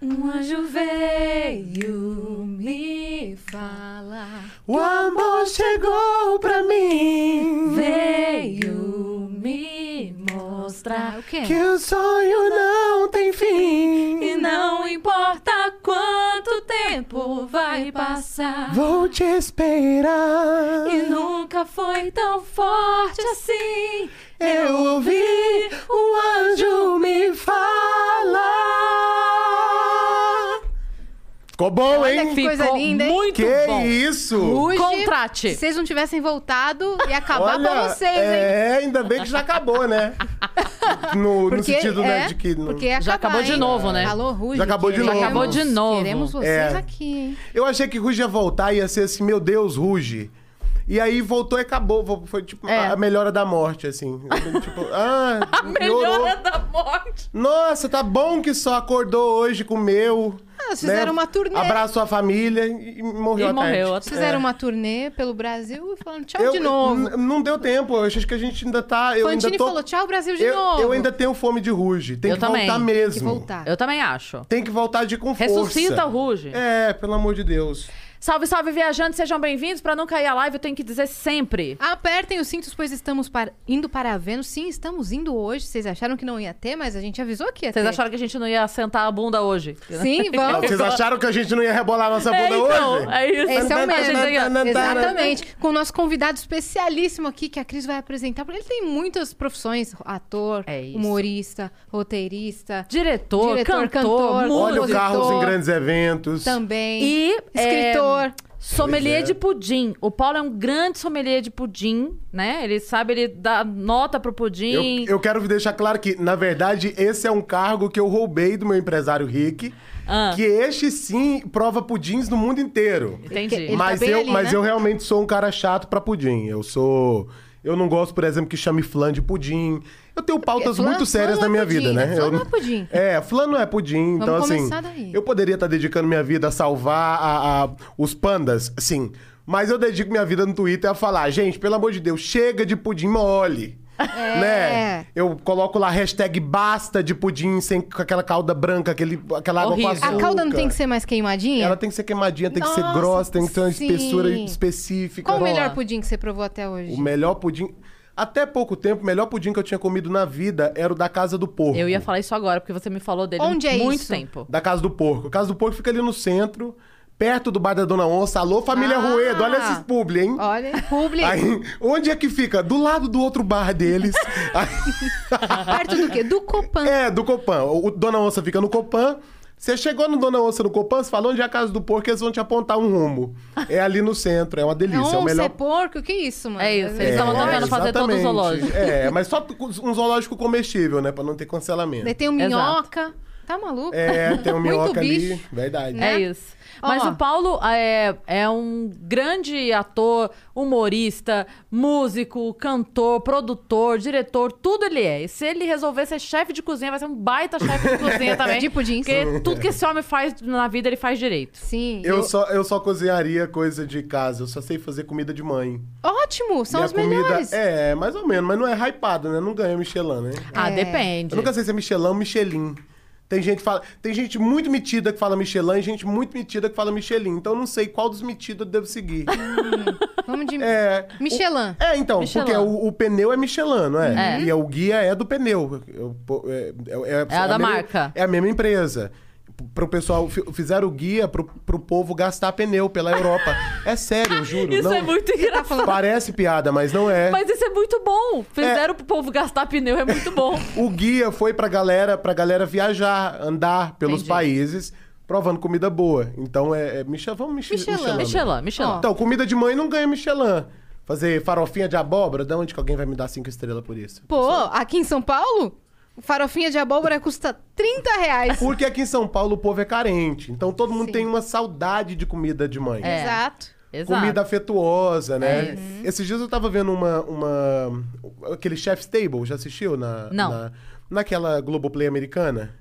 Um anjo veio me falar, O amor chegou pra mim. veio me mostrar O quê? Que o sonho não tem fim. E não importa quanto tempo vai passar. Vou te esperar. E nunca foi tão forte assim. Eu ouvi o anjo me falar. Ficou bom, Olha hein? que coisa Ficou linda, hein? muito Que bom. isso? Ruge, Contrate. Se vocês não tivessem voltado, ia acabar Olha, pra vocês, hein? é, ainda bem que já acabou, né? No, no Porque, sentido, é, né, de que... no- porque ia Já acabar, acabou de hein? novo, né? Alô, Ruge. Já acabou de novo. Acabou de novo. Queremos vocês É. aqui, hein? Eu achei que Ruge ia voltar e ia ser assim, meu Deus, Ruge. E aí voltou e acabou. Foi tipo É. a melhora da morte, assim. tipo, ah, melhorou. Melhora da morte. Nossa, tá bom que só acordou hoje, comeu. Ah, eles fizeram uma turnê. Abraçou a família e morreu E morreu. tarde. Fizeram É. uma turnê pelo Brasil e falando tchau Eu- de novo. Não deu tempo. Eu acho que a gente ainda tá. Eu Fantini ainda tô... falou tchau Brasil de eu, novo. eu ainda tenho fome de Ruge. Tem Eu que também. voltar Tem que mesmo. voltar. Eu também acho. Tem que voltar de com força. Ressuscita o Ruge. É, pelo amor de Deus. Salve, salve, viajantes, sejam bem-vindos. Pra não cair a live, eu tenho que dizer sempre. Apertem os cintos, pois estamos para- indo para a Vênus. Sim, estamos indo hoje. Vocês acharam que não ia ter, mas a gente avisou que ia Vocês ter. acharam que a gente não ia sentar a bunda hoje? Sim, vamos. Vocês acharam que a gente não ia rebolar nossa bunda É, então, hoje? é isso. Esse é o A mesmo. ia- Exatamente. Com o nosso convidado especialíssimo aqui, que a Cris vai apresentar, porque ele tem muitas profissões: ator, É humorista, roteirista, Diretor, Diretor, cantor, cantor, músico. Olha o. Carlos em grandes eventos. também. E escritor. é, sommelier Pois é. de pudim. O Paulo é um grande sommelier de pudim, né? Ele sabe, ele dá nota pro Eu, pudim. eu quero deixar claro que, na verdade, esse é um cargo que eu roubei do meu empresário Rick. Ah. Que este sim prova pudins no mundo inteiro. Entendi. Ele tá mas bem eu, ali, mas né? eu realmente sou um cara chato pra pudim. Eu sou. Eu não gosto, por exemplo, que chame flan de pudim. Eu tenho pautas Flan- muito sérias na é minha pudim, vida, né? Flan Eu não é pudim. É, flan não é pudim. então, assim. daí. Eu poderia estar dedicando minha vida a salvar a- a- os pandas, sim. Mas eu dedico minha vida no Twitter a falar, gente, pelo amor de Deus, chega de pudim mole. É. Né? Eu coloco lá hashtag basta de pudim sem com aquela calda branca, aquele, aquela água com açúcar. A calda não tem que ser mais queimadinha? Ela tem que ser queimadinha, tem que ser Nossa, grossa, tem que ter uma sim. espessura específica. Qual o melhor pudim que você provou até hoje? O melhor pudim. Até pouco tempo, o melhor pudim que eu tinha comido na vida era o da Casa do Porco. Eu ia falar isso agora, porque você me falou dele Onde há é muito isso? tempo. Da Casa do Porco. A Casa do Porco fica ali no centro, perto do bar da Dona Onça. Alô, família Ah. Ruedo, olha esses publi, hein? Olha, publi. Aí, onde é que fica? Do lado do outro bar deles. Aí- Perto do quê? Do Copan. é, do Copan. O o Dona Onça fica no Copan. Você chegou no Dona Onça no Copan, você fala onde é a Casa do Porco, eles vão te apontar um rumo. É ali no centro, é uma delícia. é o Onça, melhor é porco? Que isso, mano? É isso, eles estavam É, tentando fazer todo o zoológico. É, mas só um zoológico comestível, né? Pra não ter cancelamento. Daí tem um minhoca. Tá maluco? É, tem um minhoca ali. bicho. Verdade. Né? É isso. Mas o Paulo é, é um grande ator, humorista, músico, cantor, produtor, diretor, tudo ele é. E se ele resolver ser chefe de cozinha, vai ser um baita chefe de cozinha também. De pudins. Porque tudo que esse homem faz na vida, ele faz direito. Sim. Eu, Só, eu só cozinharia coisa de casa, eu só sei fazer comida de mãe. Ótimo, são Minha os comida melhores. é, mais ou menos, mas não é hypado, né? Não ganha Michelin, né? Ah, É. depende. Eu nunca sei se é Michelin ou Michelin. Tem gente, fala, tem gente muito metida que fala Michelin e gente muito metida que fala Michelin. Então eu não sei qual dos metidos eu devo seguir. Vamos de É, Michelin. É, então, Michelin. porque o, o pneu é Michelin, não é? É. E o guia é do pneu. Eu- pô, É, é- É a da mesma- marca. É a mesma empresa. Pro pessoal, fi- fizeram o guia pro, pro povo gastar pneu pela Europa. É sério, eu juro. Isso não, é muito engraçado. Parece piada, mas não é. Mas isso é muito bom. Fizeram pro povo gastar pneu, é muito bom. O guia foi pra galera, pra galera viajar, andar pelos Entendi. países, provando comida boa. Então é, é Michel, vamos Mich Michelin. Michelin. Michelin. Então, comida de mãe não ganha Michelin. Fazer farofinha de abóbora, de onde que alguém vai me dar cinco estrelas por isso? Pô, aqui em São Paulo, farofinha de abóbora custa 30 reais. Porque aqui em São Paulo o povo é carente. Então todo mundo Sim. tem uma saudade de comida de mãe. É. Exato. Exato. Comida afetuosa, né? É Esses dias eu tava vendo uma. uma aquele Chef's Table, já assistiu? Na, Não. Na, naquela Globoplay americana?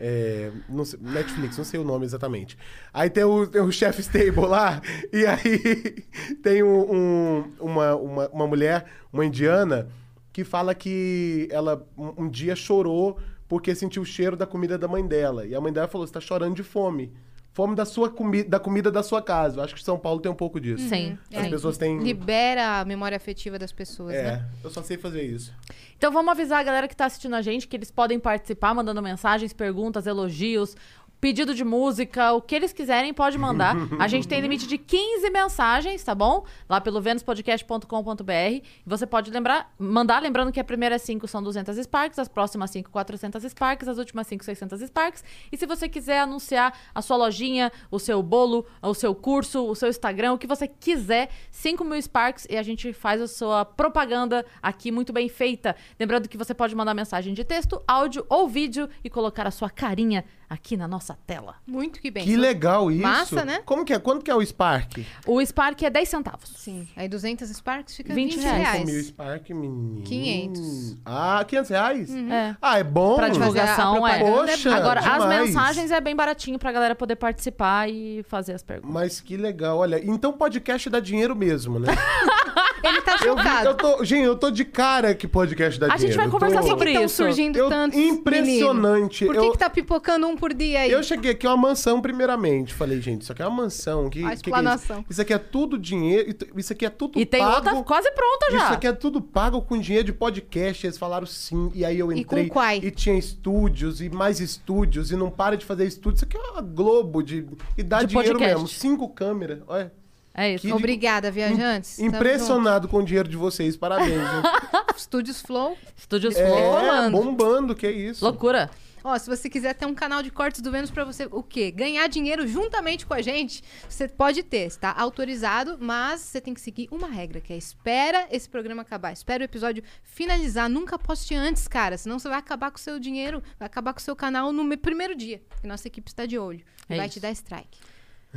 É, não sei- Netflix, não sei o nome exatamente. Aí tem o, tem o Chef Stable lá, e aí tem um- um- uma, uma, uma mulher, uma indiana, que fala que ela um, um dia chorou porque sentiu o cheiro da comida da mãe dela. E a mãe dela falou: você tá chorando de fome. Fome da sua comi da comida da sua casa. Eu acho que São Paulo tem um pouco disso. Sim. As É, pessoas têm. Libera a memória afetiva das pessoas, É, né? eu só sei fazer isso. Então vamos avisar a galera que tá assistindo a gente que eles podem participar mandando mensagens, perguntas, elogios, pedido de música, o que eles quiserem pode mandar. A gente tem limite de 15 mensagens, tá bom? Lá pelo venuspodcast.com.br. Você pode lembrar, mandar, lembrando que a primeira 5 são 200 Sparks, as próximas 5 400 Sparks, as últimas 5 600 Sparks. E se você quiser anunciar a sua lojinha, o seu bolo, o seu curso, o seu Instagram, o que você quiser, 5 mil Sparks e a gente faz a sua propaganda aqui muito bem feita. Lembrando que você pode mandar mensagem de texto, áudio ou vídeo e colocar a sua carinha aqui na nossa tela. Muito que bem. Que legal isso. Massa, né? Como que é? Quanto que é o Spark? O Spark é 10 centavos. Sim. Aí 200 Sparks fica 20 20, reais. reais. 5 mil Spark, menino. 500. Ah, 500 reais? É. Ah, é bom. Pra a divulgação, é. propaganda Poxa, Agora, as demais. mensagens é bem baratinho pra galera poder participar e fazer as perguntas. Mas que legal, olha. Então podcast dá dinheiro mesmo, né? Ele tá eu, chocado. eu tô, gente, eu tô de cara que podcast dá A gente dinheiro. vai Eu conversar tô- que sobre estão isso. surgindo Eu- tantos impressionante. menino? Por que, Eu- que tá pipocando um por dia aí? Eu cheguei aqui, é uma mansão, primeiramente. Falei, gente, isso aqui é uma mansão. Que, A que que é isso? explanação. isso aqui é tudo dinheiro. Isso aqui é tudo E tem pago. outra quase pronta já. Isso aqui é tudo pago com dinheiro de podcast. Eles falaram sim. E aí eu E entrei. com quai? E tinha estúdios e mais estúdios. E não para de fazer estúdios. Isso aqui é uma Globo de. E dá De dinheiro podcast. mesmo. Cinco câmeras. Olha. É isso. Que- Obrigada, viajantes. Impressionado com o dinheiro de vocês. Parabéns. Estúdios Flow. Estúdios é, Flow. Rolando. bombando, que isso. Loucura. Ó, se você quiser ter um canal de cortes do Vênus pra você, o quê? Ganhar dinheiro juntamente com a gente, você pode ter, está autorizado, mas você tem que seguir uma regra, que é espera esse programa acabar, espera o episódio finalizar, nunca poste antes, cara, senão você vai acabar com o seu dinheiro, vai acabar com o seu canal no me- primeiro dia, que nossa equipe está de olho e É vai isso. te dar strike.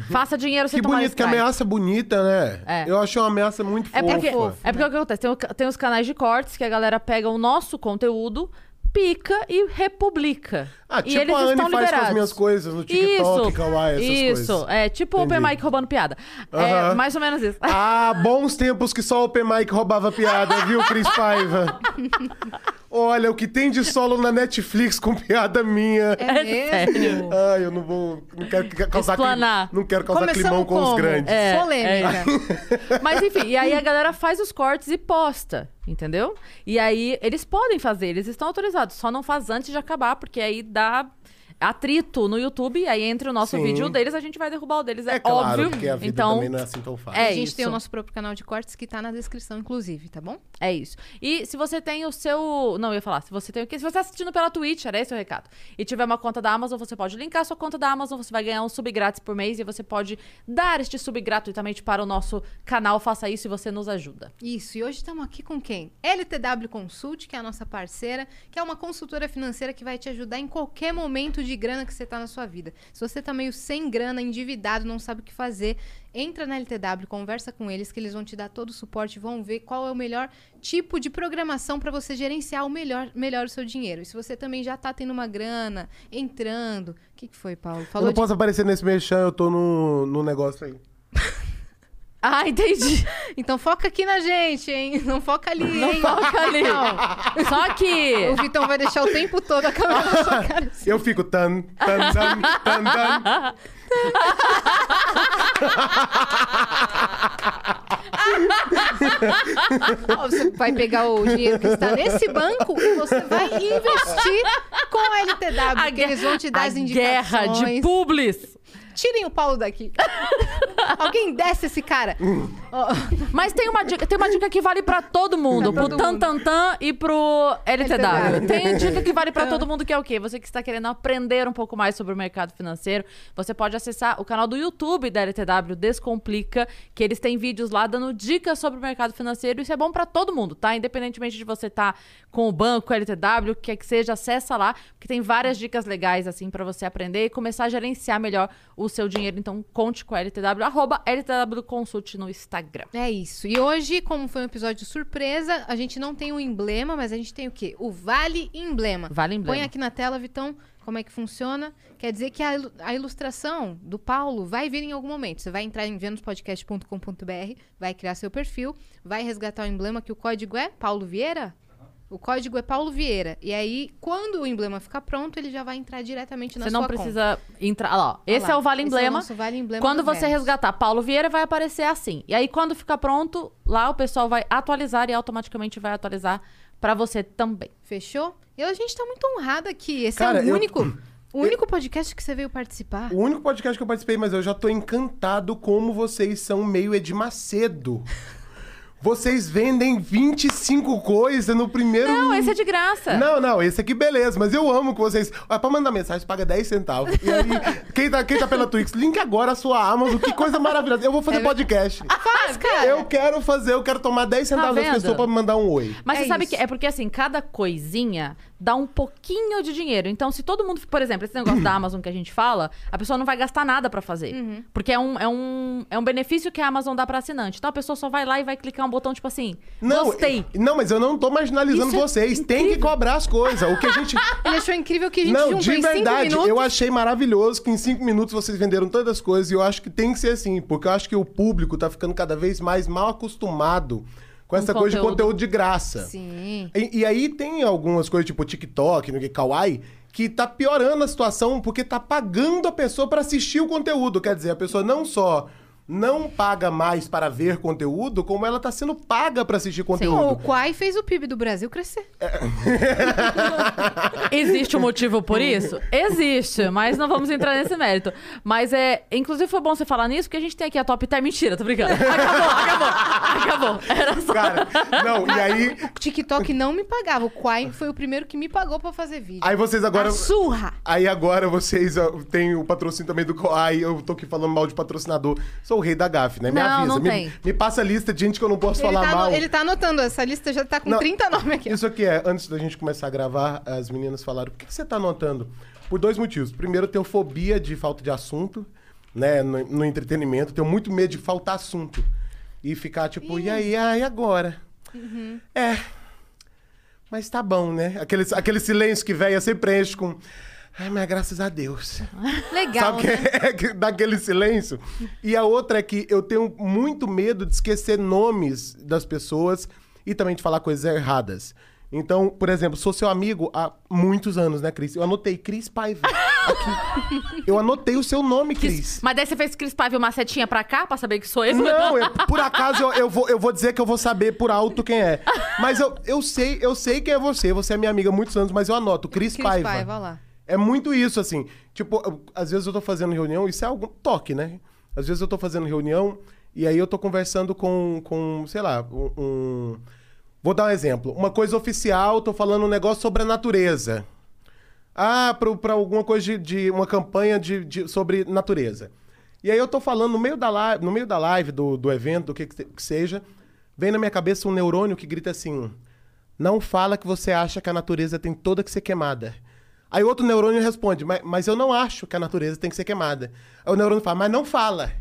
Faça dinheiro sem Que tomar bonito, que strike. ameaça bonita, né? É. Eu achei uma ameaça muito É fofa. porque, é porque o que acontece? Tem, tem os canais de cortes que a galera pega o nosso conteúdo, pica e republica. Ah, e tipo eles a Anne estão faz com liberados. as minhas coisas no TikTok, isso, Kawaii, essas Isso, coisas. é tipo o Open. Mic roubando piada. É Aham. mais ou menos isso. Ah, bons tempos que só o Open Mic roubava piada, viu, Cris Paiva? Olha, o que tem de solo na Netflix com piada minha. É mesmo? Ai, eu não vou. Não quero ca- causar, clim- Explanar. não quero causar Começamos climão com os como? grandes. É, Polêmica. Mas enfim, e aí a galera faz os cortes e posta, entendeu? E aí eles podem fazer, eles estão autorizados, só não faz antes de acabar, porque aí dá atrito no YouTube, e aí entre o nosso Sim. vídeo deles, a gente vai derrubar o deles, é, É claro, óbvio. porque a vida então, também não é assim tão fácil. É a gente isso. tem o nosso próprio canal de cortes que tá na descrição, inclusive, tá bom? É isso. E se você tem o seu. Não, eu ia falar. Se você tem o quê? Se você tá assistindo pela Twitch, era esse o recado. E tiver uma conta da Amazon, você pode linkar a sua conta da Amazon, você vai ganhar um sub grátis por mês e você pode dar este sub gratuitamente para o nosso canal. Faça isso e você nos ajuda. Isso, e hoje estamos aqui com quem? LTW Consult, que é a nossa parceira, que é uma consultora financeira que vai te ajudar em qualquer momento de grana que você tá na sua vida. Se você tá meio sem grana, endividado, não sabe o que fazer, entra na LTW, conversa com eles, que eles vão te dar todo o suporte, vão ver qual é o melhor tipo de programação para você gerenciar o melhor, melhor o seu dinheiro. E se você também já tá tendo uma grana, entrando... O que, que foi, Paulo? Eu Falou não de... posso aparecer nesse mexão, eu tô no, no negócio aí. Ah, entendi. Então foca aqui na gente, hein? Não foca ali, Não hein? foca ali. Não. Só que. O Vitão vai deixar o tempo todo a câmera na sua cara. assim. Eu fico tan, tan, tan, tan, tan. Você vai pegar o dinheiro que está nesse banco e você vai investir com a LTW, porque eles vão te dar a as indicações. guerra de publis. Tirem o Paulo daqui. Alguém desce esse cara. Mas tem uma dica, tem uma dica que vale pra todo mundo, pro todo Tan mundo. Tan Tan e pro LTW. Tem dica que vale pra todo mundo que é o quê? Você que está querendo aprender um pouco mais sobre o mercado financeiro, você pode acessar o canal do YouTube da LTW Descomplica, que eles têm vídeos lá dando dicas sobre o mercado financeiro. Isso é bom pra todo mundo, tá? Independentemente de você estar com o banco, LTW, o que quer que seja, acessa lá, porque tem várias dicas legais assim pra você aprender e começar a gerenciar melhor o seu dinheiro. Então conte com a LTW, arroba LTW Consult no Instagram. É isso. E hoje, como foi um episódio surpresa, a gente não tem um emblema, mas a gente tem o quê? O Vale Emblema. Vale emblema. Põe aqui na tela, Vitão. Como é que funciona? Quer dizer que a, ilu- a ilustração do Paulo vai vir em algum momento. Você vai entrar em venuspodcast.com.br, vai criar seu perfil, vai resgatar o emblema que o código é Paulo Vieira? O código é Paulo Vieira. E aí, quando o emblema ficar pronto, ele já vai entrar diretamente na Você sua não conta. precisa entrar. Olha lá, ó. Esse lá, é o Vale esse Emblema. nosso Vale Emblema Quando do você resgatar Paulo Vieira, vai aparecer assim. E aí, quando ficar pronto, lá o pessoal vai atualizar e automaticamente vai atualizar pra você também. Fechou? E a gente tá muito honrada aqui. Esse Cara, é o eu- único, o único podcast que você veio participar. O único podcast que eu participei, mas eu já tô encantado como vocês são meio Ed Macedo. Vocês vendem 25 coisas no primeiro. Não, esse é de graça. Não, não, esse aqui beleza, mas eu amo que vocês. Ah, pra mandar mensagem, paga 10 centavos. E aí, quem tá, quem tá pela Twix, link agora a sua Amazon, que coisa maravilhosa. Eu vou fazer podcast. Faz, cara. Eu quero fazer, eu quero tomar 10 centavos das vendo? pessoas pra me mandar um oi. Mas É você sabe isso. que é porque assim, cada coisinha dá um pouquinho de dinheiro. Então, se todo mundo, por exemplo, esse negócio da Amazon que a gente fala, a pessoa não vai gastar nada pra fazer. Uhum. Porque é um, é, um, é um benefício que a Amazon dá pra assinante. Então a pessoa só vai lá e vai clicar um botão, tipo assim, Não, gostei. Não, mas eu não tô marginalizando Isso é vocês. Tem que cobrar as coisas. O que a gente. Ele achou incrível que a gente Não, juntou de em cinco verdade, eu achei maravilhoso que em cinco minutos vocês venderam tantas coisas e eu acho que tem que ser assim, porque eu acho que o público tá ficando cada vez mais mal acostumado com essa coisa de conteúdo. conteúdo de graça. Sim. E, e aí tem algumas coisas tipo TikTok, no que Kawaii, que tá piorando a situação porque tá pagando a pessoa pra assistir o conteúdo. Quer dizer, a pessoa não só não paga mais para ver conteúdo, como ela tá sendo paga pra assistir O conteúdo. Quai fez o PIB do Brasil crescer. Existe um motivo por isso? Existe, mas não vamos entrar nesse mérito. Mas é. Inclusive foi bom você falar nisso, porque a gente tem aqui a top 10. Mentira, tô brincando. Acabou, acabou, acabou. Era só. Cara, não, e aí, O TikTok não me pagava. O Quai foi o primeiro que me pagou pra fazer vídeo. aí vocês agora A surra. Aí agora vocês têm o patrocínio também do Koai. Eu tô aqui falando mal de patrocinador. Sou o rei da gafe, né? Me Não, avisa. não me, tem. me passa a lista de gente que eu não posso Ele falar tá, mal. ano- ele tá anotando, essa lista já tá com Não, 30 nomes aqui. ó. Isso aqui é, antes da gente começar a gravar, as meninas falaram: por que, que você tá anotando? Por dois motivos. Primeiro, eu tenho fobia de falta de assunto, né? No, no entretenimento. Tenho muito medo de faltar assunto. E ficar tipo, e aí, ah, e agora? Uhum. É. Mas tá bom, né? Aquele, aquele silêncio que véia sempre preenche com. Ai, mas graças a Deus. Legal, Sabe que né? é que dá aquele silêncio? E a outra é que eu tenho muito medo de esquecer nomes das pessoas e também de falar coisas erradas. Então, por exemplo, sou seu amigo há muitos anos, né, Cris? Eu anotei Cris Paiva. Aqui. Eu anotei o seu nome, Cris. Mas daí você fez Cris Paiva uma setinha pra cá pra saber que sou eu? Não, eu- por acaso eu, eu vou, eu vou dizer que eu vou saber por alto quem é. Mas eu, eu sei, eu sei quem é você. Você é minha amiga há muitos anos, mas eu anoto Cris, Cris Paiva. Paiva, olha lá. É muito isso, assim. Tipo, eu- às vezes eu tô fazendo reunião, isso é algum toque, né? Às vezes eu tô fazendo reunião e aí eu tô conversando com, com sei lá, um, Vou dar um exemplo. Uma coisa oficial, tô falando um negócio sobre a natureza. Ah, pra alguma coisa de, de uma campanha de, de- sobre natureza. E aí eu tô falando no meio da live, no meio da live do, do evento, do que, que seja, vem na minha cabeça um neurônio que grita assim: Não fala que você acha que a natureza tem toda que ser queimada. Aí outro neurônio responde: Mas, mas eu não acho que a natureza tem que ser queimada. Aí o neurônio fala: Mas não fala.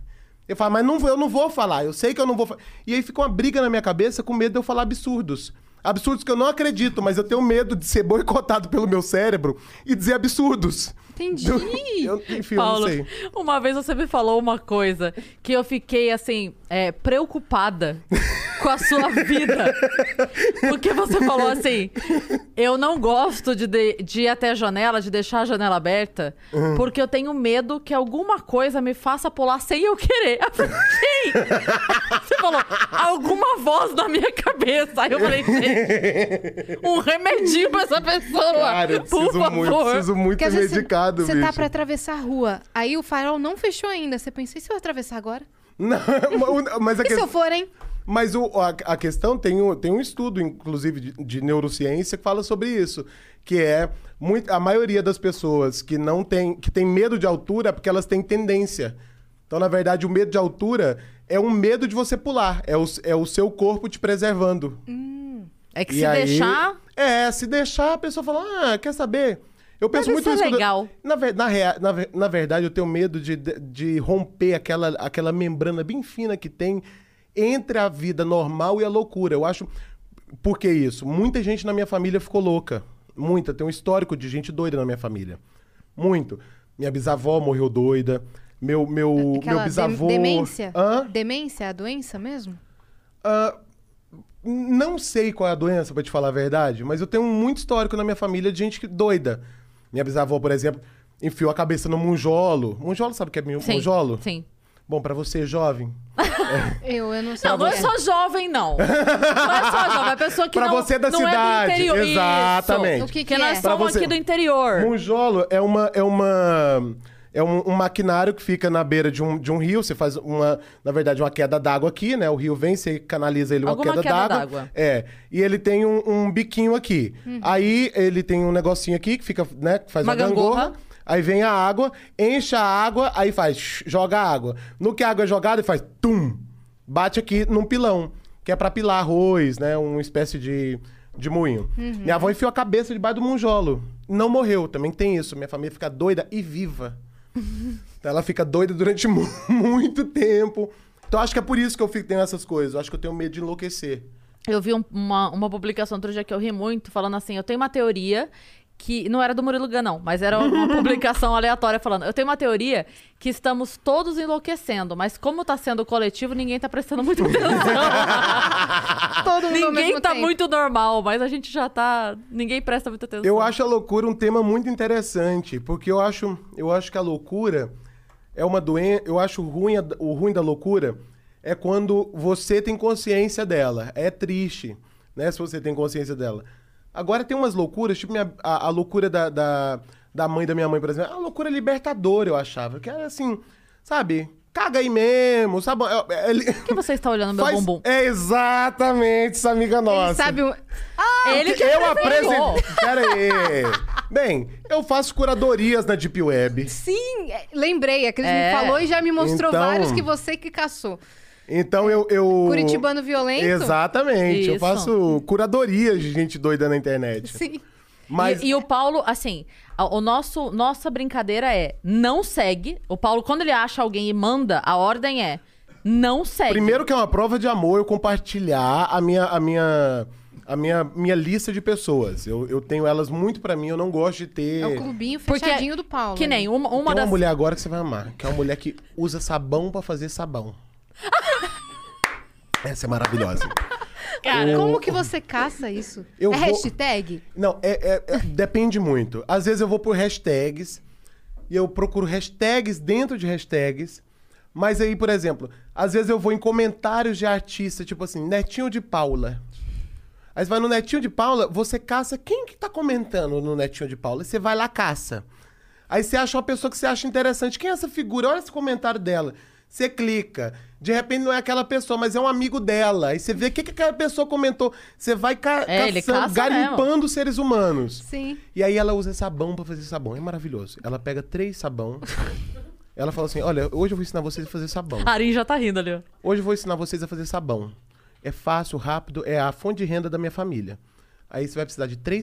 Eu falo, mas não, eu não vou falar, eu sei que eu não vou falar. E aí fica uma briga na minha cabeça com medo de eu falar absurdos. Absurdos que eu não acredito, mas eu tenho medo de ser boicotado pelo meu cérebro e dizer absurdos. Entendi. Eu, enfim, Paulo, eu não sei. uma vez você me falou uma coisa que eu fiquei, assim, é, preocupada com a sua vida. Porque você falou assim: eu não gosto de, de- de ir até a janela, de deixar a janela aberta, Uhum. porque eu tenho medo que alguma coisa me faça pular sem eu querer. Eu falei, quem? Você falou, alguma voz na minha cabeça. Aí eu falei, gente, um remedinho pra essa pessoa. Cara, eu por preciso favor. muito, preciso muito Porque medicado, você bicho. tá pra atravessar a rua, aí o farol não fechou ainda. Você pensa, e se eu atravessar agora? Não, mas a E se eu for, hein? Mas o- a, a questão tem um, tem um estudo, inclusive, de, de neurociência que fala sobre isso. Que é muito, a maioria das pessoas que não tem, que tem medo de altura é porque elas têm tendência. Então, na verdade, o medo de altura é um medo de você pular. É o, é o seu corpo te preservando. É que E se aí- deixar. É, se deixar, a pessoa fala, ah, quer saber? Eu penso Mas muito isso é quando eu- legal. Na, ver- na, rea- na, ver- na verdade, eu tenho medo de, de, de romper aquela, aquela membrana bem fina que tem entre a vida normal e a loucura. Eu acho. Por que isso? Muita gente na minha família ficou louca. Muita. Tem um histórico de gente doida na minha família. Muito. Minha bisavó morreu doida. Meu, meu, Aquela meu bisavô. dem- demência? Hã? Demência é a doença mesmo? Ah, não sei qual é a doença, pra te falar a verdade, mas eu tenho muito histórico na minha família de gente doida. Minha bisavó, por exemplo, enfiou a cabeça no monjolo. Monjolo, sabe o que é Sim. monjolo? Sim. Bom, pra você, jovem. Eu, eu não sei. Não, não é só jovem, não. Não é só jovem, é pessoa que Pra não, você da não cidade, é do interior. exatamente. Isso. O que que Porque nós é? Pra somos você. aqui do interior. Monjolo é uma. É uma é um, um maquinário que fica na beira de um, de um rio. Você faz uma, na verdade, uma queda d'água aqui, né? O rio vem, você canaliza ele uma Alguma queda, queda d'água. É. E ele tem um, um biquinho aqui. Aí ele tem um negocinho aqui que fica, né? Que faz Uma uma, gangorra. gangorra. Aí vem a água, enche a água, aí faz, joga a água. No que a água é jogada, faz tum, bate aqui num pilão, que é pra pilar arroz, né? Uma espécie de, de moinho. Minha avó enfiou a cabeça debaixo do monjolo. Não morreu, também tem isso. Minha família fica doida e viva. Ela fica doida durante mu- muito tempo. Então acho que é por isso que eu fico tendo essas coisas. Eu acho que eu tenho medo de enlouquecer. Eu vi um- uma, uma publicação outro dia que eu ri muito, falando assim: eu tenho uma teoria que. Não era do Murilo Gun, não, mas era uma publicação aleatória falando. Eu tenho uma teoria que estamos todos enlouquecendo, mas como tá sendo coletivo, ninguém tá prestando muita atenção. Todo mundo ninguém tá tempo. muito normal, mas a gente já tá. Ninguém presta muita atenção. Eu acho a loucura um tema muito interessante, porque eu acho, eu acho que a loucura é uma doença. Eu acho ruim a- o ruim da loucura é quando você tem consciência dela. É triste, né? Se você tem consciência dela. Agora tem umas loucuras, tipo minha- a, a loucura da, da, da mãe da minha mãe, por exemplo. É uma loucura libertadora, eu achava. Que era assim, sabe? Caga aí mesmo, sabe? É- é- ele- Por que você está olhando meu faz- bumbum? É exatamente essa amiga nossa. Ele sabe o... Ele que eu apresentou. apresento. Pera aí. Bem, eu faço curadorias na Deep Web. Sim, lembrei. A Cris É. me falou e já me mostrou Então- vários que você que caçou. Então eu. eu... Curitibano violento? Exatamente. Eu Isso. faço curadorias de gente doida na internet. Sim. Mas. E, e o Paulo, assim, a- o nosso nossa brincadeira é não segue. O Paulo, quando ele acha alguém e manda, a ordem é não segue. Primeiro que é uma prova de amor eu compartilhar a minha, a minha, a minha, minha lista de pessoas. Eu, eu tenho elas muito pra mim, eu não gosto de ter. É o clubinho Porque fechadinho do Paulo. Que nem né? uma, uma Tem uma das mulher agora que você vai amar, que é uma mulher que usa sabão pra fazer sabão. Essa é maravilhosa. Cara, Como que você caça isso? Eu é vou- hashtag? Não, é, é- é- depende muito. Às vezes eu vou por hashtags e eu procuro hashtags dentro de hashtags. Mas aí, por exemplo, às vezes eu vou em comentários de artista, tipo assim, Netinho de Paula. Aí você vai no Netinho de Paula, você caça quem que tá comentando no Netinho de Paula. Você vai lá, caça. Aí você acha uma pessoa que você acha interessante. Quem é essa figura? Olha esse comentário dela. Você clica. De repente não é aquela pessoa, mas é um amigo dela. Aí você vê o que, que aquela pessoa comentou. Você vai ca É, caçando, caça garimpando seres humanos. Sim. E aí ela usa sabão pra fazer sabão. É maravilhoso. Ela pega três sabão. ela fala assim: Olha, hoje eu vou ensinar vocês a fazer sabão. a Arin já tá rindo ali, ó. Hoje eu vou ensinar vocês a fazer sabão. É fácil, rápido, é a fonte de renda da minha família. Aí você vai precisar de três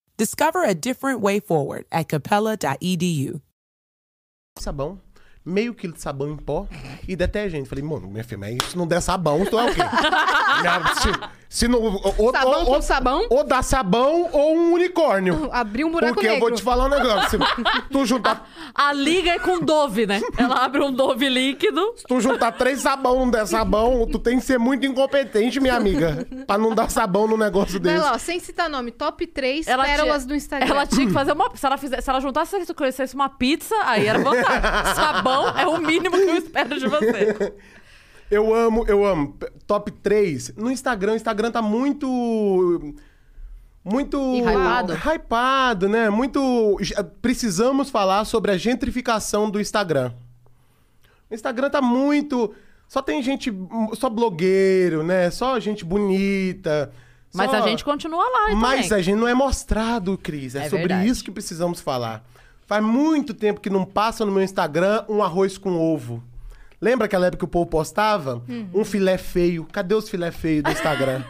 Discover a different way forward at capella.edu. sabão, meio quilo de sabão em pó e detergente. Falei, mano, minha filha, mas se não der sabão, tu é o quê? Se, se não, ou, Sabão ou- com ou- sabão? Ou dá sabão ou um unicórnio. Abriu um buraco Porque eu negro. vou te falar um negócio. Se tu juntar, A liga é com Dove, né? Ela abre um Dove líquido. se tu juntar três sabão não der sabão, tu tem que ser muito incompetente, minha amiga. Pra não dar sabão num negócio desse. lá, ó, sem citar nome, top 3 Ela pérolas tinha, do Instagram. Ela tinha que fazer uma. Se ela, fizesse, se ela juntasse isso, conhecesse uma pizza, aí era vantagem. Sabão é o mínimo que eu espero de você. Eu amo, eu amo. Top 3. No Instagram, o Instagram tá muito. Muito. E hypado? Hypado, né? Muito. Precisamos falar sobre a gentrificação do Instagram. O Instagram tá muito. Só tem gente. Só blogueiro, né? Só gente bonita. Mas só- a gente continua lá, Mas também. a gente não é mostrado, Cris. É, É sobre verdade. isso que precisamos falar. Faz muito tempo que não passa no meu Instagram um arroz com ovo. Lembra aquela época que o povo postava? Uhum. Um filé feio. Cadê os filé feios do Instagram?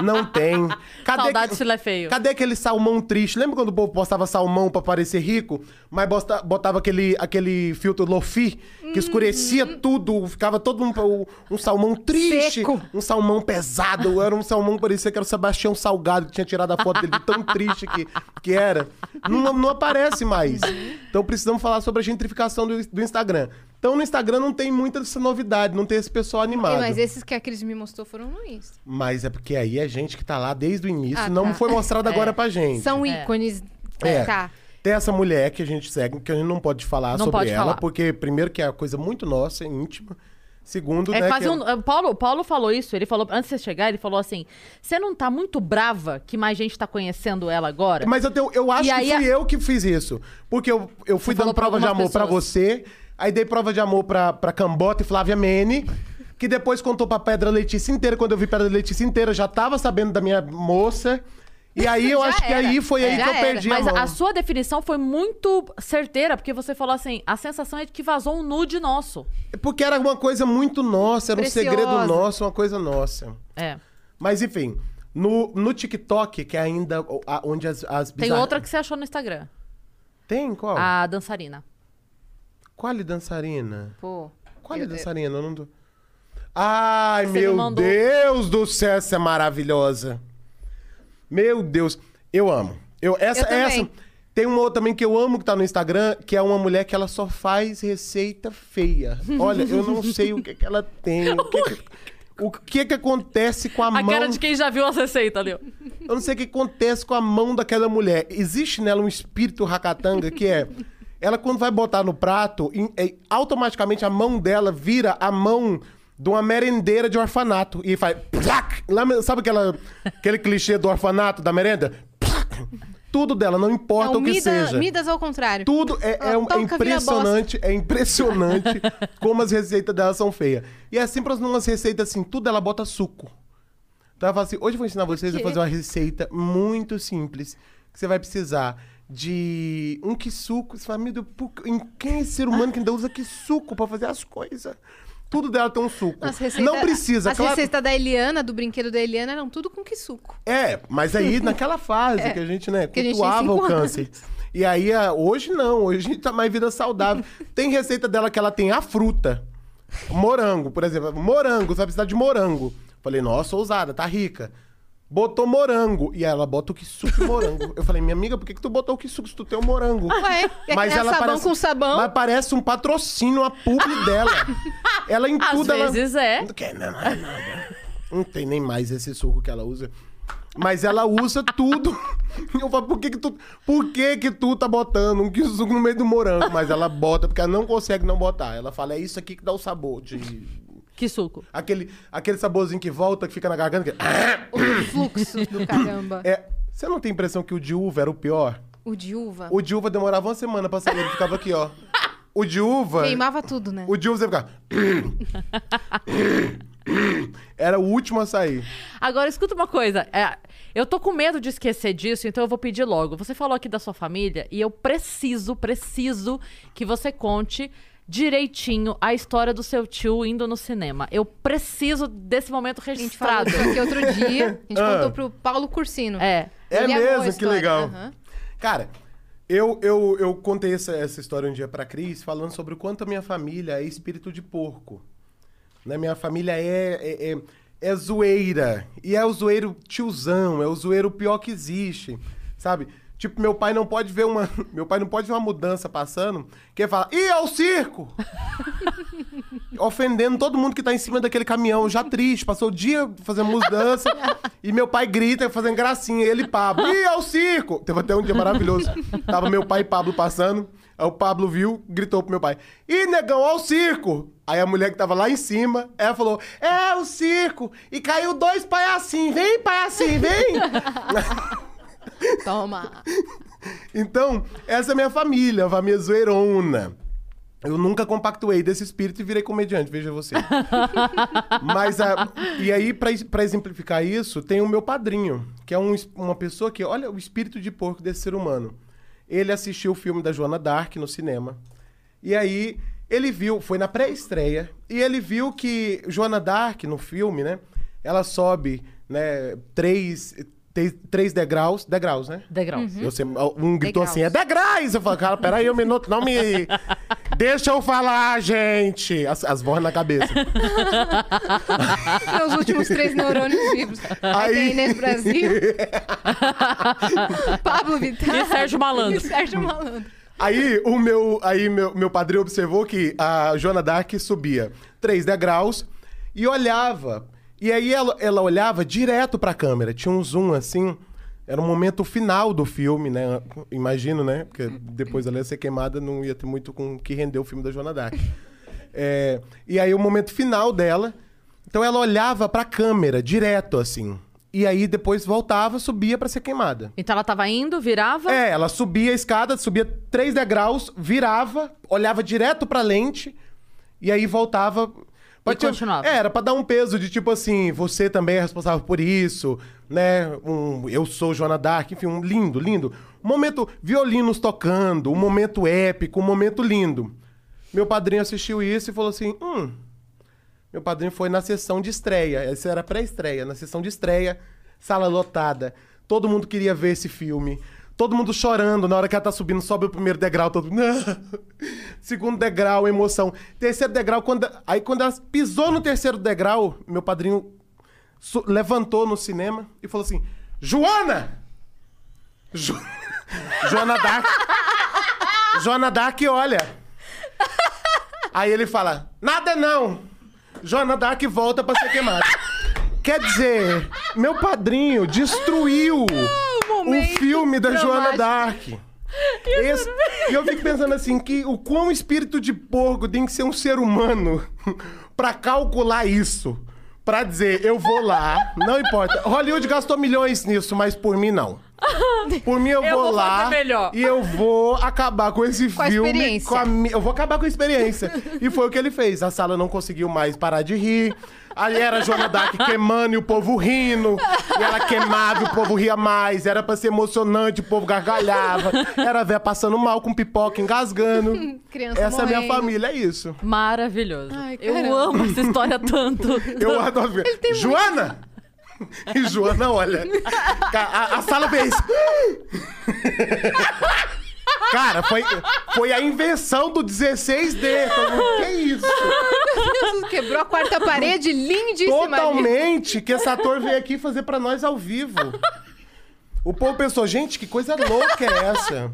Não tem. Cadê Saudades que- filé feio. Cadê aquele salmão triste? Lembra quando o povo postava salmão pra parecer rico, mas botava aquele, aquele filtro Lofi que escurecia tudo, ficava todo um, um- um salmão triste, Seco. um salmão pesado, era um salmão que parecia que era o Sebastião Salgado que tinha tirado a foto dele de tão triste que, que era. Não, não aparece mais. Então precisamos falar sobre a gentrificação do, do Instagram. Então no Instagram não tem muita dessa novidade, não tem esse pessoal animado. Mas esses que a Cris me mostrou foram no Insta. Mas é porque aí é gente que tá lá desde o início, Ah, não tá. foi mostrado agora pra gente. São É. ícones. É. Tá. Tem essa mulher que a gente segue, que a gente não pode falar Não sobre pode ela, falar. porque primeiro que é uma coisa muito nossa, íntima. Segundo, É né, quase que um. o Paulo, Paulo falou isso. Ele falou, antes de você chegar, ele falou assim: você não tá muito brava que mais gente tá conhecendo ela agora? Mas eu, tenho- eu acho E que fui a- eu que fiz isso. Porque eu, eu fui Você dando prova de amor pra pessoas. você, aí dei prova de amor pra, pra Cambota e Flávia Mene, que depois contou pra Pedra Letícia inteira. Quando eu vi Pedra Letícia inteira, já tava sabendo da minha moça. E aí eu Já acho que era. aí foi aí Já que eu era. perdi Mas a mão. a sua definição foi muito certeira, porque você falou assim: a sensação é de que vazou um nude nosso. Porque era uma coisa muito nossa, era um Preciosa. segredo nosso, uma coisa nossa. É. Mas enfim, no, no TikTok, que é ainda a- onde as, as Tem bizarra- outra que você achou no Instagram. Tem? Qual? A dançarina. Qual é dançarina? Pô. Qual é Eu- dançarina? Eu não tô... Ai, Você meu mandou. Deus do céu, essa é maravilhosa. Meu Deus, eu amo. Eu, essa, Eu essa. Tem uma outra também que eu amo que tá no Instagram, que é uma mulher que ela só faz receita feia. Olha, eu não sei o que, que ela tem. O que que, o que que acontece com a, A mão. cara de quem já viu as receitas ali. ó. Eu não sei o que acontece com a mão daquela mulher. Existe nela um espírito racatanga que é. Ela, quando vai botar no prato, é, automaticamente a mão dela vira a mão de uma merendeira de orfanato. E faz. plac. Sabe aquela, aquele clichê do orfanato, da merenda? Plac. Tudo dela, não importa Não, o que Mida- seja. Midas ao contrário. Tudo é, é, um- é impressionante, é impressionante como as receitas dela são feias. E é sempre umas receitas assim, tudo ela bota suco. Então ela fala assim, hoje eu vou ensinar vocês a fazer uma receita muito simples, que você vai precisar de um quisuco. Você fala, meu Deus, em quem é ser humano que ainda usa quisuco pra fazer as coisas? Tudo dela tem um suco. As receitas- Não precisa, As claro. receitas da Eliana, do brinquedo da Eliana, eram tudo com que suco. É, mas aí naquela fase que a gente, né, que a gente tem cultuava o câncer. E aí, hoje não, hoje a gente tá mais vida saudável. tem receita dela que ela tem a fruta. Morango, por exemplo. Morango, você vai precisar de morango. Falei, nossa, ousada, tá rica. Botou morango. E ela bota o que suco de morango. Eu falei, minha amiga, por que, que tu botou o que suco se tu tem o morango? Ué, é que nem sabão parece, com sabão. Mas parece um patrocínio, a publi dela. ela em Às tudo, ela... vezes é. Não quer não, é nada. Não tem nem mais esse suco que ela usa. Mas ela usa tudo. Eu falo, por que que tu, por que que tu tá botando um suco no meio do morango? Mas ela bota, porque ela não consegue não botar. Ela fala, é isso aqui que dá o sabor. De... Que suco. Aquele, aquele saborzinho que volta, que fica na garganta. Que... O fluxo do caramba. É, você não tem a impressão que o de uva era o pior? O de uva. O de uva demorava uma semana pra sair, ele ficava aqui, ó. O de uva... Queimava tudo, né? O de uva você ficava... Era o último a sair. Agora, escuta uma coisa. é, eu tô com medo de esquecer disso, então eu vou pedir logo. Você falou aqui da sua família e eu preciso, preciso que você conte direitinho a história do seu tio indo no cinema. Eu preciso desse momento A gente falou registrado. aqui outro dia. A gente Ah. contou pro Paulo Cursino. É. É Ele mesmo, que legal. Aham. Cara, eu, eu, eu contei essa, essa história um dia pra Cris, falando sobre o quanto a minha família é espírito de porco. Né? Minha família é, é, é, é zoeira. E é o zoeiro tiozão, é o zoeiro pior que existe. Sabe? Tipo, meu pai não pode ver uma. Meu pai não pode ver uma mudança passando, que ele fala, ih, é o circo! Ofendendo todo mundo que tá em cima daquele caminhão, já triste, passou o dia fazendo mudança, e meu pai grita, fazendo gracinha, ele e Pablo, ih, é o circo! Teve até um dia maravilhoso. Tava meu pai e Pablo passando, aí o Pablo viu, gritou pro meu pai, ih, negão, ó o circo! Aí a mulher que tava lá em cima, ela falou, é o circo! E caiu dois palhacinhos, vem palhacinho, vem! Toma. Então, essa é a minha família, a família zoeirona. Eu nunca compactuei desse espírito e virei comediante, veja você. Mas, a, e aí, pra, pra exemplificar isso, tem o meu padrinho, que é um uma pessoa que, olha o espírito de porco desse ser humano. Ele assistiu o filme da Joana Dark no cinema. E aí, Ele viu, foi na pré-estreia, e ele viu que Joana Dark, no filme, né? Ela sobe, né, três, três, três degraus, degraus, né? Degraus. Eu sempre- um gritou Degraus. assim, é degraus! Eu falo, cara, peraí um minuto, não me... Deixa eu falar, gente! As, as vozes na cabeça. Meus últimos três neurônios vivos. Aí, Aí- tem Inês Brasil, Pablo Vittar E Sérgio Malandro. E Sérgio Malandro. Aí o meu, aí meu, meu padrinho observou que a Joana Dark subia três degraus e olhava. E aí ela, ela olhava direto pra câmera. Tinha um zoom assim. Era o momento final do filme, né? Imagino, né? Porque depois ela ia ser queimada, não ia ter muito com o que render o filme da Joana Dark. É, e aí o momento final dela. Então ela olhava pra câmera direto, assim. E aí depois voltava, subia pra ser queimada. Então ela tava indo, virava. É, ela subia a escada, subia três degraus, virava, olhava direto pra lente e aí voltava. É, era pra dar um peso de tipo assim, você também é responsável por isso, né? Um, eu sou Joana Dark, enfim, um lindo, lindo. Um momento violinos tocando, um momento épico, um momento lindo. Meu padrinho assistiu isso e falou assim: hum. Meu padrinho foi na sessão de estreia. Essa era pré-estreia. Na sessão de estreia, sala lotada. Todo mundo queria ver esse filme. Todo mundo chorando na hora que ela tá subindo, sobe o primeiro degrau, todo mundo. Segundo degrau, emoção. Terceiro degrau, quando... aí quando ela pisou no terceiro degrau, meu padrinho levantou no cinema e falou assim: Joana! Jo... Joana Dark. Joana Dark, olha. Aí ele fala: Nada não. Joana Dark volta pra ser queimada. Quer dizer, meu padrinho destruiu o momento filme da Joana. Dark. Esse- e eu fico pensando assim, que o quão espírito de porco tem que ser um ser humano pra calcular isso. Pra dizer, eu vou lá, não importa. Hollywood gastou milhões nisso, mas por mim não. Por mim eu, Eu vou, vou lá e eu vou acabar com esse Com a filme. experiência. com a Eu vou acabar com a experiência. e foi o que ele fez. A sala não conseguiu mais parar de rir. Aí era a Joana Dark queimando e o povo rindo. E ela queimava e o povo ria mais. Era pra ser emocionante, o povo gargalhava. Era a véia passando mal com pipoca, engasgando. Criança Essa é a minha morrendo. família, é isso. Maravilhoso. Ai, eu amo essa história tanto. Eu adoro ver. Joana! E Joana, olha. ca- A, a sala fez. Cara, foi, foi a invenção do 16D. Todo mundo, Que isso? Quebrou a quarta parede, lindíssima. Totalmente que esse ator veio aqui fazer pra nós ao vivo. O povo pensou, gente, que coisa louca é essa?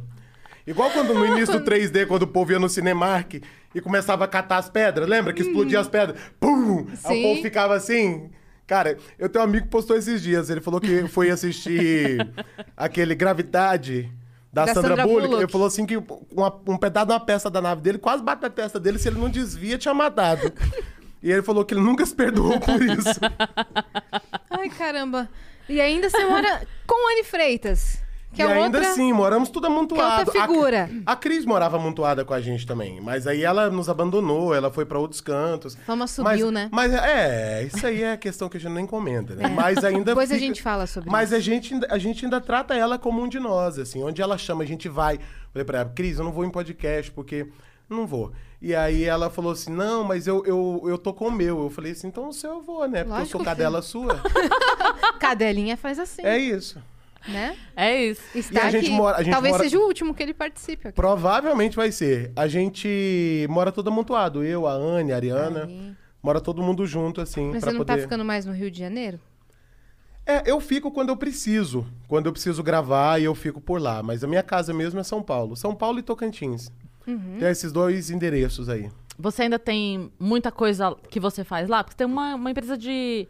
Igual quando no início do 3D, quando o povo ia no Cinemark e começava a catar as pedras, lembra? Que explodia as pedras. Pum! Aí o povo ficava assim. Cara, eu tenho um amigo que postou esses dias. Ele falou que foi assistir aquele Gravidade da, Da Sandra, Sandra Bullock. Bullock. Ele falou assim que uma- um pedaço de uma peça da nave dele quase bate na testa dele. Se ele não desvia, tinha matado. E ele falou que ele nunca se perdoou por isso. Ai, caramba. E ainda você mora com Anne Freitas. Que e é ainda outra... assim, moramos tudo amontoado. que é outra figura. A, a Cris morava amontoada com a gente também. Mas aí ela nos abandonou, ela foi pra outros cantos. Fama subiu, mas, né? Mas é, isso aí é questão que a gente nem comenta, né? Mas ainda Depois a fica- gente fala sobre Mas isso. a gente, a gente ainda trata ela como um de nós, assim. Onde ela chama, a gente vai. Falei pra ela, Cris, eu não vou em podcast, porque... Não vou. E aí ela falou assim, não, mas eu, eu, eu tô com o meu. Eu falei assim, então o seu eu vou, né? Porque Lógico eu sou cadela sua. Cadelinha faz assim, é isso. Né? É isso. Está a gente aqui. mora- a gente Talvez mora- seja o último que ele participe aqui. Provavelmente vai ser. A gente mora todo amontoado. Eu, a Anne, a Ariana. Aí. Mora todo mundo junto, assim, Mas pra você não poder... tá ficando mais no Rio de Janeiro? É, eu fico quando eu preciso. Quando eu preciso gravar, e eu fico por lá. Mas a minha casa mesmo é São Paulo. São Paulo e Tocantins. Uhum. Tem esses dois endereços aí. Você ainda tem muita coisa que você faz lá? Porque tem uma, uma empresa de,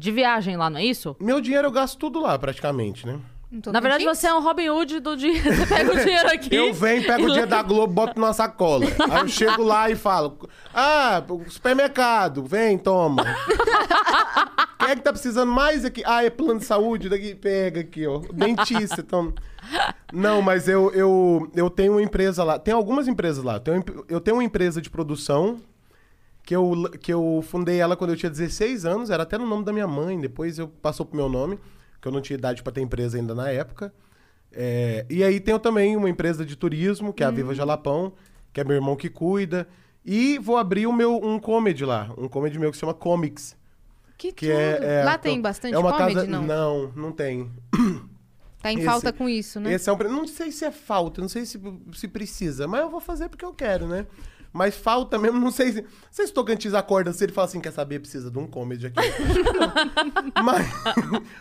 de viagem lá, não é isso? Meu dinheiro eu gasto tudo lá, praticamente, né? Na verdade, você é um Robin Hood do dia. Você pega o dinheiro aqui. Eu venho, pego o dia da Globo, boto numa sacola. Aí eu chego lá e falo: Ah, supermercado, vem, toma. Quem é que tá precisando mais aqui? Ah, é plano de saúde, daqui pega aqui, ó. Dentista, toma. Não, mas eu, eu, eu tenho uma empresa lá. Tem algumas empresas lá. Eu tenho, eu tenho uma empresa de produção que eu, que eu fundei ela quando eu tinha 16 anos. Era até no nome da minha mãe. Depois eu passou pro meu nome, que eu não tinha idade para ter empresa ainda na época. É, e aí tenho também uma empresa de turismo, que é a Viva Jalapão, que é meu irmão que cuida. E vou abrir o meu, um comedy lá. Um comedy meu que se chama Comics. Que, Que é, é- Lá tem bastante é uma comedy, casa... não? Não, não tem. Tá em Esse- falta com isso, né? Esse é um... Não sei se é falta, não sei se, se precisa, mas eu vou fazer porque eu quero, né? Mas falta mesmo, não sei se. Não sei se Tocantins acorda se ele fala assim: quer saber, precisa de um comedy aqui. mas,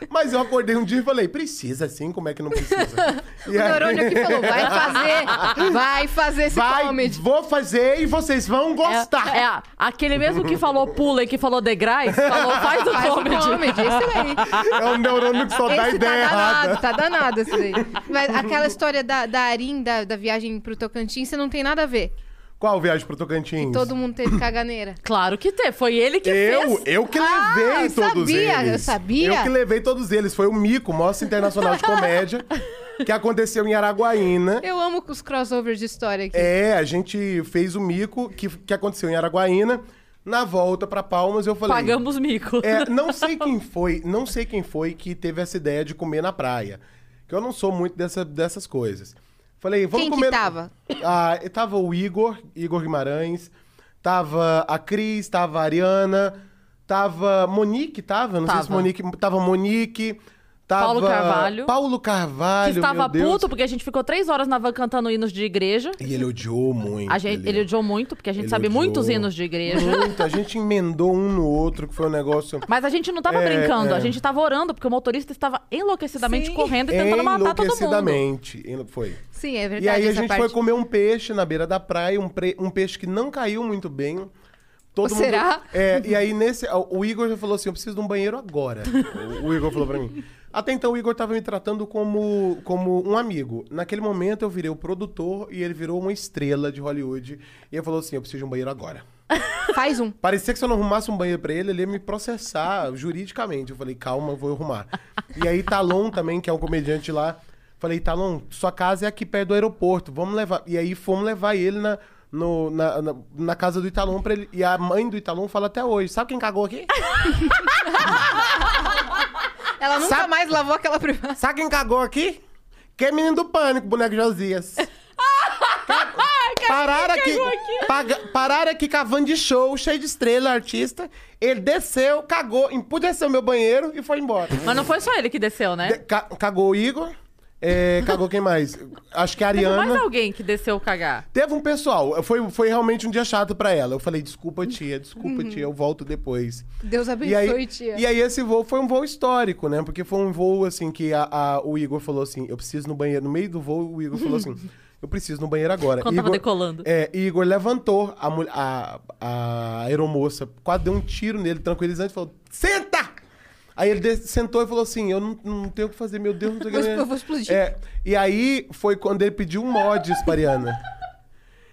mas eu acordei um dia e falei: precisa sim, como é que não precisa? E O aí- neurônio aqui falou, vai fazer, vai fazer esse Vai, comedy. vou fazer e vocês vão gostar. É, é, aquele mesmo que falou pula e que falou degraus, falou faz o Faz o comedy. esse daí. É um neurônio que só dá Esse ideia tá danado, errada. tá danado esse daí. Mas aquela história da, da Arim, da, da viagem pro Tocantins, você não tem nada a ver. Qual viagem pro Tocantins? Todo mundo teve caganeira. Claro que tem, foi ele que Eu, fez. eu que Ah, levei eu todos sabia, eles. eu sabia. Eu que levei todos eles. Foi o Mico, Mostra Internacional de Comédia, que aconteceu em Araguaína. Eu amo os crossovers de história aqui. É, a gente fez o Mico, que, que aconteceu em Araguaína. Na volta pra Palmas, eu falei... Pagamos mico. É, não sei quem foi, não sei quem foi que teve essa ideia de comer na praia. Que eu não sou muito dessa, dessas coisas. Falei, vamos Quem que comer. tava? Ah, tava o Igor, Igor Guimarães. Tava a Cris, tava a Ariana. Tava Monique, tava? Não sei se Tava. Monique. Tava Monique. Tava Paulo Carvalho. Paulo Carvalho. que estava meu Deus. puto porque a gente ficou três horas na van cantando hinos de igreja. E ele odiou muito. A gente, ele odiou muito, porque a gente Ele sabe odiou muitos hinos de igreja. Muito. A gente emendou um no outro, que foi um negócio. Mas a gente não tava É, brincando, é. a gente tava orando, porque o motorista estava enlouquecidamente Sim. correndo e tentando matar todo mundo. Enlouquecidamente. Foi. Sim, é verdade E aí a gente parte. foi comer um peixe na beira da praia, um, pre- um peixe que não caiu muito bem. Todo Ou mundo- será? É, e aí nesse. O Igor já falou assim: eu preciso de um banheiro agora. O- o Igor falou pra mim. Até então o Igor tava me tratando como, como um amigo. Naquele momento eu virei o produtor e ele virou uma estrela de Hollywood. E ele falou assim: eu preciso de um banheiro agora. Faz um. Parecia que se eu não arrumasse um banheiro pra ele, ele ia me processar juridicamente. Eu falei, calma, vou arrumar. E aí, Talon também, que é um comediante lá, falei, Talon, sua casa é aqui perto do aeroporto, vamos levar. E aí fomos levar ele na, no- na, na, na casa do Italon pra ele. E a mãe do Italon fala até hoje: sabe quem cagou aqui? Ela nunca Sabe- mais lavou aquela privada. Sabe quem cagou aqui? Que é menino do pânico, boneco Josias. Pararam aqui, paga- pararam aqui cavando de show, cheio de estrela, artista. Ele desceu, cagou, empudeceu meu banheiro e foi embora. Mas não foi só ele que desceu, né? De- ca- cagou o Igor, é, cagou quem mais? Acho que a Teve mais Ariana. alguém que desceu cagar. Teve um pessoal, foi, foi realmente um dia chato pra ela. Eu falei, desculpa, tia, desculpa, tia, eu volto depois. Deus E abençoe, aí, tia. e aí esse voo foi um voo histórico, né? Porque foi um voo, assim, que a- a- o Igor falou assim, eu preciso no banheiro. No meio do voo, o Igor falou assim, eu preciso no banheiro agora. Quando tava Igor, decolando. É, Igor levantou a, a, a aeromoça, quase deu um tiro nele, tranquilizante, e falou, senta! Aí ele sentou e falou assim, eu não, não tenho o que fazer, meu Deus, não sei o Vou que. expl- vou explodir. É, e aí foi quando ele pediu um mods pra Ariana.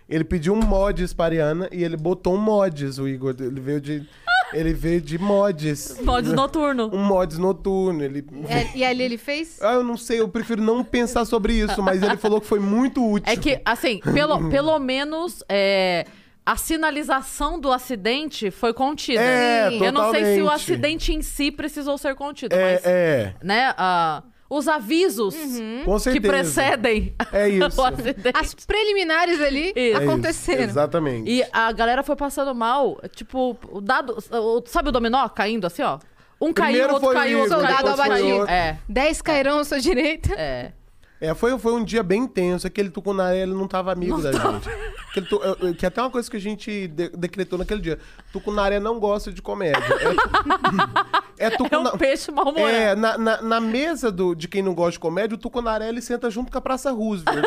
Ele pediu um mods pra Ariana e ele botou um mods, o Igor. Ele veio de. Ele veio de mods. Mods noturno. Um mods noturno. Ele. É, e ali ele fez? Ah, eu não sei, eu prefiro não pensar sobre isso, mas ele falou que foi muito útil. É que, assim, pelo, pelo menos é, a sinalização do acidente foi contida. É, Eu não sei se o totalmente. acidente em si precisou ser contido, É, mas, é. né, ah, os avisos Com que precedem É isso. o acidente. As preliminares ali Isso. É isso, aconteceram. Exatamente. E a galera foi passando mal, tipo, o dado, sabe o dominó caindo assim, ó? Um caiu, Primeiro outro foi o caiu, outro caiu, soldado outro caiu. abatido. É, Dez cairão à sua direita. é. É, foi, foi um dia bem intenso. Aquele Tucunaré, ele não tava amigo da gente. Aquele tu- eu- eu- que é até uma coisa que a gente de- decretou naquele dia. Tucunaré não gosta de comédia. É, é, É tucuna- um peixe mal-humorado. É, na, na, na mesa do, de quem não gosta de comédia, o Tucunaré ele senta junto com a Praça Roosevelt.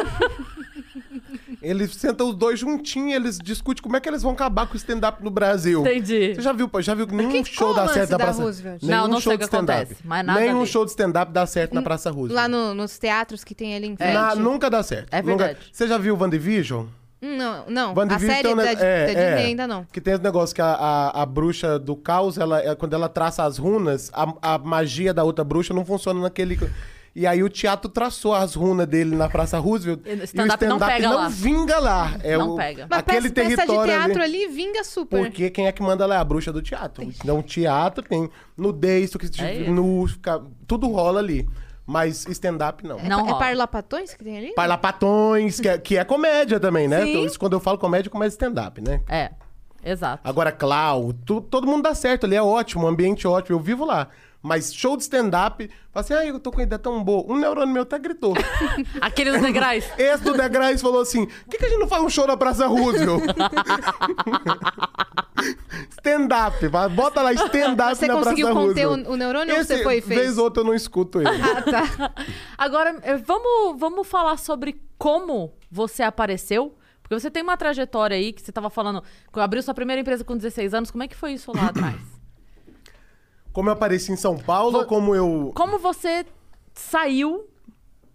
Eles sentam os dois juntinhos, eles discutem como é que eles vão acabar com o stand-up no Brasil. Entendi. Você já viu, já viu que nenhum Que- show dá o certo lance na da Praça Roosevelt? Nenhum Não, não show sei o de que stand-up. acontece, mas nada Nenhum ali. show de stand-up dá certo na Praça Roosevelt. Lá no- nos teatros que tem ali em frente. Na- nunca dá certo. É Nunca- verdade. Você já viu WandaVision? Hum, Não, não. A série um da, ne- da é, Disney é. ainda não. Que tem esse negócio que a, a, a bruxa do caos, ela, é- quando ela traça as runas, a, a magia da outra bruxa não funciona naquele. E aí o teatro traçou as runas dele na Praça Roosevelt. E o e o stand-up não pega não lá. vinga lá. É Não o, pega. Mas aquele peça, peça de território teatro ali. ali, vinga super. Porque quem é que manda lá é a bruxa do teatro. Então, teatro tem nudez, É nu, fica- tudo rola ali. Mas stand-up, não. Não é rola. parlapatões que tem ali? Parlapatões, que é, que é comédia também, né? Sim. Então, isso, quando eu falo comédia, comédia stand-up, né? É, exato. Agora, Clau, tu- todo mundo dá certo ali, é ótimo, ambiente ótimo, eu vivo lá. Mas show de stand-up, fala assim, ah, eu tô com a ideia tão boa. Um neurônio meu até gritou. Aquele dos degraus. Esse do Degraus falou assim, por que, que a gente não faz um show na Praça Roosevelt? stand-up, bota lá stand-up Você na conseguiu Praça conter Roosevelt. o, o neurônio ou Esse, você foi e fez? Vez ou outra eu não escuto ele. Ah, tá. Agora, eh, vamos, vamos falar sobre como você apareceu? Porque você tem uma trajetória aí que você tava falando. Abriu sua primeira empresa com 16 anos. Como é que foi isso lá atrás? Como eu apareci em São Paulo, ou como eu... Como você saiu,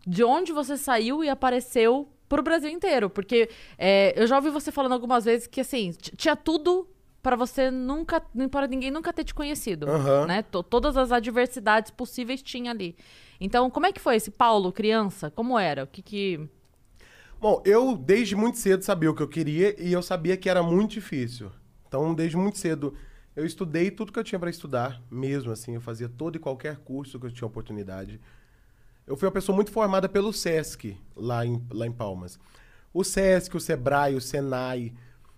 de onde você saiu e apareceu pro Brasil inteiro? Porque é, eu já ouvi você falando algumas vezes que, assim, t- tinha tudo pra você nunca, para ninguém nunca ter te conhecido, Aham. né? To- todas as adversidades possíveis tinha ali. Então, como é que foi esse Paulo, criança? Como era? O que que... Bom, eu desde muito cedo sabia o que eu queria e eu sabia que era muito difícil. Então, desde muito cedo, eu estudei tudo que eu tinha para estudar, mesmo assim. Eu fazia todo e qualquer curso que eu tinha oportunidade. Eu fui uma pessoa muito formada pelo SESC, lá em, lá em Palmas. O SESC, o SEBRAE, o SENAI,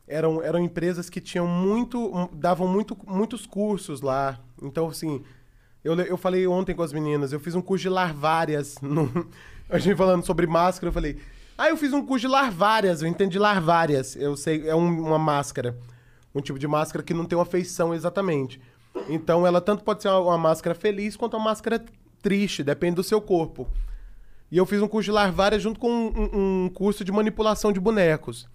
eram, eram empresas que tinham muito, davam muito, muitos cursos lá. Então, assim, eu, eu falei ontem com as meninas, eu fiz um curso de larvárias. No, a gente falando sobre máscara, eu falei, ah, eu fiz um curso de larvárias, eu entendi larvárias. Eu sei, é um- uma máscara. Um tipo de máscara que não tem uma feição exatamente. Então, ela tanto pode ser uma, uma máscara feliz quanto uma máscara triste, depende do seu corpo. E eu fiz um curso de larvária junto com um, um- um curso de manipulação de bonecos.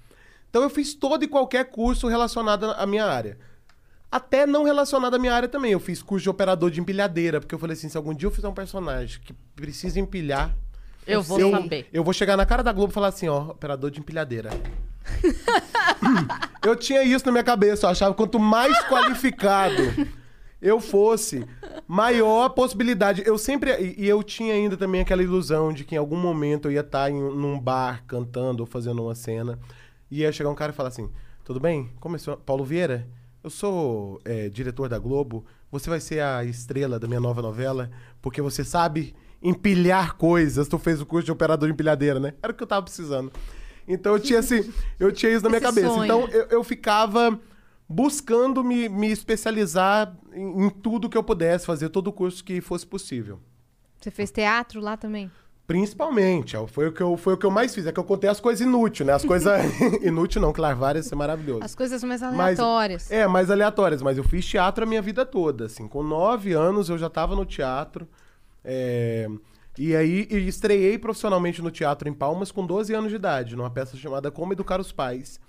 Então eu fiz todo e qualquer curso relacionado à minha área. Até não relacionado à minha área também. Eu fiz curso de operador de empilhadeira, porque eu falei assim, se algum dia eu fizer um personagem que precisa empilhar... Eu vou saber. Eu vou chegar na cara da Globo e falar assim, ó, operador de empilhadeira. eu tinha isso na minha cabeça, eu achava que quanto mais qualificado eu fosse, maior a possibilidade. Eu sempre. E, eu tinha ainda também aquela ilusão de que em algum momento eu ia estar em, um- bar cantando ou fazendo uma cena. E ia chegar um cara e falar assim: Tudo bem? Começou. Paulo Vieira, eu sou é, diretor da Globo. Você vai ser a estrela da minha nova novela, porque você sabe empilhar coisas. Tu fez o curso de operador de empilhadeira, né? Era o que eu tava precisando. Então eu tinha assim, eu tinha isso na minha Esse cabeça. sonho. Então eu, eu ficava buscando me, me especializar em, em tudo que eu pudesse, fazer todo o curso que fosse possível. Você fez teatro lá também? Principalmente, ó, foi o, que eu, foi o que eu mais fiz. É que eu contei as coisas inúteis, né? As coisas. inúteis não, claro, várias, é maravilhoso. As coisas mais Mas- aleatórias. é, mais aleatórias, mas eu fiz teatro a minha vida toda, assim. Com nove anos eu já estava no teatro. é, E aí estreiei profissionalmente no teatro em Palmas com 12 anos de idade, numa peça chamada Como Educar os Pais,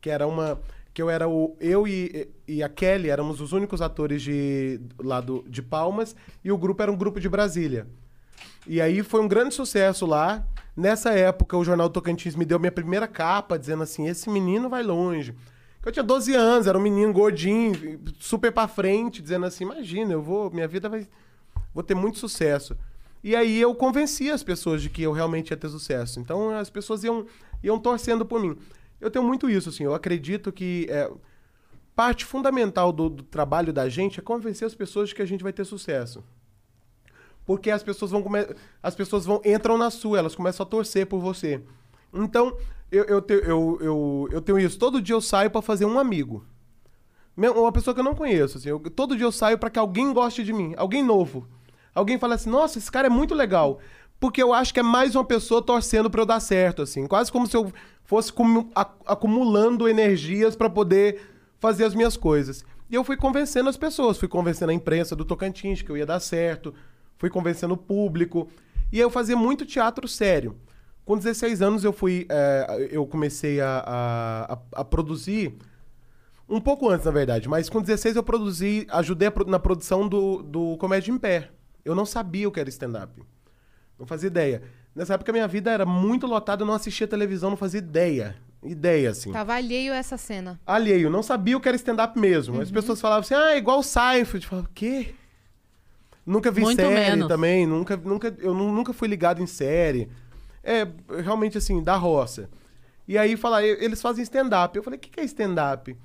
que era uma que eu era o eu e, e a Kelly éramos os únicos atores de lá de Palmas e o grupo era um grupo de Brasília. E aí foi um grande sucesso lá. Nessa época, o Jornal Tocantins me deu minha primeira capa, dizendo assim: esse menino vai longe. Eu tinha 12 anos, era um menino gordinho, super pra frente, dizendo assim: imagina, eu vou, minha vida vai. Vou ter muito sucesso. E aí eu convenci as pessoas de que eu realmente ia ter sucesso. Então as pessoas iam, iam torcendo por mim. Eu tenho muito isso, assim. Eu acredito que é, parte fundamental do, do trabalho da gente é convencer as pessoas de que a gente vai ter sucesso. Porque as pessoas vão come... as pessoas vão entram na sua, elas começam a torcer por você. Então, eu, eu, te- eu, eu, eu tenho isso. Todo dia eu saio pra fazer um amigo. Uma pessoa que eu não conheço. Assim, eu- todo dia eu saio pra que alguém goste de mim. Alguém novo. Alguém fala assim, nossa, esse cara é muito legal. Porque eu acho que é mais uma pessoa torcendo pra eu dar certo, assim. Quase como se eu fosse acumulando energias pra poder fazer as minhas coisas. E eu fui convencendo as pessoas. Fui convencendo a imprensa do Tocantins que eu ia dar certo. Fui convencendo o público. E eu fazia muito teatro sério. Com 16 anos eu fui... eh, eu comecei a, a- a- produzir... Um pouco antes, na verdade, mas com 16 eu produzi, ajudei a na produção do, do Comédia em Pé. Eu não sabia o que era stand-up. Não fazia ideia. Nessa época minha vida era muito lotada, eu não assistia televisão, não fazia ideia. Ideia, assim. Tava alheio a essa cena. Alheio, não sabia o que era stand-up mesmo. As pessoas falavam assim, ah, é igual o Seinfeld. Eu falava, o quê? Nunca vi Muito série menos. também, nunca, nunca, eu nu- nunca fui ligado em série. É, realmente assim, da roça. E aí falar, eles fazem stand-up. Eu falei, o que que é stand-up?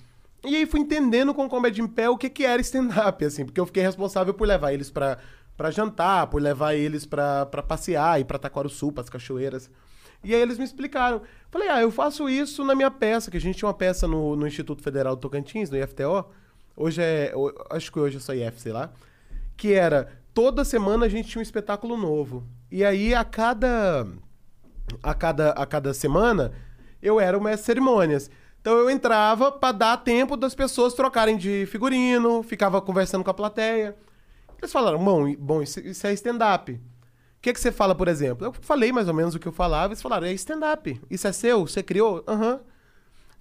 E aí fui entendendo com o Comédia em Pé o que que era stand-up, assim, porque eu fiquei responsável por levar eles pra, pra jantar, por levar eles pra passear, ir pra Taquaruçu, pras cachoeiras. E aí eles me explicaram. Falei, ah, eu faço isso na minha peça, que a gente tinha uma peça no, no Instituto Federal do Tocantins, no IFTO. Hoje é. ho- Acho que hoje é só IF, sei lá. Que era. Toda semana a gente tinha um espetáculo novo. E aí, a cada. A cada, a cada semana, eu era de cerimônias. Então eu entrava pra dar tempo das pessoas trocarem de figurino, ficava conversando com a plateia. Eles falaram, bom, bom isso, isso é stand-up. O que, que você fala, por exemplo? Eu falei mais ou menos o que eu falava, eles falaram, é stand-up. Isso é seu? Você criou? Aham.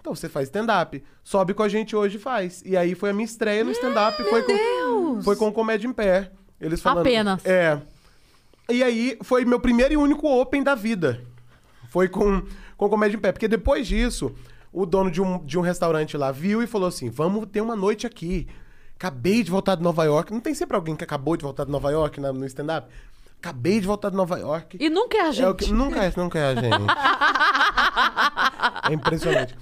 Então você faz stand-up. Sobe com a gente hoje e faz. E aí foi a minha estreia no stand-up. foi com, Foi com Comédia em Pé. Eles falando. Apenas. É. E aí foi meu primeiro e único open da vida. Foi com, com Comédia em Pé. Porque depois disso, o dono de um, de um restaurante lá viu e falou assim: vamos ter uma noite aqui. Acabei de voltar de Nova York. Não tem sempre alguém que acabou de voltar de Nova York no stand-up? Acabei de voltar de Nova York. E nunca é a gente. É que- nunca é, nunca é a gente. é impressionante.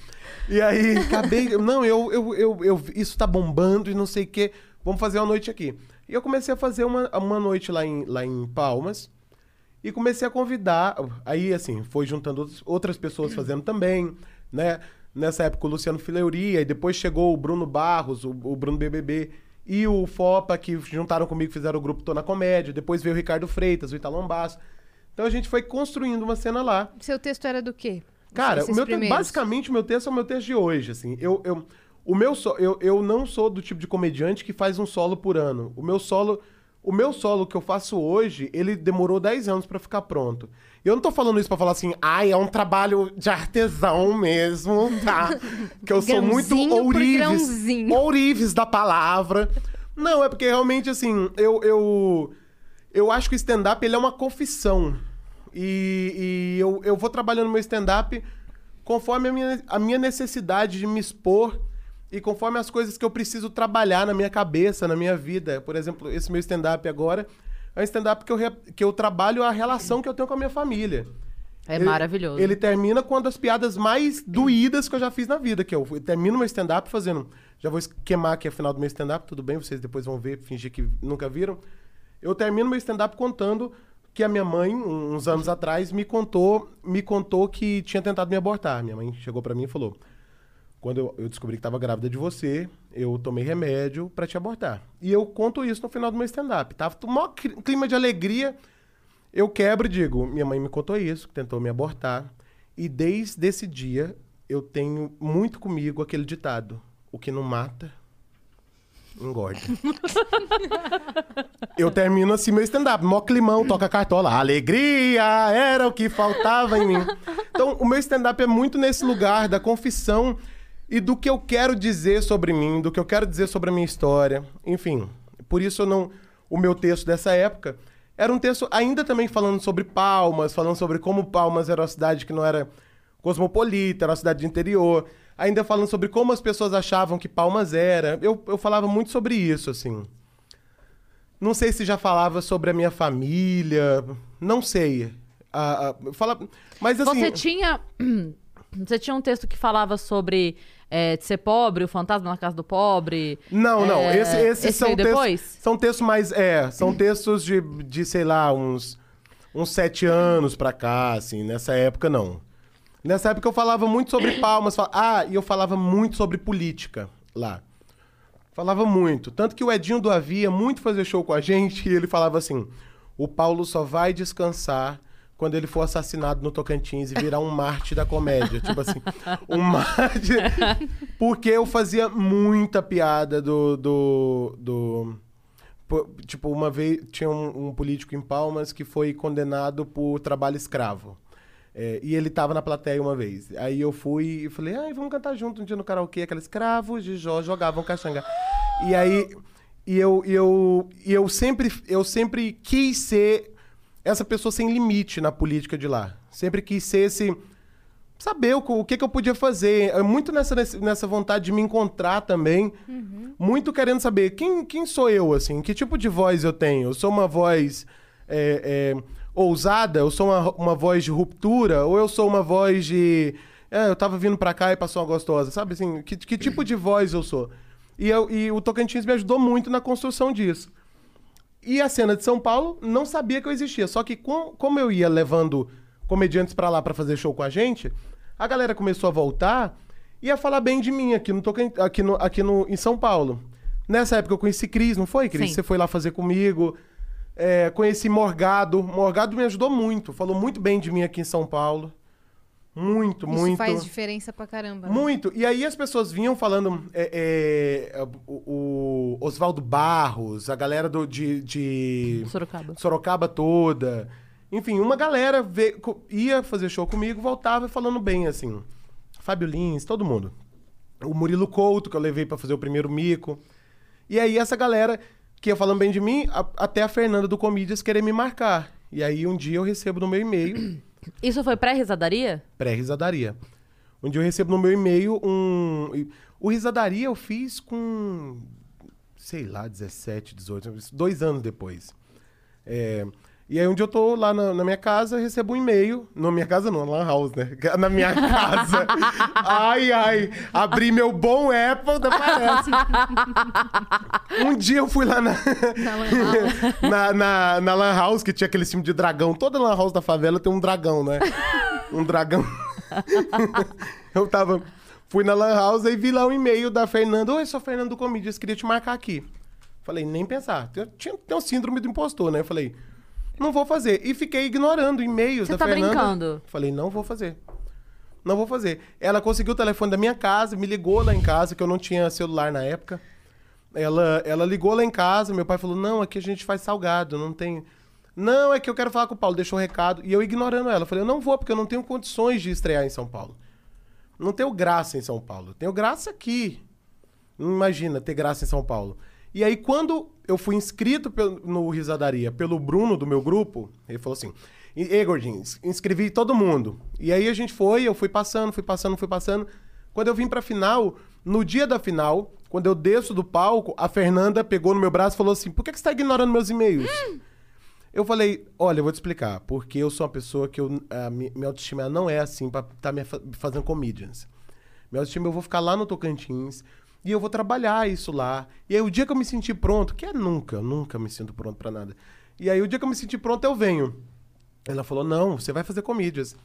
E aí, acabei. Não, eu, eu, eu, eu- Isso tá bombando e não sei o quê. Vamos fazer uma noite aqui. E eu comecei a fazer uma, uma noite lá em, lá em Palmas. E comecei a convidar. Aí, assim, foi juntando outras pessoas fazendo também, né? Nessa época o Luciano Fileuria, e depois chegou o Bruno Barros, o, o Bruno BBB, e o Fopa, que juntaram comigo, fizeram o grupo Tô na Comédia. Depois veio o Ricardo Freitas, o Italon Basso. Então a gente foi construindo uma cena lá. Seu texto era do quê? Cara, o meu te- basicamente o meu texto é o meu texto de hoje, assim. Eu, eu, o meu so- eu, eu não sou do tipo de comediante que faz um solo por ano. O meu solo, o meu solo que eu faço hoje, ele demorou 10 anos pra ficar pronto. Eu não tô falando isso pra falar assim, ai, é um trabalho de artesão mesmo, tá? Que eu sou muito ourives. Ourives da palavra. Não, é porque realmente, assim, eu, eu, eu acho que o stand-up ele é uma confissão. E, e eu, eu vou trabalhando meu stand-up conforme a minha, a minha necessidade de me expor e conforme as coisas que eu preciso trabalhar na minha cabeça, na minha vida. Por exemplo, esse meu stand-up agora é um stand-up que eu, re- que eu trabalho a relação que eu tenho com a minha família. É Ele- maravilhoso. Ele termina com uma das piadas mais doídas que eu já fiz na vida, que eu termino meu stand-up fazendo. Já vou queimar aqui a final do meu stand-up, tudo bem, vocês depois vão ver, fingir que nunca viram. Eu termino meu stand-up contando que a minha mãe, uns anos atrás, me contou, me contou que tinha tentado me abortar. Minha mãe chegou pra mim e falou: quando eu, eu descobri que estava grávida de você, eu tomei remédio pra te abortar. E eu conto isso no final do meu stand-up. Tava o maior cli- clima de alegria. Eu quebro e digo: minha mãe me contou isso, que tentou me abortar. E desde esse dia, eu tenho muito comigo aquele ditado: o que não mata, engorda. eu termino assim meu stand-up, mó climão, toca cartola. Alegria era o que faltava em mim. Então, o meu stand-up é muito nesse lugar da confissão e do que eu quero dizer sobre mim, do que eu quero dizer sobre a minha história. Enfim, por isso eu não. O meu texto dessa época era um texto ainda também falando sobre Palmas, falando sobre como Palmas era uma cidade que não era cosmopolita, era uma cidade de interior. Ainda falando sobre como as pessoas achavam que Palmas era. Eu, eu falava muito sobre isso, assim. Não sei se já falava sobre a minha família. Não sei. Ah, ah, fala... Mas assim. Você tinha. Você tinha um texto que falava sobre é, de ser pobre, o fantasma na casa do pobre. Não, não. É, Esse, esses esse são textos. depois? São textos mais. É, são textos de, de, sei lá, uns, uns sete anos pra cá, assim. Nessa época, não. Nessa época eu falava muito sobre palmas. fal- Ah, e eu falava muito sobre política lá. Falava muito. Tanto que o Edinho do Havia muito fazer show com a gente e ele falava assim: o Paulo só vai descansar quando ele for assassinado no Tocantins e virar um Marte da comédia. tipo assim, um Marte. Porque eu fazia muita piada do. do, do... Tipo, uma vez tinha um, um político em Palmas que foi condenado por trabalho escravo. É, e ele tava na plateia uma vez. Aí eu fui e falei, ai, vamos cantar junto um dia no karaokê, aqueles escravos de Jó jogavam caxanga. E aí, e eu, e eu, e eu sempre, eu sempre quis ser essa pessoa sem limite na política de lá. Sempre quis ser esse saber o, o que, que eu podia fazer. É Muito nessa, nessa vontade de me encontrar também. Muito querendo saber quem, quem sou eu, assim, que tipo de voz eu tenho. Eu sou uma voz é, é, ousada, eu sou uma, uma voz de ruptura, ou eu sou uma voz de. É, eu tava vindo pra cá e passou uma gostosa, sabe assim? Que, que tipo de voz eu sou? E, eu, e o Tocantins me ajudou muito na construção disso. E a cena de São Paulo não sabia que eu existia. Só que com- como eu ia levando comediantes pra lá pra fazer show com a gente, a galera começou a voltar e a falar bem de mim aqui no, aqui no, aqui no em São Paulo. Nessa época eu conheci Cris, não foi, Cris? Sim. Você foi lá fazer comigo. É, conheci Morgado. Morgado me ajudou muito. Falou muito bem de mim aqui em São Paulo. Muito, Isso muito. faz diferença pra caramba. né? Muito. E aí as pessoas vinham falando. é, é, o, o Oswaldo Barros, a galera do, de, de Sorocaba. Sorocaba toda. Enfim, uma galera ia fazer show comigo, voltava falando bem, assim. Fábio Lins, todo mundo. O Murilo Couto, que eu levei pra fazer o primeiro mico. E aí essa galera que ia falando bem de mim, a- até a Fernanda do Comídias querer me marcar. E aí um dia eu recebo no meu e-mail Isso foi pré-risadaria? pré-risadaria. Onde eu recebo no meu e-mail um. O risadaria eu fiz com. sei lá, 17, 18, dois anos depois. É, e aí, onde eu tô lá na, na minha casa, eu recebo um e-mail. Na minha casa não, na Lan House, né? Na minha casa. ai, ai. Abri meu bom Apple, até parece. um dia eu fui lá na, na, na, na Lan House, que tinha aquele filme de dragão. Toda Lan House da favela tem um dragão, né? Um dragão. eu tava. Fui na Lan House e vi lá um e-mail da Fernanda. Oi, sou a Fernanda do Comedians, queria te marcar aqui. Falei, nem pensar. Eu tinha, tem o síndrome do impostor, né? Eu falei, não vou fazer. E fiquei ignorando e-mails Você da tá Fernanda. brincando? Falei, não vou fazer. Não vou fazer. Ela conseguiu o telefone da minha casa, me ligou lá em casa, que eu não tinha celular na época. Ela, ela ligou lá em casa, meu pai falou: Não, aqui a gente faz salgado, não tem. Não, é que eu quero falar com o Paulo, deixou o recado. E eu ignorando ela. Falei: Eu não vou, porque eu não tenho condições de estrear em São Paulo. Não tenho graça em São Paulo. Tenho graça aqui. Não imagina ter graça em São Paulo. E aí, quando eu fui inscrito no Risadaria pelo Bruno do meu grupo, ele falou assim: Ei, gordinho, ins- inscrevi todo mundo. E aí a gente foi, eu fui passando, fui passando, fui passando. Quando eu vim pra final, no dia da final, quando eu desço do palco, a Fernanda pegou no meu braço e falou assim: Por que, você tá ignorando meus e-mails? Eu falei, olha, eu vou te explicar, porque eu sou uma pessoa que eu, a mi- minha autoestima não é assim pra estar me fa- fazendo comedians. Minha autoestima eu vou ficar lá no Tocantins e eu vou trabalhar isso lá. E aí o dia que eu me sentir pronto, que é nunca, eu nunca me sinto pronto pra nada. E aí o dia que eu me sentir pronto eu venho. Ela falou, não, você vai fazer comedians. Eu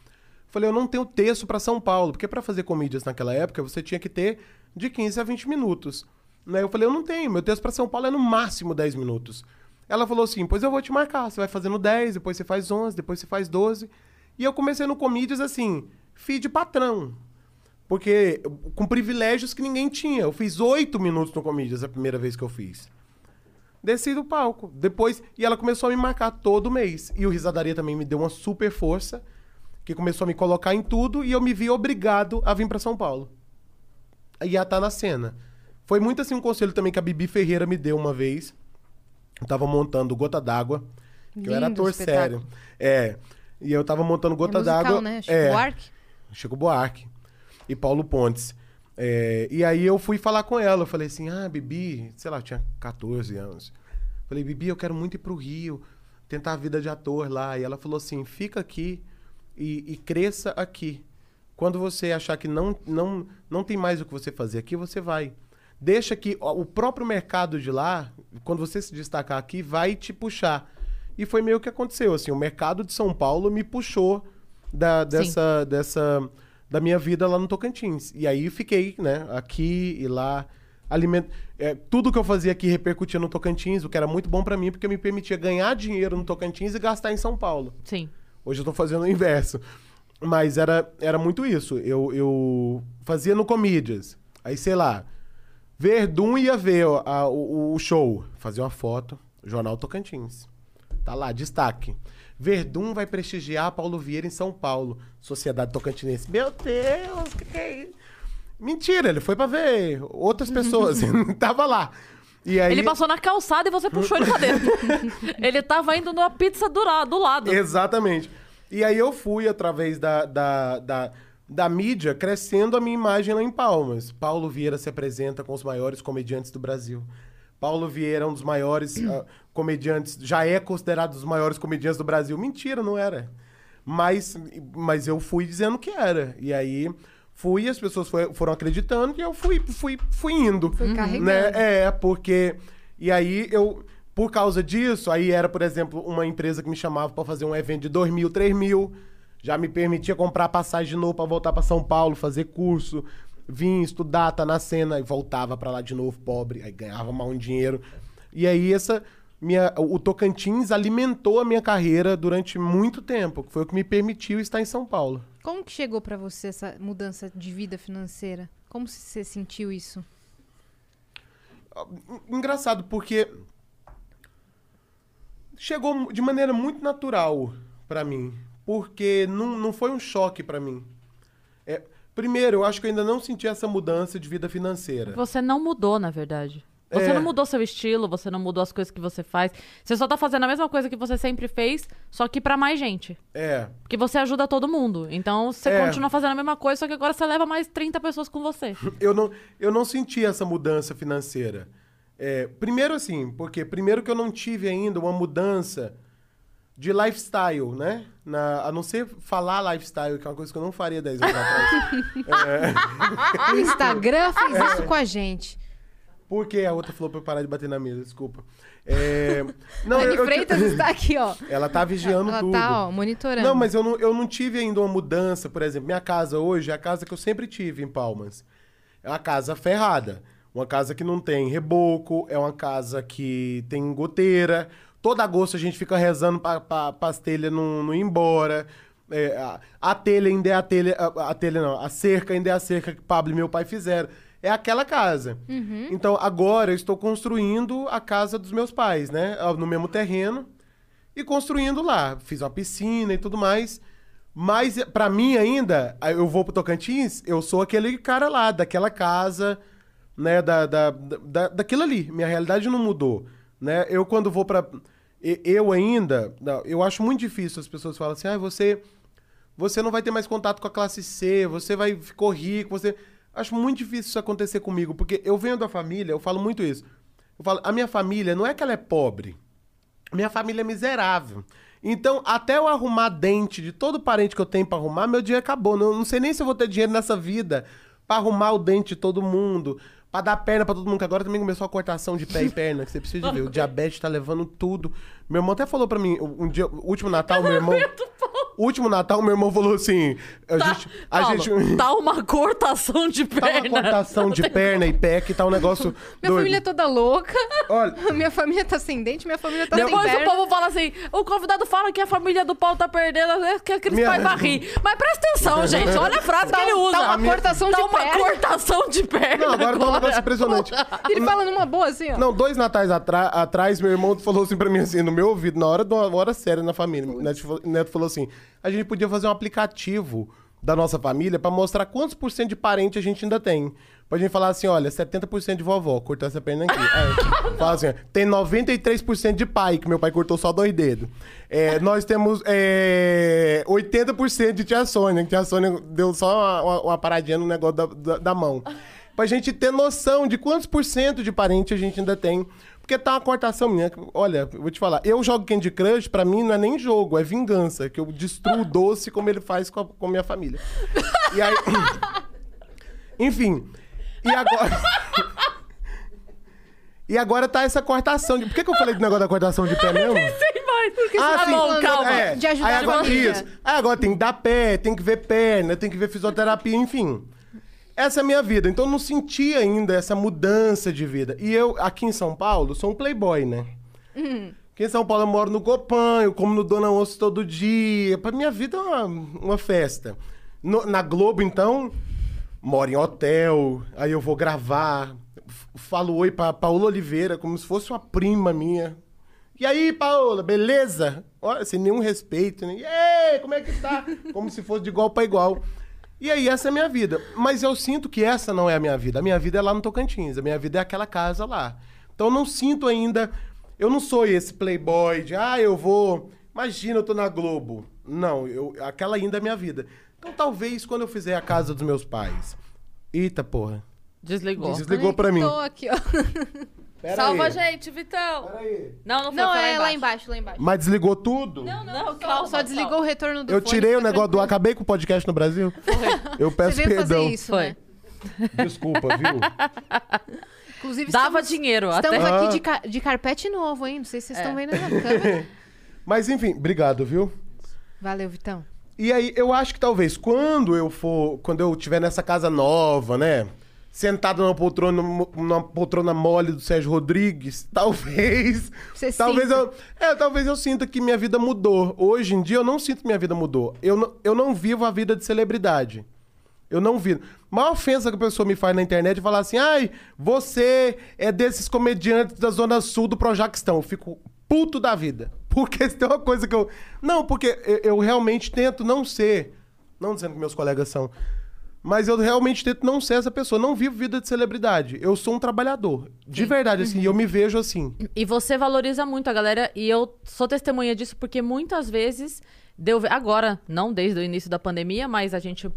falei, eu não tenho texto pra São Paulo, porque pra fazer comedians naquela época você tinha que ter de 15 a 20 minutos. Né? Eu falei, eu não tenho, meu texto pra São Paulo é no máximo 10 minutos. Ela falou assim, pois eu vou te marcar, você vai fazendo 10, depois você faz 11, depois você faz 12. E eu comecei no comedians assim, feed patrão. Porque com privilégios que ninguém tinha. Eu fiz oito minutos no Comedians a primeira vez que eu fiz. Desci do palco. Depois. E ela começou a me marcar todo mês. E o Risadaria também me deu uma super força. Que começou a me colocar em tudo. E eu me vi obrigado a vir pra São Paulo. E a estar na cena. Foi muito assim um conselho também que a Bibi Ferreira me deu uma vez. Eu tava montando Gota d'Água. Que eu era Lindo ator espetáculo. sério. É. E eu tava montando É Gota musical, d'Água. né? Chico é. Buarque. Chico Buarque e Paulo Pontes. É, e aí eu fui falar com ela. Eu falei assim: Ah, Bibi, sei lá, tinha 14 anos. Falei, Bibi, eu quero muito ir pro Rio, tentar a vida de ator lá. E ela falou assim: fica aqui e, e cresça aqui. Quando você achar que não, não, não tem mais o que você fazer aqui, você vai. Deixa que o próprio mercado de lá, quando você se destacar aqui, vai te puxar. E foi meio que aconteceu, assim, o mercado de São Paulo me puxou da, dessa, dessa, da minha vida lá no Tocantins. E aí fiquei, né, aqui e lá, aliment... é, tudo que eu fazia aqui repercutia no Tocantins, o que era muito bom pra mim, porque me permitia ganhar dinheiro no Tocantins e gastar em São Paulo. Sim. Hoje eu tô fazendo o inverso. Mas era, era muito isso. Eu, eu fazia no Comedians. Aí, sei lá, Verdun ia ver a- o, o show. Fazia uma foto. Jornal Tocantins. Tá lá, destaque. Verdun vai prestigiar Paulo Vieira em São Paulo. Sociedade Tocantinense. Meu Deus, que que é isso? Mentira, ele foi pra ver outras pessoas. Tava lá. E aí... Ele passou na calçada e você puxou ele pra dentro. ele tava indo numa pizza do, do lado. Exatamente. E aí eu fui, através da, da, da, da mídia, crescendo a minha imagem lá em Palmas. Paulo Vieira se apresenta com os maiores comediantes do Brasil. Paulo Vieira é um dos maiores ah, comediantes, já é considerado um dos maiores comediantes do Brasil. Mentira, não era. Mas, mas eu fui dizendo que era. E aí fui, as pessoas foi- foram acreditando e eu fui, fui, fui indo. Foi carregando. Né? É, porque. E aí eu. Por causa disso, aí era, por exemplo, uma empresa que me chamava pra fazer um evento de 2 mil, 3 mil. Já me permitia comprar passagem de novo pra voltar pra São Paulo, fazer curso. Vim estudar, tá na cena e voltava pra lá de novo, pobre. Aí ganhava mal um dinheiro. E aí essa minha, o Tocantins alimentou a minha carreira durante muito tempo, que foi o que me permitiu estar em São Paulo. Como que chegou pra você essa mudança de vida financeira? Como você sentiu isso? Engraçado, porque chegou de maneira muito natural pra mim, porque não, não foi um choque pra mim. É, primeiro, eu acho que eu ainda não senti essa mudança de vida financeira. Você não mudou, na verdade. Você É. não mudou seu estilo, você não mudou as coisas que você faz. Você só tá fazendo a mesma coisa que você sempre fez, só que pra mais gente. É, Porque você ajuda todo mundo. Então você É. continua fazendo a mesma coisa, só que agora você leva mais 30 pessoas com você. eu não, eu não senti essa mudança financeira. É, primeiro assim, porque primeiro que eu não tive ainda uma mudança de lifestyle, né? Na, a não ser falar lifestyle, que é uma coisa que eu não faria 10 anos atrás. O Instagram fez É. isso com a gente. Porque a outra falou pra eu parar de bater na mesa, desculpa. É, não, Dani eu- eu- Freitas está aqui, ó. Ela tá vigiando Ela tudo. tá, ó, monitorando. Não, mas eu não, eu não tive ainda uma mudança, por exemplo. Minha casa hoje é a casa que eu sempre tive em Palmas. É uma casa ferrada. Uma casa que não tem reboco, é uma casa que tem goteira. Todo agosto a gente fica rezando pra, pra, as telhas não, não ir embora. É, a, a telha ainda é a telha. A, a telha não, a cerca ainda é a cerca que Pablo e meu pai fizeram. É aquela casa. Então agora eu estou construindo a casa dos meus pais, né? No mesmo terreno e construindo lá. Fiz uma piscina e tudo mais. Mas pra mim ainda, eu vou pro Tocantins, eu sou aquele cara lá, daquela casa, né, da, da, da, daquilo ali. Minha realidade não mudou, né? Eu quando vou pra... Eu ainda, eu acho muito difícil as pessoas falam assim, ah, você, você não vai ter mais contato com a classe C, você vai ficou rico, você... Acho muito difícil isso acontecer comigo, porque eu venho da família, eu falo muito isso. Eu falo, a minha família não é que ela é pobre, minha família é miserável. Então, até eu arrumar dente de todo parente que eu tenho pra arrumar, meu dinheiro acabou. Não, não sei nem se eu vou ter dinheiro nessa vida pra arrumar o dente de todo mundo, pra dar perna pra todo mundo, que agora também começou a cortação de pé e perna, que você precisa de ver. O diabetes tá levando tudo. Meu irmão até falou pra mim, um dia, último Natal, meu irmão. O último Natal, meu irmão falou assim: a gente. A Paulo, gente tá uma cortação de tá perna. uma cortação de perna e pé, que tá um negócio. Minha doido. família é toda louca. Olha, Minha família tá sem dente, minha família tá sem Depois o perna. povo fala assim: o convidado fala que a família do Paulo tá perdendo, é que aqueles Minha- pais vai rir. Mas presta atenção, gente. Olha a frase Tá- que ele usa. tá uma minha- cortação tá de uma perna. cortação de perna. não, agora tá um negócio agora. impressionante. Ele fala numa boa assim, ó. Não, dois natais atrás, meu irmão falou assim pra mim, assim, no meu ouvido, na hora de uma hora séria na família. O Neto, falou- Neto falou assim: a gente podia fazer um aplicativo da nossa família pra mostrar quantos por cento de parente a gente ainda tem. Pra gente falar assim: olha, 70% de vovó, cortou essa perna aqui. Aí, fala assim: ó, tem 93% de pai, que meu pai cortou só dois dedos. É, nós temos é, 80% de tia Sônia, que tia Sônia deu só uma, uma- uma paradinha no negócio da, da, da mão. Pra gente ter noção de quantos por cento de parente a gente ainda tem. Porque tá uma cortação minha. Olha, eu vou te falar. Eu jogo Candy Crush, pra mim não é nem jogo, é vingança. Que eu destruo o doce como ele faz com a, com a minha família. E aí... Enfim. E agora... E agora tá essa cortação. De... Por que, que eu falei do negócio da cortação de pé mesmo? Porque Ah, tá sim. bom, calma. É, De ajudar aí a agora, isso. Aí agora tem que dar pé, tem que ver perna, tem que ver fisioterapia, enfim. Essa é a minha vida. Então eu não senti ainda essa mudança de vida. E eu, aqui em São Paulo, sou um playboy, né? Aqui em São Paulo eu moro no Copan, eu como no Dona Osso todo dia. Pra minha vida é uma, uma festa. No- na Globo, então, moro em hotel, aí eu vou gravar, falo oi pra Paola Oliveira, como se fosse uma prima minha. E aí, Paola, beleza? Olha, sem nenhum respeito, né? E aí, como é que tá? Como se fosse de igual pra igual. E aí, essa é a minha vida. Mas eu sinto que essa não é a minha vida. A minha vida é lá no Tocantins. A minha vida é aquela casa lá. Então eu não sinto ainda. Eu não sou esse playboy de, ah, eu vou. Imagina, eu tô na Globo. Não, eu, aquela ainda é a minha vida. Então talvez quando eu fizer a casa dos meus pais. Eita, porra. Desligou. Desligou pra mim. Tô aqui, ó. Pera Salva aí. a gente, Vitão. Pera aí. Não, não foi. Não, foi é lá embaixo, lá embaixo. Mas desligou tudo? Não, não, Só, calma, só desligou o retorno do Eu fone, tirei o negócio do. tranquilo. Acabei com o podcast no Brasil? Eu Você peço veio perdão. fazer isso, Foi. né? Desculpa, viu? Inclusive, Dava estamos, dinheiro Estamos até. aqui de, ca- de carpete novo, hein? Não sei se vocês É. estão vendo na câmera. Mas enfim, obrigado, viu? Valeu, Vitão. E aí, eu acho que talvez quando eu for, quando eu estiver nessa casa nova, né? Sentado numa poltrona, numa poltrona mole do Sérgio Rodrigues, talvez. Você talvez sinta. eu. É, talvez eu sinta que minha vida mudou. Hoje em dia eu não sinto que minha vida mudou. Eu não, eu não vivo a vida de celebridade. Eu não vivo. A maior ofensa que a pessoa me faz na internet é falar assim: ai, você é desses comediantes da Zona Sul do Projaquistão. Eu fico puto da vida. Porque se tem uma coisa que eu. Não, porque eu, eu realmente tento não ser. Não dizendo que meus colegas são. Mas eu realmente tento não ser essa pessoa. Não vivo vida de celebridade. Eu sou um trabalhador. De verdade, assim. E eu me vejo assim. E você valoriza muito a galera, e eu sou testemunha disso porque muitas vezes deu. Agora, não desde o início da pandemia, mas a gente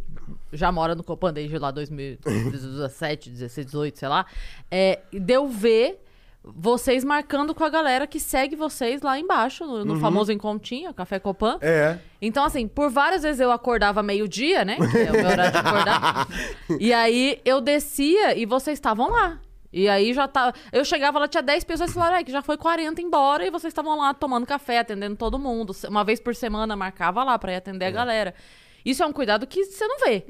já mora no Copan desde lá 2017, 16, 18, sei lá. É, e deu ver vocês marcando com a galera que segue vocês lá embaixo, no, no famoso encontrinho, Café Copan. É. Então, assim, por várias vezes eu acordava meio-dia, né? Que é o meu horário de acordar. e aí eu descia e vocês estavam lá. E aí já tava. Eu chegava lá, tinha 10 pessoas e falaram, "Ai, que já foi 40 embora, e vocês estavam lá tomando café, atendendo todo mundo. Uma vez por semana marcava lá pra ir atender É. a galera. Isso é um cuidado que você não vê.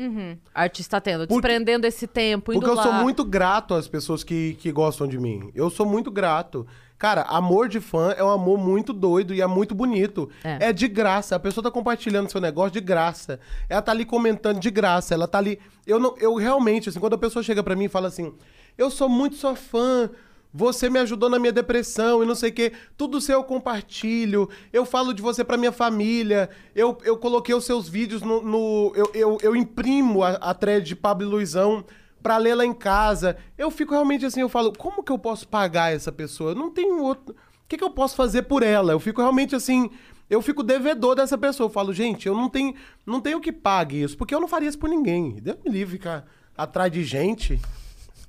Artista tendo, Porque- desprendendo esse tempo, indo Porque eu lá. sou muito grato às pessoas que, que gostam de mim. Eu sou muito grato. Cara, amor de fã é um amor muito doido e é muito bonito. É. É, de graça. A pessoa tá compartilhando seu negócio de graça. Ela tá ali comentando de graça. Ela tá ali. Eu não, eu realmente, assim, quando a pessoa chega pra mim e fala assim: Eu sou muito sua fã. Você me ajudou na minha depressão e não sei o quê. Tudo seu eu compartilho. Eu falo de você pra minha família. Eu, eu coloquei os seus vídeos no. no- eu, eu, eu imprimo a, a thread de Pablo e Luizão pra ler lá em casa. Eu fico realmente assim, eu falo, como que eu posso pagar essa pessoa? Não tenho outro. O que, que eu posso fazer por ela? Eu fico realmente assim. Eu fico devedor dessa pessoa. Eu falo, gente, eu não tenho, não tenho que pague isso, porque eu não faria isso por ninguém. Deus me livre ficar atrás de gente.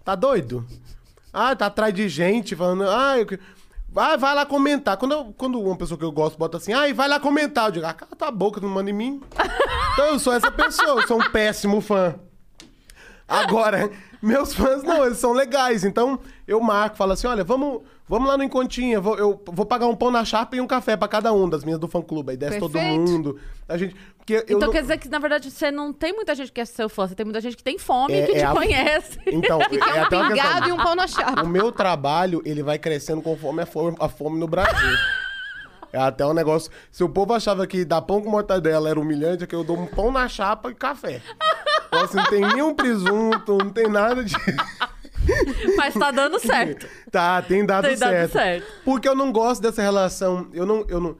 Tá doido? Ah, tá atrás de gente falando, ah, eu... que- vai, lá comentar. Quando, eu- quando uma pessoa que eu gosto bota assim, ai, vai lá comentar, eu digo, ah, cala tua boca, não manda em mim. Então eu sou essa pessoa, eu sou um péssimo fã. Agora, meus fãs não, eles são legais. Então, eu marco, falo assim: olha, vamos, vamos lá no Encontinha. Eu vou, eu vou pagar um pão na chapa e um café pra cada um das minhas do fã clube. Aí desce todo Perfeito. mundo. A gente. Porque Então não- quer dizer que, na verdade, você não tem muita gente que é seu fã, você tem muita gente que tem fome É- e que é te a- conhece. Então, Que quer é um até questão. pingado e um pão na chapa. O meu trabalho, ele vai crescendo conforme a fome, a fome no Brasil. É até um negócio. Se o povo achava que dar pão com mortadela era humilhante, é que eu dou um pão na chapa e café. Então, assim, não tem nenhum presunto, não tem nada de. Mas tá dando certo. Tá, tem dado, Tem dado certo. certo. Porque eu não gosto dessa relação. Eu não, eu não,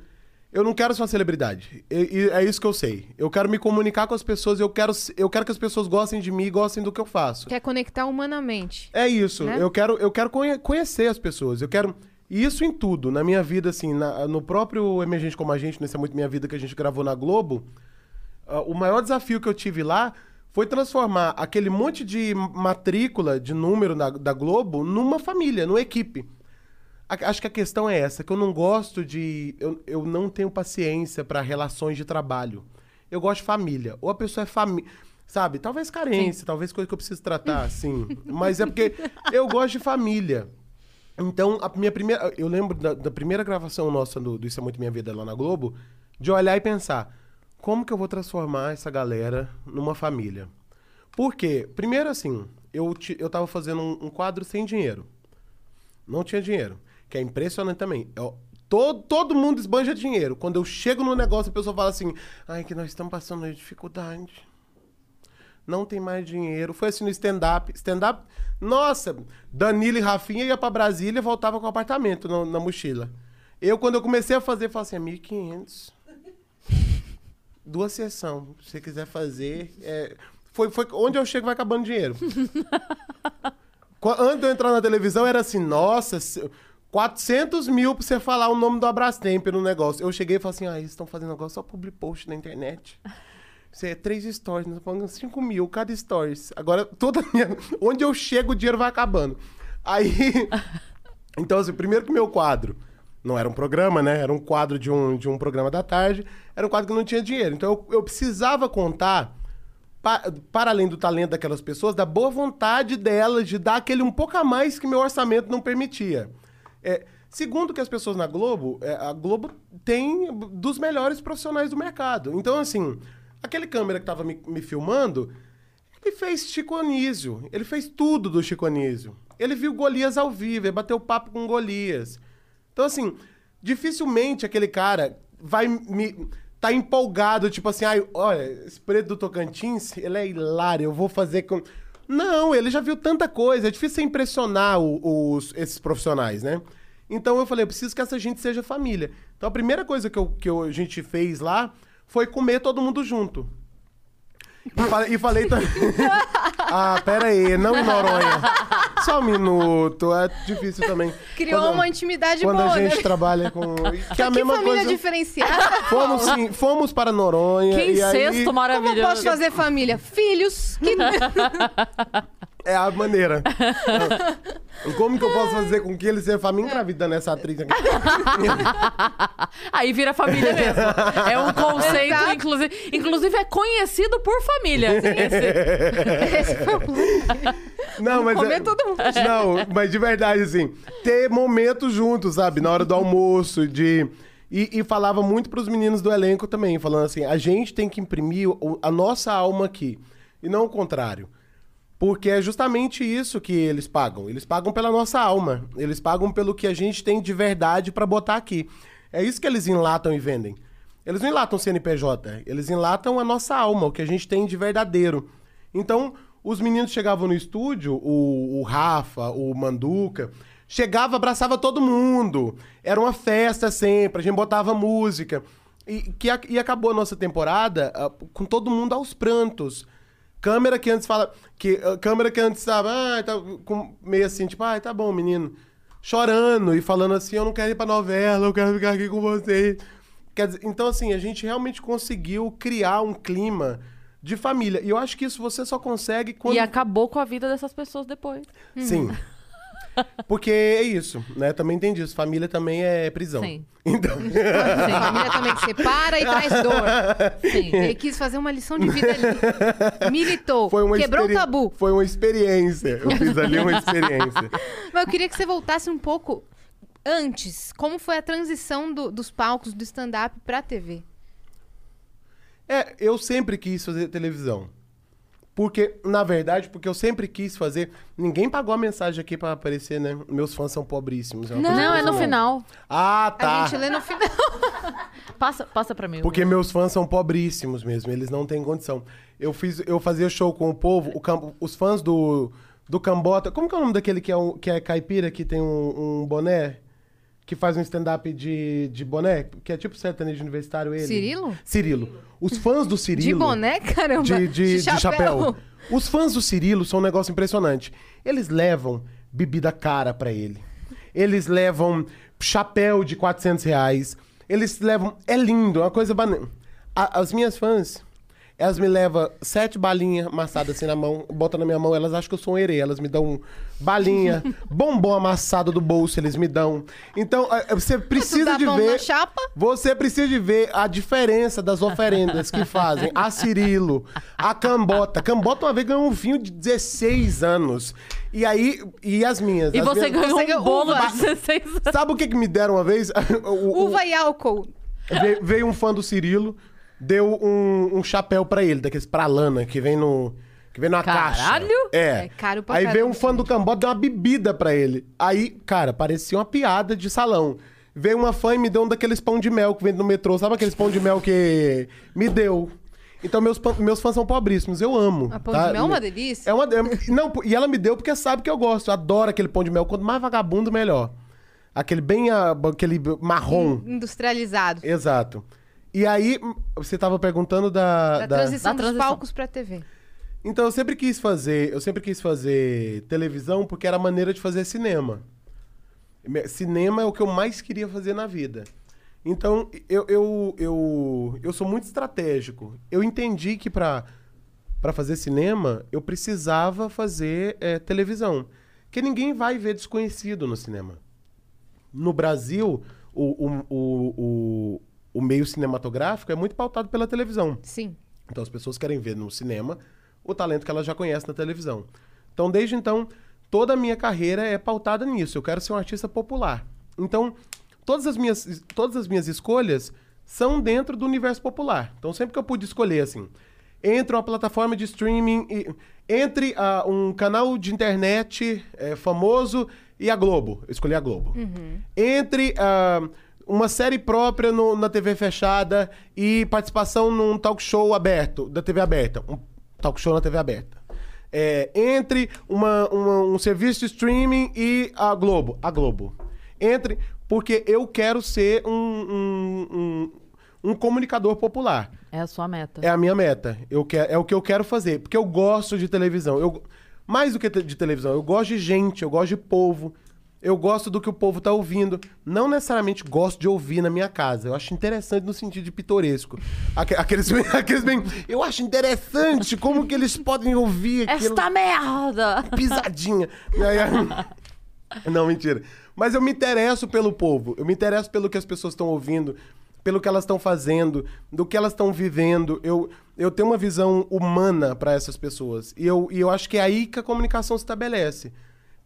eu não quero ser uma celebridade. E, e é isso que eu sei. Eu quero me comunicar com as pessoas. Eu quero, eu quero que as pessoas gostem de mim e gostem do que eu faço. Quer conectar humanamente. É isso. Né? Eu quero, eu quero conhe- conhecer as pessoas. Eu quero. E isso em tudo. Na minha vida, assim, na- no próprio Emergente Como a Gente, nesse É Muito Minha Vida que a gente gravou na Globo, ah, o maior desafio que eu tive lá foi transformar aquele monte de matrícula, de número da Globo, numa família, numa equipe. A- acho que a questão é essa, que eu não gosto de. Eu, eu não tenho paciência para relações de trabalho. Eu gosto de família. Ou a pessoa é família. Sabe? Talvez carência, talvez coisa que eu preciso tratar, assim. Mas é porque eu gosto de família. Então, a minha primeira. Eu lembro da, da primeira gravação nossa do, do Isso é Muito Minha Vida lá na Globo, de olhar e pensar: como que eu vou transformar essa galera numa família? Por quê? Primeiro, assim, eu, eu tava fazendo um, um quadro sem dinheiro. Não tinha dinheiro. Que é impressionante também. Eu- todo, todo mundo esbanja dinheiro. Quando eu chego no negócio, a pessoa fala assim: ai, que nós estamos passando dificuldade não tem mais dinheiro. Foi assim no stand-up. Stand-up, nossa, Danilo e Rafinha ia pra Brasília e voltava com o apartamento no- na mochila. Eu, quando eu comecei a fazer, falei assim, é 1.500. Duas sessões. Se você quiser fazer. é, Foi, foi onde eu chego vai acabando dinheiro. Antes de eu entrar na televisão, era assim, nossa, 400 mil pra você falar o nome do Abrastemp no negócio. Eu cheguei e falei assim, ah, eles estão fazendo negócio só public post na internet. Isso é três stories, nós pagando 5 mil cada stories. Agora, toda minha... Onde eu chego, o dinheiro vai acabando. Aí... Então, assim, primeiro que meu quadro não era um programa, né? Era um quadro de um, de um programa da tarde. Era um quadro que não tinha dinheiro. Então, eu, eu precisava contar pa- para além do talento daquelas pessoas, da boa vontade delas de dar aquele um pouco a mais que meu orçamento não permitia. É, segundo que as pessoas na Globo, é, a Globo tem dos melhores profissionais do mercado. Então, assim, aquele câmera que estava me, me filmando, ele fez Chico Anísio. Ele fez tudo do Chico Anísio. Ele viu Golias ao vivo, ele bateu papo com Golias. Então, assim, dificilmente aquele cara vai me. tá empolgado, tipo assim, ai, olha, esse preto do Tocantins, ele é hilário, eu vou fazer com. Não, ele já viu tanta coisa, é difícil impressionar os, esses profissionais, né? Então eu falei, eu preciso que essa gente seja família. Então a primeira coisa que, eu, que eu- a gente fez lá foi comer todo mundo junto. E falei, e falei também. ah, pera aí, não Noronha. Só um minuto, é difícil também. Criou Quando- uma intimidade Quando boa, a gente né? trabalha com. Que é a que mesma família coisa. diferenciada. Fomos, sim, fomos para Noronha. Que e aí incesto Como eu maravilhoso. posso fazer família? Filhos. Que... É a maneira. E Como que eu posso fazer com que ele seja família engravidando essa atriz aqui? Aí vira família mesmo. É um conceito, Exato. inclusive, inclusive é conhecido por família. Esse- Esse foi o. Não, mas. comer é- todo mundo. Não, mas de verdade, assim, ter momentos juntos, sabe? Na hora do almoço, de. E, e falava muito pros meninos do elenco também, falando assim: a gente tem que imprimir a nossa alma aqui. E não o contrário. Porque é justamente isso que eles pagam. Eles pagam pela nossa alma. Eles pagam pelo que a gente tem de verdade pra botar aqui. É isso que eles enlatam e vendem. Eles não enlatam CNPJ, eles enlatam a nossa alma, o que a gente tem de verdadeiro. Então, os meninos chegavam no estúdio, o, o Rafa, o Manduca, chegava, abraçava todo mundo. Era uma festa sempre, a gente botava música. E, que, e acabou a nossa temporada ah, com todo mundo aos prantos. Câmera que antes fala. Que, ah, câmera que antes estava ah, tá, com, meio assim, tipo, ah, tá bom, menino. Chorando e falando assim, eu não quero ir pra novela, eu quero ficar aqui com vocês. Quer dizer, então, assim, a gente realmente conseguiu criar um clima de família. E eu acho que isso você só consegue quando. E acabou com a vida dessas pessoas depois. Sim. Porque é isso, né? Também tem disso. Família também é prisão. Sim. Então. Família também que separa e traz dor. Sim. Ele quis fazer uma lição de vida ali. Militou. Foi uma Quebrou o tabu. Foi uma experiência. Eu fiz ali uma experiência. Mas eu queria que você voltasse um pouco antes. Como foi a transição do- dos palcos do stand-up pra TV? É, eu sempre quis fazer televisão. Porque, na verdade, porque eu sempre quis fazer. Ninguém pagou a mensagem aqui pra aparecer, né? Meus fãs são pobríssimos. uma Não, coisa é no assim. final. Ah, tá. A gente lê no final. Passa, passa pra mim. Porque meus fãs são pobríssimos mesmo, eles não têm condição. Eu fiz, eu fazia show com o povo, o cam- os fãs do, do Cambota. Como que é o nome daquele que é, um, que é caipira, que tem um, um boné? Que faz um stand-up de, de boné? Que é tipo sertanejo universitário ele. Cirilo? Cirilo. Os fãs do Cirilo. De boné, caramba. De, de, de chapéu. Os fãs do Cirilo são um negócio impressionante. Eles levam bebida cara pra ele. Eles levam chapéu de 400 reais. Eles levam... É lindo, é uma coisa banana. As minhas fãs, elas me levam sete balinhas amassadas assim na mão, botam na minha mão, elas acham que eu sou um herê. Elas me dão balinha, bombom amassado do bolso, eles me dão. Então, eh, você precisa de ver... Você precisa de ver a diferença das oferendas que fazem. A Cirilo, a Cambota. Cambota uma vez ganhou um vinho de 16 anos. E aí, e as minhas? E As você minhas- ganhou Você um bolo uva. de 16 anos. Sabe o que, que me deram uma vez? O- o- Uva e álcool. veio um fã do Cirilo, deu um, um chapéu pra ele, daqueles pra lana, que vem no. Que vem numa Caralho! caixa. É. É caro pra Aí veio um fã do Cambota, deu uma bebida pra ele. Aí, cara, parecia uma piada de salão. Veio uma fã e me deu um daqueles pão de mel que vende no metrô. Sabe aqueles pão de mel que me deu? Então, meus, meus fãs são pobríssimos. Eu amo. A pão tá? de mel é uma delícia. É uma... é- Não, e ela me deu porque sabe que eu gosto. Eu adoro aquele pão de mel. Quanto mais vagabundo, melhor. Aquele bem... ah, Aquele marrom. Industrializado. Exato. E aí, você tava perguntando da... Da, da- transição da dos transição. palcos pra TV. Então, eu sempre quis fazer... Eu sempre quis fazer televisão porque era a maneira de fazer cinema. Cinema é o que eu mais queria fazer na vida. Então, eu, eu, eu, eu sou muito estratégico. Eu entendi que para para fazer cinema, eu precisava fazer eh, televisão. Porque ninguém vai ver desconhecido no cinema. No Brasil, o, o, o, o, meio cinematográfico é muito pautado pela televisão. Sim. Então as pessoas querem ver no cinema o talento que elas já conhecem na televisão. Então, desde então, toda a minha carreira é pautada nisso. Eu quero ser um artista popular. Então, todas as minhas, todas as minhas escolhas são dentro do universo popular. Então, sempre que eu pude escolher, assim, entre uma plataforma de streaming, e, entre ah, um canal de internet eh, famoso e a Globo, eu escolhi a Globo. Entre ah, uma série própria no- na TV fechada e participação num talk show aberto, da TV aberta. Um talk show na TV aberta. É, entre uma- uma- um serviço de streaming e a Globo. A Globo. Entre. Porque eu quero ser um, um, um- um comunicador popular. É a sua meta. É a minha meta. Eu quero, é o que eu quero fazer. Porque eu gosto de televisão. Eu, mais do que de televisão, eu gosto de gente, eu gosto de povo. Eu gosto do que o povo tá ouvindo. Não necessariamente gosto de ouvir na minha casa. Eu acho interessante no sentido de pitoresco. Aque- Aqueles, aqueles bem. Eu acho interessante como que eles podem ouvir aquilo Esta merda! pisadinha. Não, mentira. Mas eu me interesso pelo povo. Eu me interesso pelo que as pessoas estão ouvindo, pelo que elas estão fazendo, do que elas estão vivendo. Eu, eu tenho uma visão humana para essas pessoas. E eu, e eu acho que é aí que a comunicação se estabelece.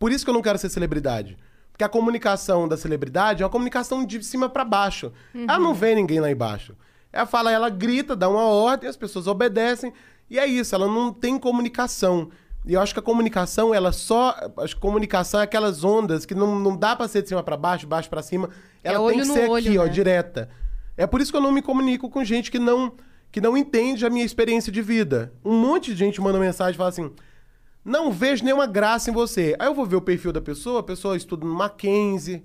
Por isso que eu não quero ser celebridade. Porque a comunicação da celebridade é uma comunicação de cima para baixo. Ela não vê ninguém lá embaixo. Ela fala, ela grita, dá uma ordem, as pessoas obedecem. E é isso, ela não tem comunicação. E eu acho que a comunicação, ela só. Acho que comunicação é aquelas ondas que não, não dá pra ser de cima pra baixo, baixo pra cima. Ela tem olho que ser olho, aqui, ó, né? direta. É por isso que eu não me comunico com gente que não, que não entende a minha experiência de vida. Um monte de gente manda mensagem e fala assim: não vejo nenhuma graça em você. Aí eu vou ver o perfil da pessoa, a pessoa estuda no Mackenzie,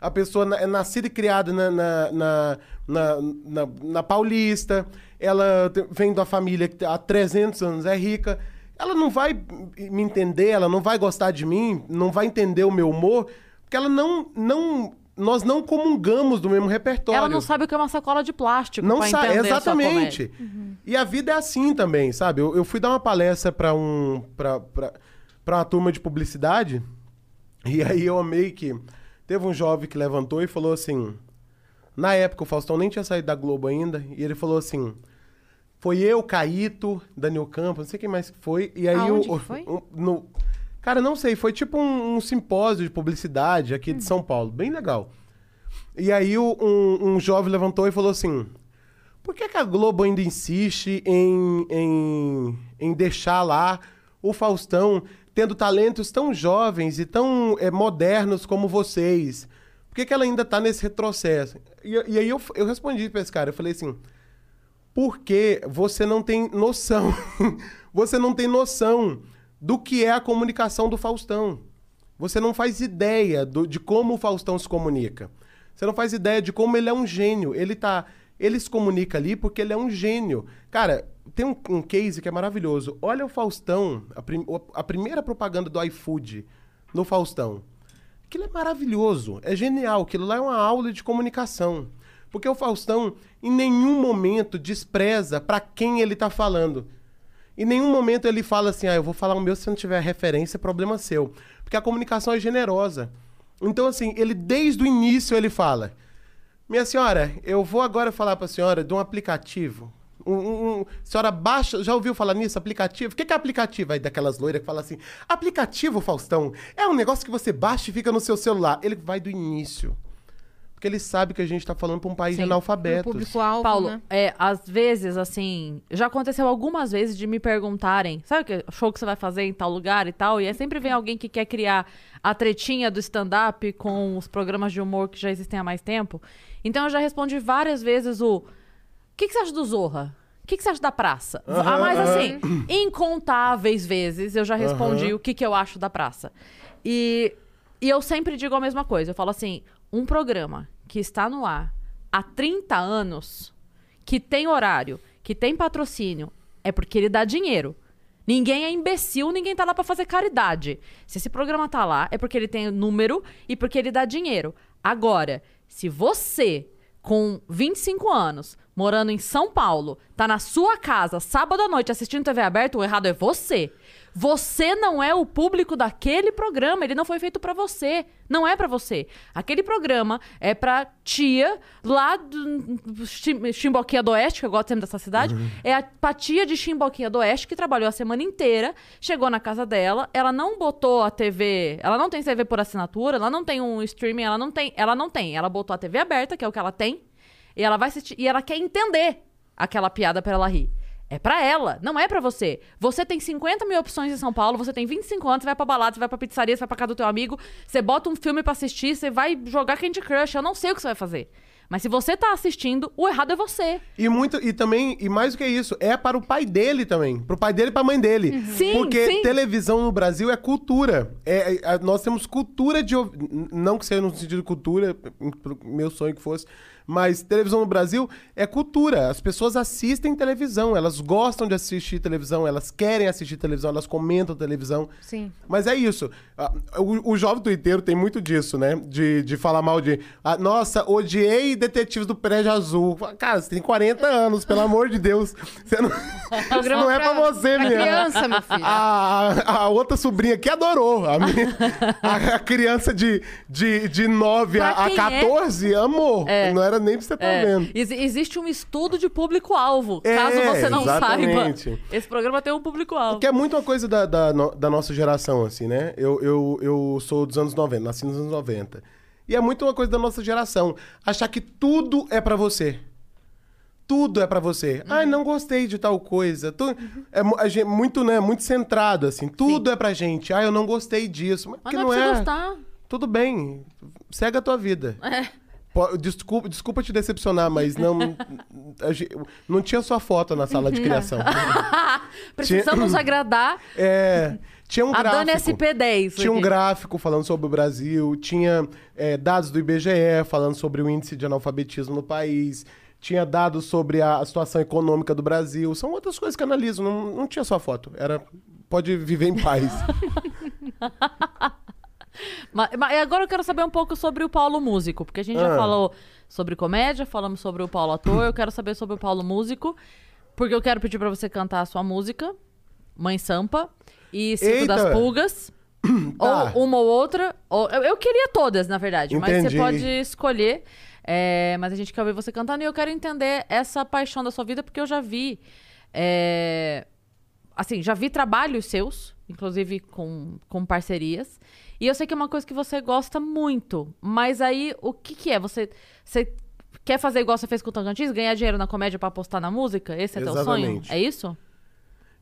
a pessoa é nascida e criada na, na, na, na, na- Paulista, ela vem da família que há 300 anos é rica. Ela não vai me entender, ela não vai gostar de mim, não vai entender o meu humor, porque ela não. não nós não comungamos do mesmo repertório. Ela não sabe o que é uma sacola de plástico Não sabe, exatamente. comédia. E a vida é assim também, sabe? Eu, eu fui dar uma palestra pra um pra, pra, pra uma turma de publicidade e aí eu amei que teve um jovem que levantou e falou assim, na época o Faustão nem tinha saído da Globo ainda e ele falou assim, foi eu, Caíto, Daniel Campos, não sei quem mais que foi e aí Aonde o, que foi? o- no, cara não sei, foi tipo um, um simpósio de publicidade aqui de São Paulo, bem legal. E aí o- um, um jovem levantou e falou assim: por que, que a Globo ainda insiste em, em, em deixar lá o Faustão tendo talentos tão jovens e tão eh, modernos como vocês? Por que, que ela ainda tá nesse retrocesso? E, e aí eu, eu respondi pra esse cara, eu falei assim, porque você não tem noção, você não tem noção do que é a comunicação do Faustão. Você não faz ideia do- de como o Faustão se comunica. Você não faz ideia de como ele é um gênio. Ele tá. Ele se comunica ali porque ele é um gênio. Cara, tem um, um case que é maravilhoso. Olha o Faustão, a, prim- a primeira propaganda do iFood no Faustão. Aquilo é maravilhoso, é genial. Aquilo lá é uma aula de comunicação. Porque o Faustão, em nenhum momento, despreza pra quem ele tá falando. Em nenhum momento ele fala assim, ah, eu vou falar o meu se não tiver referência, problema seu. Porque a comunicação é generosa. Então, assim, ele desde o início ele fala, minha senhora, eu vou agora falar pra senhora de um aplicativo. Um, um- um- senhora baixa, já ouviu falar nisso? Aplicativo? O que que é aplicativo? Aí daquelas loiras que fala assim, aplicativo, Faustão, é um negócio que você baixa e fica no seu celular. Ele vai do início. Porque ele sabe que a gente tá falando pra um país Sim. Pro analfabetos. público-alvo, Paulo, né? é, às vezes, assim, já aconteceu algumas vezes de me perguntarem, sabe que show que você vai fazer em tal lugar e tal? E aí sempre vem alguém que quer criar a tretinha do stand-up com os programas de humor que já existem há mais tempo. Então eu já respondi várias vezes o: o que, que você acha do Zorra? O que, que você acha da praça? ah, mas assim, incontáveis vezes eu já respondi o que, que eu acho da praça. E, e eu sempre digo a mesma coisa. Eu falo assim: um programa que está no ar há 30 anos, que tem horário, que tem patrocínio, é porque ele dá dinheiro. Ninguém é imbecil, ninguém tá lá pra fazer caridade. Se esse programa tá lá, é porque ele tem número e porque ele dá dinheiro. Agora, se você, com 25 anos, morando em São Paulo, tá na sua casa, sábado à noite, assistindo TV aberta, o errado é você. Você não é o público daquele programa, ele não foi feito pra você. Não é pra você. Aquele programa é pra tia lá do Chim- Chimboquinha do Oeste, que eu gosto sempre dessa cidade. É a pra tia de Chimboquinha do Oeste que trabalhou a semana inteira, chegou na casa dela, ela não botou a TV, ela não tem TV por assinatura, ela não tem um streaming, ela não tem, ela não tem. Ela botou a TV aberta, que é o que ela tem, e ela vai assistir, e ela quer entender aquela piada pra ela rir. É pra ela, não é pra você. Você tem 50 mil opções em São Paulo, você tem 25 anos, você vai pra balada, você vai pra pizzaria, você vai pra casa do teu amigo, você bota um filme pra assistir, você vai jogar Candy Crush, eu não sei o que você vai fazer. Mas se você tá assistindo, o errado é você. E muito, e também, e mais do que isso, é para o pai dele também. Pro pai dele e pra mãe dele. Sim, Porque sim. televisão no Brasil é cultura. É, é, nós temos cultura de. Não que seja no sentido de cultura, pro meu sonho que fosse. Mas televisão no Brasil é cultura. As pessoas assistem televisão, elas gostam de assistir televisão, elas querem assistir televisão, elas comentam televisão. Sim. Mas é isso. Ah, O, o jovem twitteiro tem muito disso, né? De, de falar mal de. ah, nossa, odiei detetives do Prédio Azul. Cara, você tem 40 anos, pelo amor de Deus. Você não, isso não é pra você, pra minha. criança, meu filho. A, a outra sobrinha que adorou. A, minha- a- a criança de, de, de 9 a, Pra a quem 14 amou. É. Não era nem pra você estar É, vendo. ex- existe um estudo de público-alvo. É, caso você não exatamente. saiba. Esse programa tem um público-alvo. Que é muito uma coisa da, da, da nossa geração, assim, né? Eu, eu, eu sou dos anos 90, nasci nos anos 90. E é muito uma coisa da nossa geração. Achar que tudo é pra você. Tudo é pra você. Uhum. Ai, não gostei de tal coisa. Tu- é a gente- muito, né? Muito centrado, assim. Tudo é pra gente. Ai, eu não gostei disso. Mas, Mas que não, é é. você gostar. Tudo bem. Segue a tua vida. É. Desculpa, desculpa te decepcionar, mas não. não tinha sua foto na sala de criação. Precisamos agradar É, tinha um a gráfico. Dani SP10. Tinha um gráfico falando sobre o Brasil, tinha é, dados do IBGE falando sobre o índice de analfabetismo no país, tinha dados sobre a, a situação econômica do Brasil. São outras coisas que analiso, não, não tinha só foto. Era. Pode viver em paz. Mas, mas agora eu quero saber um pouco sobre o Paulo Músico, porque a gente já Ah. falou sobre comédia, falamos sobre o Paulo Ator, eu quero saber sobre o Paulo Músico, porque eu quero pedir pra você cantar a sua música, Mãe Sampa, e Cinco Eita! das Pulgas. Tá. Ou uma ou outra. Ou, eu, eu queria todas, na verdade, mas Entendi. você pode escolher. É, mas a gente quer ouvir você cantando e eu quero entender essa paixão da sua vida, porque eu já vi. é, assim, já vi trabalhos seus, inclusive com, com parcerias. E eu sei que é uma coisa que você gosta muito. Mas aí, o que que é? Você, você quer fazer igual você fez com o Tocantins? Ganhar dinheiro na comédia pra apostar na música? Esse é teu sonho? Exatamente. É isso?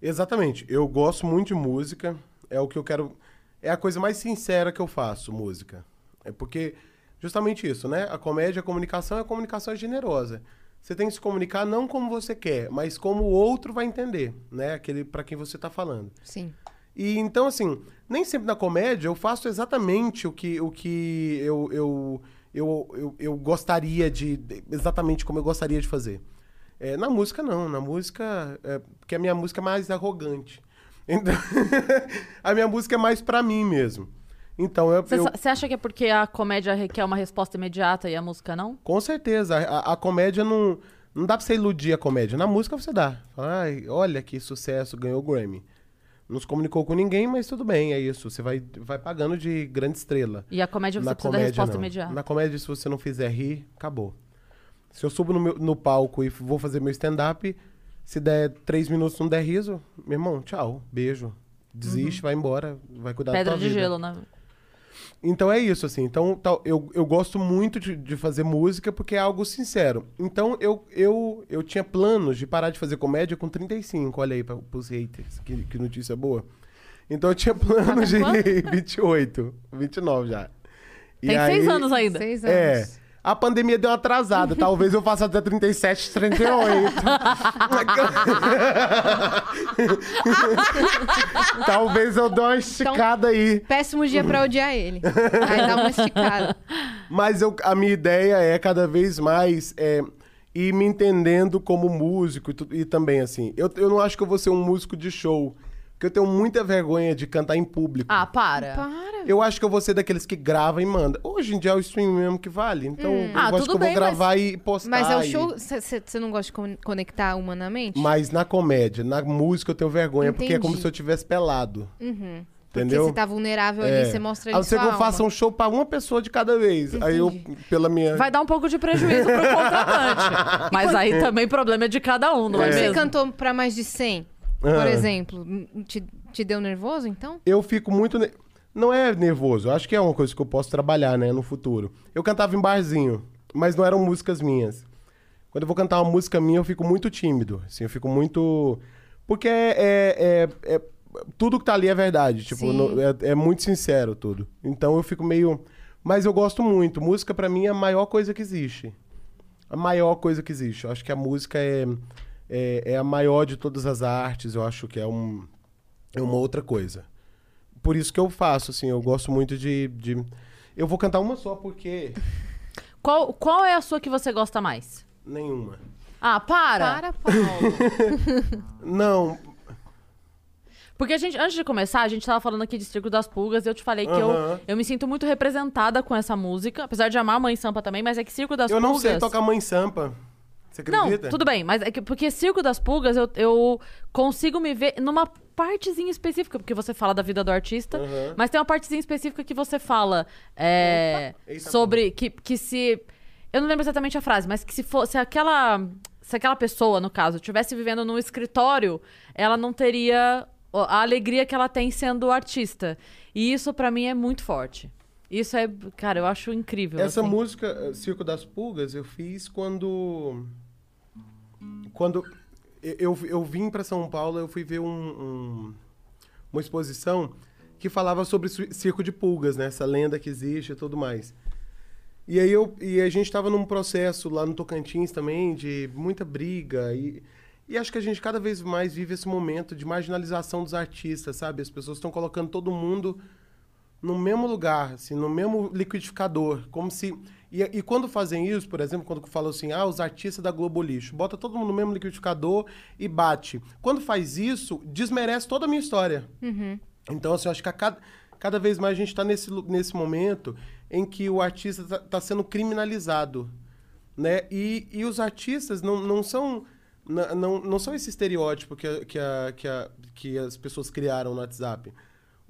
Exatamente. Eu gosto muito de música. É o que eu quero. É a coisa mais sincera que eu faço, música. É porque, justamente isso, né? A comédia, a comunicação, a comunicação é generosa. Você tem que se comunicar não como você quer, mas como o outro vai entender, né? Aquele para quem você tá falando. Sim. E então, assim, nem sempre na comédia eu faço exatamente o que, o que eu, eu, eu, eu, eu gostaria de. Exatamente como eu gostaria de fazer. É, na música, não. Na música. É, porque a minha música é mais arrogante. Então, a minha música é mais pra mim mesmo. Então, eu, Você acha que é porque a comédia requer uma resposta imediata e a música não? Com certeza. A, a comédia não. Não dá pra você iludir a comédia. Na música você dá. Fala, Ai, olha que sucesso, ganhou o Grammy. Não se comunicou com ninguém, mas tudo bem, é isso. Você vai, vai pagando de grande estrela. E a comédia você Na precisa da comédia, resposta não. imediata. Na comédia, se você não fizer rir, acabou. Se eu subo no, meu- no palco e vou fazer meu stand-up, se der três minutos não der riso, meu irmão, tchau, beijo. Desiste, vai embora, vai cuidar da Uhum. Pedra tua de vida. gelo, né? Então é isso, assim. Então tal, eu, eu gosto muito de, de fazer música porque é algo sincero. Então eu, eu, eu tinha planos de parar de fazer comédia com 35. Olha aí pra, pros haters, que, que notícia boa. Então eu tinha planos de Tá com 28, 29 já. E Tem seis aí- anos ainda. Seis anos. É. A pandemia deu uma atrasada. Talvez eu faça até 37, 38. Talvez eu dê uma esticada aí. Péssimo dia pra odiar ele. Aí dá uma esticada. Mas eu- a minha ideia é cada vez mais é, ir me entendendo como músico e, e também assim. Eu, eu não acho que eu vou ser um músico de show. Porque eu tenho muita vergonha de cantar em público. Ah, para. Para. Eu acho que eu vou ser daqueles que grava e manda. Hoje em dia é o stream mesmo que vale. Então, eu Ah, acho que eu bem, vou gravar e postar. Mas é o e- show. Você não gosta de con- conectar humanamente? Mas na comédia, na música eu tenho vergonha, porque é como Entendi. se eu tivesse pelado. Uhum. Entendeu? Porque você tá vulnerável É. ali, você mostra A ali não ser sua que eu faça um show pra uma pessoa de cada vez. Aí eu, pela minha. Vai dar um pouco de prejuízo pro contratante. Mas aí também problema é de cada um, não é, você mesmo? cantou pra mais de 100, por exemplo, te, te deu nervoso, então? Eu fico muito. ne- Não é nervoso, eu acho que é uma coisa que eu posso trabalhar, né, no futuro. Eu cantava em barzinho, mas não eram músicas minhas. Quando eu vou cantar uma música minha, eu fico muito tímido. Assim, eu fico muito. Porque é. é- é- é- Tudo que tá ali é verdade. Tipo, no- é, é muito sincero tudo. Então eu fico meio. Mas eu gosto muito. Música, pra mim, é a maior coisa que existe. A maior coisa que existe. Eu acho que a música é, é, é a maior de todas as artes. Eu acho que é, um, é uma outra coisa. Por isso que eu faço, assim. Eu gosto muito de. de... Eu vou cantar uma só, porque. Qual, qual é a sua que você gosta mais? Nenhuma. Ah, para! Para, Paulo. Não. Porque a gente, antes de começar, a gente tava falando aqui de Circo das Pulgas e eu te falei que eu, Aham. eu me sinto muito representada com essa música. Apesar de amar a Mãe Sampa também, mas é que Circo das Eu Pulgas... não sei tocar Mãe Sampa. Você Não, acredita? tudo bem, mas é que, porque Circo das Pulgas eu, eu consigo me ver numa partezinha específica, porque você fala da vida do artista, Aham. mas tem uma partezinha específica que você fala é, Eita, sobre que, que se. Eu não lembro exatamente a frase, mas que se fosse aquela. Se aquela pessoa, no caso, estivesse vivendo num escritório, ela não teria a alegria que ela tem sendo artista. E isso, pra mim, é muito forte. Isso é. Cara, eu acho incrível. Essa assim. música, Circo das Pulgas, eu fiz quando. Quando eu, eu, vim para São Paulo, eu fui ver um, um- uma exposição que falava sobre ci- circo de pulgas, né? Essa lenda que existe e tudo mais. E aí eu, e a gente estava num processo lá no Tocantins também de muita briga e, e acho que a gente cada vez mais vive esse momento de marginalização dos artistas, sabe? As pessoas estão colocando todo mundo no mesmo lugar, assim, no mesmo liquidificador, como se e, e quando fazem isso, por exemplo, quando falam assim, ah, os artistas da Globo Lixo, bota todo mundo no mesmo liquidificador e bate. Quando faz isso, desmerece toda a minha história. Então, assim, eu acho que cada, cada vez mais a gente está nesse, nesse momento em que o artista está sendo criminalizado, né? E, e os artistas não, não são na- não, não são esse estereótipo que, a- que, a, que, a, que as pessoas criaram no WhatsApp.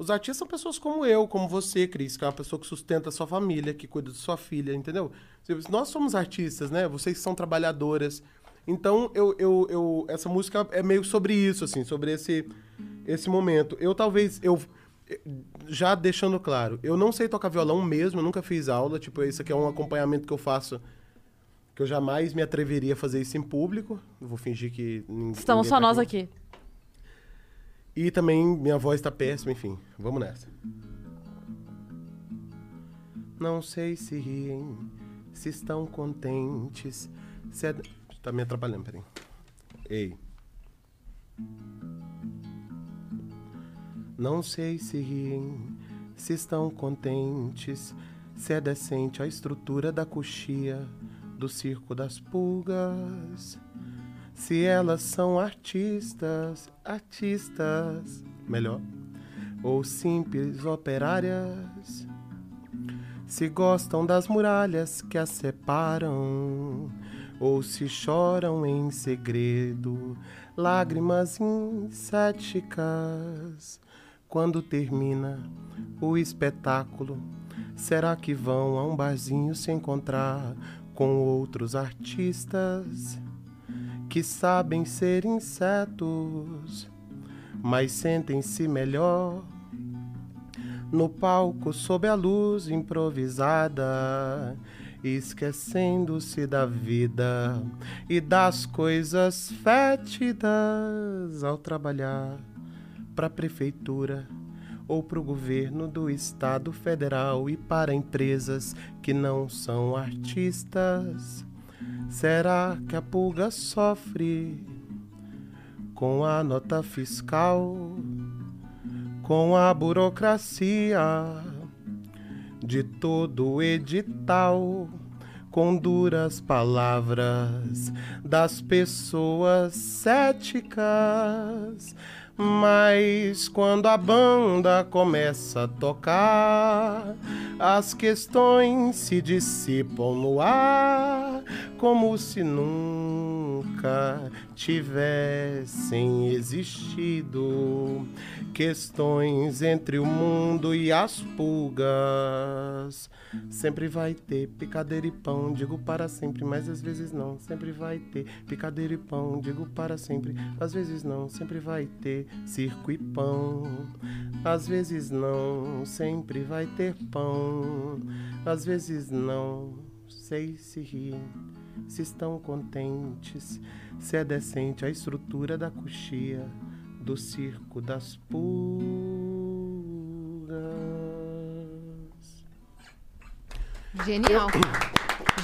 Os artistas são pessoas como eu, como você, Cris, que é uma pessoa que sustenta a sua família, que cuida de sua filha, entendeu? Nós somos artistas, né? Vocês são trabalhadoras. Então, eu, eu, eu, essa música é meio sobre isso, assim, sobre esse, esse momento. Eu talvez, eu já deixando claro, eu não sei tocar violão mesmo, eu nunca fiz aula, tipo, isso aqui é um acompanhamento que eu faço que eu jamais me atreveria a fazer isso em público. Eu vou fingir que ninguém Estamos ninguém só tá nós aqui. E também minha voz tá péssima, enfim. Vamos nessa. Não sei se riem, se estão contentes, se é... Tá me atrapalhando, peraí. Ei. Não sei se riem, se estão contentes, se é decente a estrutura da coxia do circo das pulgas. Se elas são artistas, artistas, melhor, ou simples operárias. Se gostam das muralhas que as separam, ou se choram em segredo, lágrimas incéticas. Quando termina o espetáculo, será que vão a um barzinho se encontrar com outros artistas? Que sabem ser insetos, mas sentem-se melhor no palco sob a luz improvisada, esquecendo-se da vida e das coisas fétidas ao trabalhar para a prefeitura ou para o governo do estado federal e para empresas que não são artistas. Será que a pulga sofre com a nota fiscal, com a burocracia de todo edital, com duras palavras das pessoas céticas? Mas quando a banda começa a tocar, as questões se dissipam no ar, como se nunca tivessem existido questões entre o mundo e as pulgas. Sempre vai ter picadeira e pão, digo para sempre, mas às vezes não. Sempre vai ter picadeira e pão, digo para sempre, às vezes não. Sempre vai ter circo e pão, às vezes não. Sempre vai ter pão, às vezes não. Sei se riem, se estão contentes, se é decente a estrutura da coxia do circo das pulgas. Genial.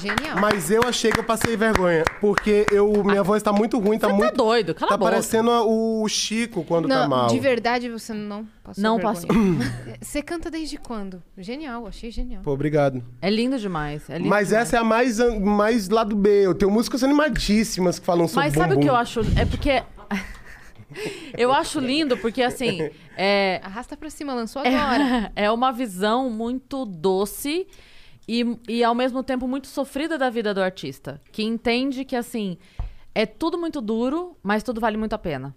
Genial. Mas eu achei que eu passei vergonha, porque eu, minha voz tá muito ruim, tá Você tá muito. doido, cala tá a boca. parecendo o Chico quando tá Não, mal. de verdade você não passou Não vergonha. Você canta desde quando? Genial, achei genial. Pô, obrigado. É lindo demais. É lindo Mas demais. essa é a mais, mais lado B. Eu tenho músicas animadíssimas que falam sobre Mas sabe o que eu acho? É porque. eu acho lindo porque, assim. É, Arrasta pra cima, lançou agora. é uma visão muito doce e, e, ao mesmo tempo, muito sofrida da vida do artista. Que entende que, assim, é tudo muito duro, mas tudo vale muito a pena.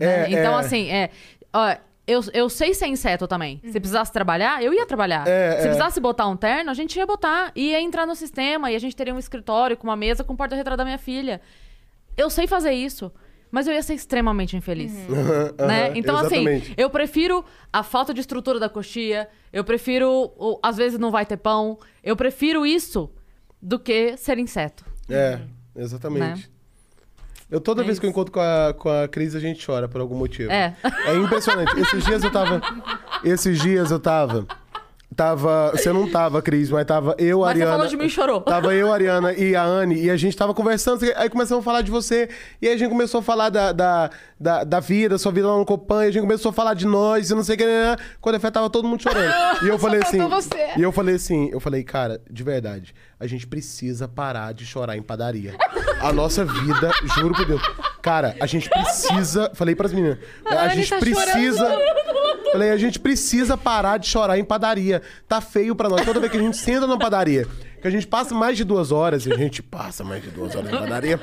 É, né? Então, é. assim, é. ó, eu, eu sei ser inseto também. Se precisasse trabalhar, eu ia trabalhar. É, Se é. precisasse botar um terno, a gente ia botar. Ia entrar no sistema e a gente teria um escritório com uma mesa com porta-retrato da minha filha. Eu sei fazer isso. Mas eu ia ser extremamente infeliz. né? Aham, Então, assim, eu prefiro a falta de estrutura da coxia. Eu prefiro, às vezes, não vai ter pão. Eu prefiro isso do que ser inseto. É, exatamente. Né? Eu toda É vez que eu encontro com a, com a Cris, a gente chora por algum motivo. É. É impressionante. Esses dias eu tava. Esses dias eu tava. Tava. Você não tava, Cris, mas tava eu, a Mas você Ariana. falou de mim e chorou. Tava eu, a Ariana e a Anne, e a gente tava conversando, aí começamos a falar de você, e aí a gente começou a falar da, da, da, da vida, sua vida lá no Copan, e a gente começou a falar de nós, e não sei o que, né? Quando a fé tava todo mundo chorando. E eu falei assim. você. E eu falei assim, eu falei, cara, de verdade, a gente precisa parar de chorar em padaria. A nossa vida, juro por Deus. Cara, a gente precisa. Falei pras meninas. A, Anne gente tá precisa. Falei, a gente precisa parar de chorar em padaria. Tá feio pra nós. Toda vez que a gente senta na padaria, que a gente passa mais de duas horas, e a gente passa mais de duas horas na padaria,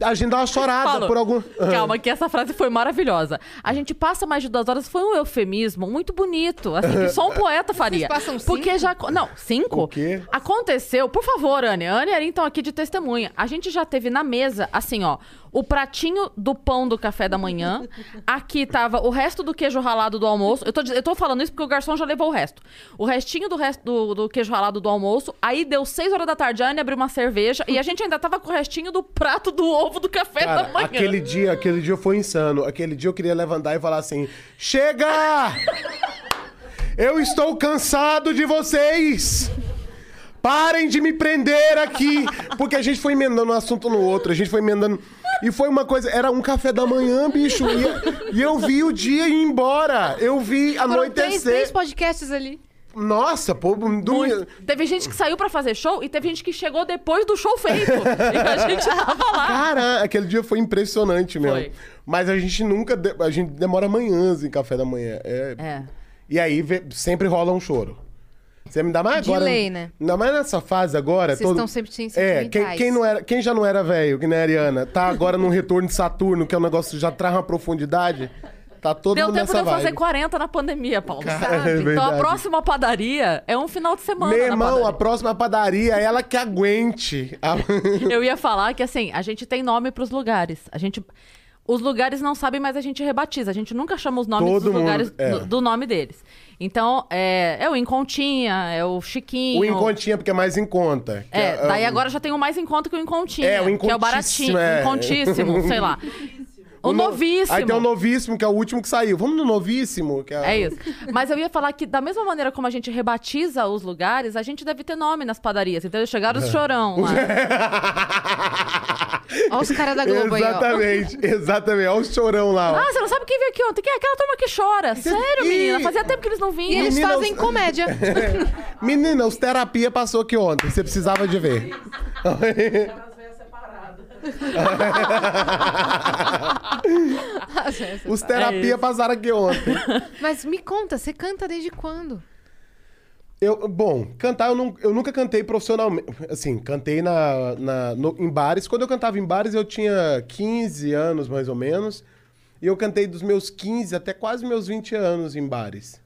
a gente dá uma chorada Paulo, por algum. Calma, que essa frase foi maravilhosa. A gente passa mais de duas horas, foi um eufemismo muito bonito. Assim, que só um poeta faria. passam Porque já. Não, cinco? O quê? Aconteceu, por favor, Anne. Anne e Ari estão aqui de testemunha. A gente já teve na mesa, assim, ó, o pratinho do pão do café da manhã. Aqui tava o resto do queijo ralado do almoço. Eu tô, eu tô falando isso porque o garçom já levou o resto. O restinho do resto do, do queijo ralado do almoço. Aí deu seis horas da tarde, a Anne abriu uma cerveja. E a gente ainda tava com o restinho do prato do ovo do café da Cara, manhã. aquele dia, aquele dia foi insano. Aquele dia eu queria levantar e falar assim: Chega! Eu estou cansado de vocês! Parem de me prender aqui! Porque a gente foi emendando um assunto no outro, a gente foi emendando. E foi uma coisa, era um café da manhã, bicho. E, e eu vi o dia ir embora. Eu vi Foram três, anoitecer. três podcasts ali. Nossa, pô, do... Teve gente que saiu pra fazer show e teve gente que chegou depois do show feito. e a gente tava lá. Cara, aquele dia foi impressionante mesmo. Foi. Mas a gente nunca. de- A gente demora manhãs em café da manhã. É. É. E aí sempre rola um choro. Você me dá mais De agora. lei, né? Ainda mais nessa fase agora. Vocês estão sempre sem É, quem, quem, não era, quem já não era velho, que nem a Ariana, tá agora num retorno de Saturno, que é um negócio que já traz uma profundidade. Tá todo Deu mundo tempo de eu fazer vibe. 40 na pandemia, Paulo. Cara, sabe? é então a próxima padaria é um final de semana. Meu irmão, a próxima padaria, ela que aguente. A- Eu ia falar que assim, a gente tem nome pros lugares. A gente. Os lugares não sabem, mas a gente rebatiza. A gente nunca chama os nomes Todo dos mundo, lugares é. do, do nome deles. Então, é, é o Encontinha, é o Chiquinho. o Encontinha, porque é mais em conta. que É, daí o- agora já tem um mais em conta que o Encontinha. É, o Que é o baratinho, é. Incontíssimo, sei lá. O, no- novíssimo. Aí tem o novíssimo, que é o último que saiu. Vamos no novíssimo? Que É isso. Mas eu ia falar que, da mesma maneira como a gente rebatiza os lugares, a gente deve ter nome nas padarias. Então, chegaram os chorão lá. Olha os caras da Globo aí, ó. Exatamente, exatamente. Olha o chorão lá. ó. Ah, você não sabe quem veio aqui ontem? Quem é aquela turma que chora? Sério, Ih. menina? Fazia tempo que eles não E vinham. eles Menina, fazem os- comédia. Menina, os terapia passou aqui ontem. Você precisava de ver. Os terapia isso. passaram aqui ontem. Mas me conta, você canta desde quando? Eu, bom, cantar eu, nu- eu nunca cantei profissionalmente. Assim, cantei na, na- no- em bares. Quando eu cantava em bares, eu tinha 15 anos, mais ou menos. E eu cantei dos meus 15 até quase meus 20 anos em bares.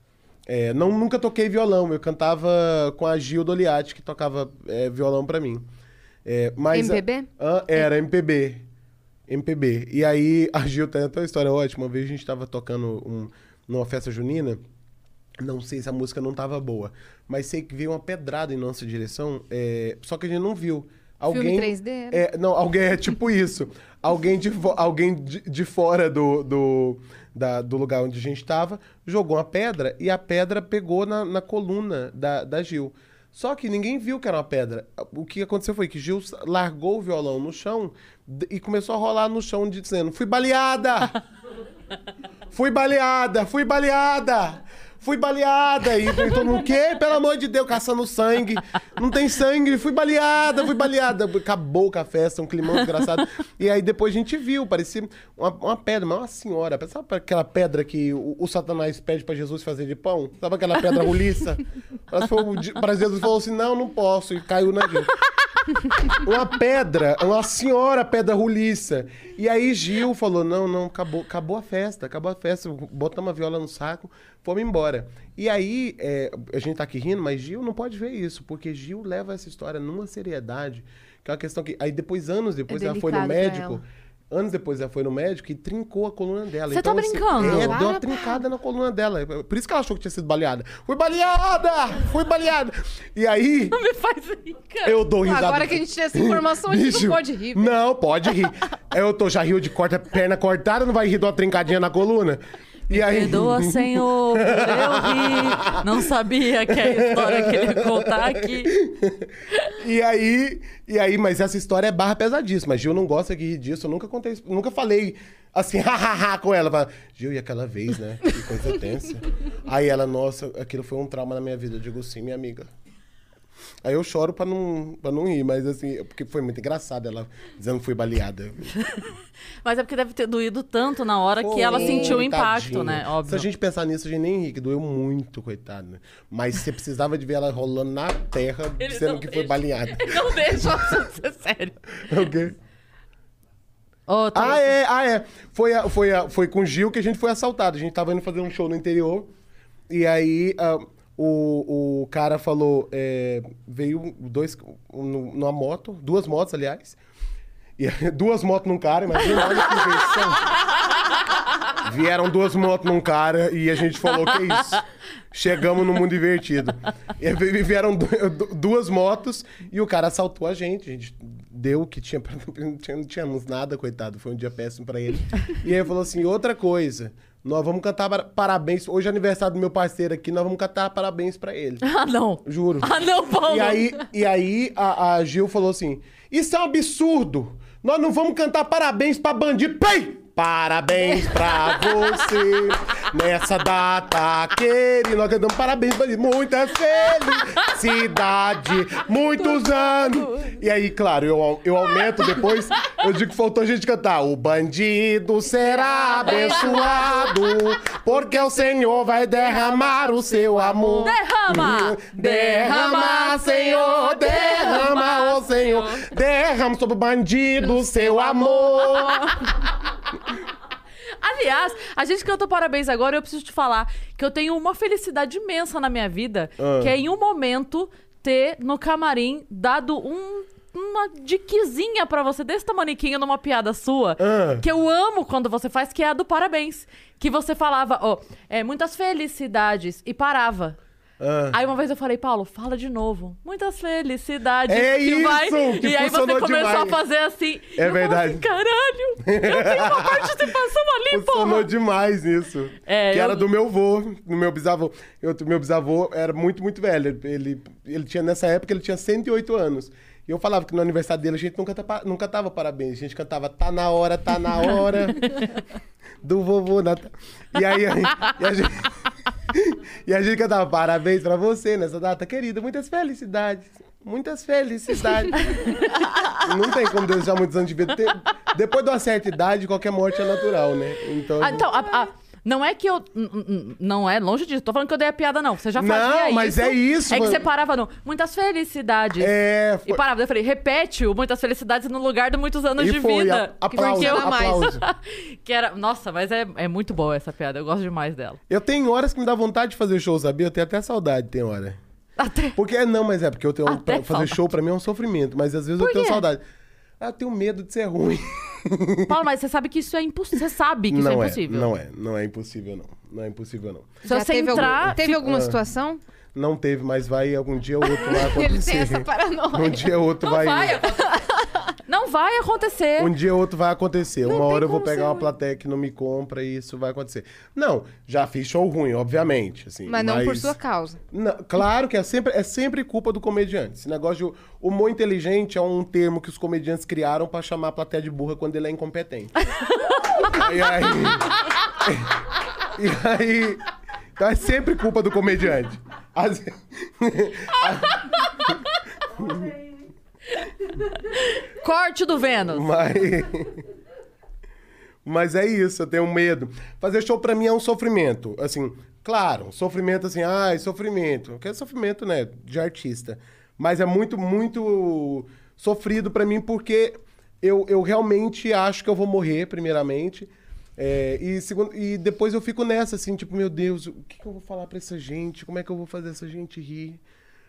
É, não, nunca toquei violão. Eu cantava com a Gil Doliati, que tocava é, violão pra mim. É, mas, MPB? Ah, era MPB. MPB. E aí, a Gil tem até uma história ótima. Uma vez a gente tava tocando um- numa festa junina. Não sei se a música não tava boa. Mas sei que veio uma pedrada em nossa direção. é, só que a gente não viu. Alguém, 3D, né? É, não, alguém é tipo isso. alguém de, alguém de, de fora do, do, da- do lugar onde a gente tava jogou uma pedra e a pedra pegou na, na coluna da, da Gil. Só que ninguém viu que era uma pedra. O que aconteceu foi que Gil largou o violão no chão e começou a rolar no chão dizendo: Fui baleada! Fui baleada! Fui baleada! Fui baleada! E todo mundo, o quê? Pelo amor de Deus, caçando sangue. Não tem sangue, fui baleada, fui baleada. Acabou com a festa, um climão desgraçado. E aí depois a gente viu, parecia uma, uma pedra, mas uma senhora. Sabe aquela pedra que o, o Satanás pede pra Jesus fazer de pão? Sabe aquela pedra roliça? Para Jesus falou assim: não, não posso. E caiu na gente. Uma pedra, uma senhora pedra roliça. E aí Gil falou: não, não, acabou, acabou a festa, acabou a festa. Botamos a viola no saco, fomos embora. E aí, é, a gente tá aqui rindo, mas Gil não pode ver isso, porque Gil leva essa história numa seriedade, que é uma questão que. Aí depois, anos depois, É ela foi no médico. Anos depois ela foi no médico e trincou a coluna dela. Você tá assim, brincando? é, deu uma Para, trincada na coluna dela. Por isso que ela achou que tinha sido baleada. Fui baleada! Fui baleada! E aí. Não me faz rir, cara. Eu dou risada. Agora que a gente tem essa informação, a gente não pode rir, velho. Não, pode rir. Eu tô, já riu de corta, perna cortada, não vai rir de uma trincadinha na coluna? E aí... Perdoa, Senhor, eu rir. Não sabia que a história que ele ia contar aqui. E aí, e aí, mas essa história é barra pesadíssima. Gil não gosta que rir disso. Eu nunca contei, nunca falei assim, hahaha com ela. Fala, Gil, e aquela vez, né? Que coisa tensa. Aí ela, nossa, aquilo foi um trauma na minha vida. Eu digo sim, minha amiga. Aí eu choro pra não, pra não rir, mas assim, porque foi muito engraçado ela dizendo que fui baleada. Mas é porque deve ter doído tanto na hora que ela sentiu o impacto, tadinha. né? Se Óbvio. a gente pensar nisso, a gente nem ri, que doeu muito, coitado. né? Mas você precisava de ver ela rolando na terra, Ele dizendo não que foi deixa. baleada. Não deixa ser sério. o quê? Tô- Ah, é, ah, é. Foi, a- foi, a- foi com o Gil que a gente foi assaltado. A gente tava indo fazer um show no interior. E aí ah, o, o cara falou: é, veio dois um- numa moto, duas motos, aliás. E, duas motos num cara, imagina, olha que inversão. Vieram duas motos num cara e a gente falou: que isso? Chegamos no mundo invertido. E vieram du- du- duas motos e o cara assaltou a gente. A gente deu o que tinha, pra, não tínhamos nada, coitado. Foi um dia péssimo pra ele. E aí falou assim: outra coisa. Nós vamos cantar para- parabéns. Hoje é aniversário do meu parceiro aqui, nós vamos cantar parabéns pra ele. Ah, não. Juro. Ah, não, Paulo. E aí, e aí a, a Gil falou assim: Isso é um absurdo! Nós não vamos cantar parabéns pra bandido. Pei! Parabéns pra você nessa data querida. Nós cantamos parabéns, bandido. Muita felicidade, muitos anos. E aí, claro, eu, eu aumento depois. Eu digo que faltou a gente cantar. O bandido será abençoado, porque o Senhor vai derramar o seu amor. Derrama! Derrama, Senhor, derrama, ô Senhor, derrama sobre o bandido o seu amor. Aliás, a gente cantou parabéns agora e eu preciso te falar que eu tenho uma felicidade imensa na minha vida, Ah. que é em um momento ter no camarim dado um uma diquezinha pra você desse tamaniquinho numa piada sua, Ah. que eu amo quando você faz, que é a do parabéns. Que você falava, ó, é, muitas felicidades, e parava. Ah. Aí uma vez eu falei, Paulo, fala de novo. Muitas felicidades. É que vai... isso, que E aí você começou demais. a fazer assim. É verdade. Assim, Caralho, eu tenho uma participação ali, Funcionou porra. demais isso. É, que eu- era do meu avô, do meu bisavô. Eu, meu bisavô era muito, muito velho. Ele, ele tinha, nessa época, ele tinha 108 anos. E eu falava que no aniversário dele a gente nunca, tapa- nunca cantava parabéns. A gente cantava tá na hora, tá na hora. do vovô Natal. E aí, e a gente... E a gente cantava parabéns pra você nessa data, querida. Muitas felicidades. muitas felicidades. não tem como desejar muitos anos de vida. Depois de uma certa idade, qualquer morte é natural, né? Então, Ah, então, a- a- não é que eu. Não é longe disso. Tô falando que eu dei a piada, não. Você já Não, fazia isso. mas é isso, É que mano. você parava no. Muitas felicidades. é... E foi- parava. Eu falei, repete o muitas felicidades no lugar de muitos anos E de foi, vida. a- aplauso, Porque eu- aplauso. que era. Nossa, mas é, é muito boa essa piada. Eu gosto demais dela. Eu tenho horas que me dá vontade de fazer show, sabia? Eu tenho até saudade, tem hora. Até. Porque, não, mas é porque eu tenho... Pra fazer show pra mim é um sofrimento, mas às vezes eu tenho saudade. Ah, eu tenho medo de ser ruim. Paulo, mas você sabe que isso é impossível. Você sabe que isso não é impossível. Não é, não é impossível, não. Não é impossível, não. Se Já você teve entrar. algum- teve alguma situação? Não teve, mas vai algum dia ou outro vai Ele acontecer. tem essa paranoia. Um dia ou outro Não vai... vai. Não vai acontecer. Um dia ou outro vai acontecer. Não uma hora eu vou ser pegar uma plateia que não me compra e isso vai acontecer. Não, já fiz show ruim, obviamente. Assim, Mas não por sua causa. Não, claro que é sempre, é sempre culpa do comediante. Esse negócio de humor inteligente é um termo que os comediantes criaram pra chamar a plateia de burra quando ele é incompetente. e aí. e aí. Então é sempre culpa do comediante. Às- Corte do Vênus. Mas. Mas é isso, eu tenho medo. Fazer show pra mim é um sofrimento. Assim, claro, sofrimento assim, ai, sofrimento. Que é sofrimento, né, de artista. Mas é muito, muito sofrido pra mim porque eu, eu realmente acho que eu vou morrer, primeiramente. É, e, segundo, e depois eu fico nessa, assim, tipo, meu Deus, o que, que eu vou falar pra essa gente? Como é que eu vou fazer essa gente rir?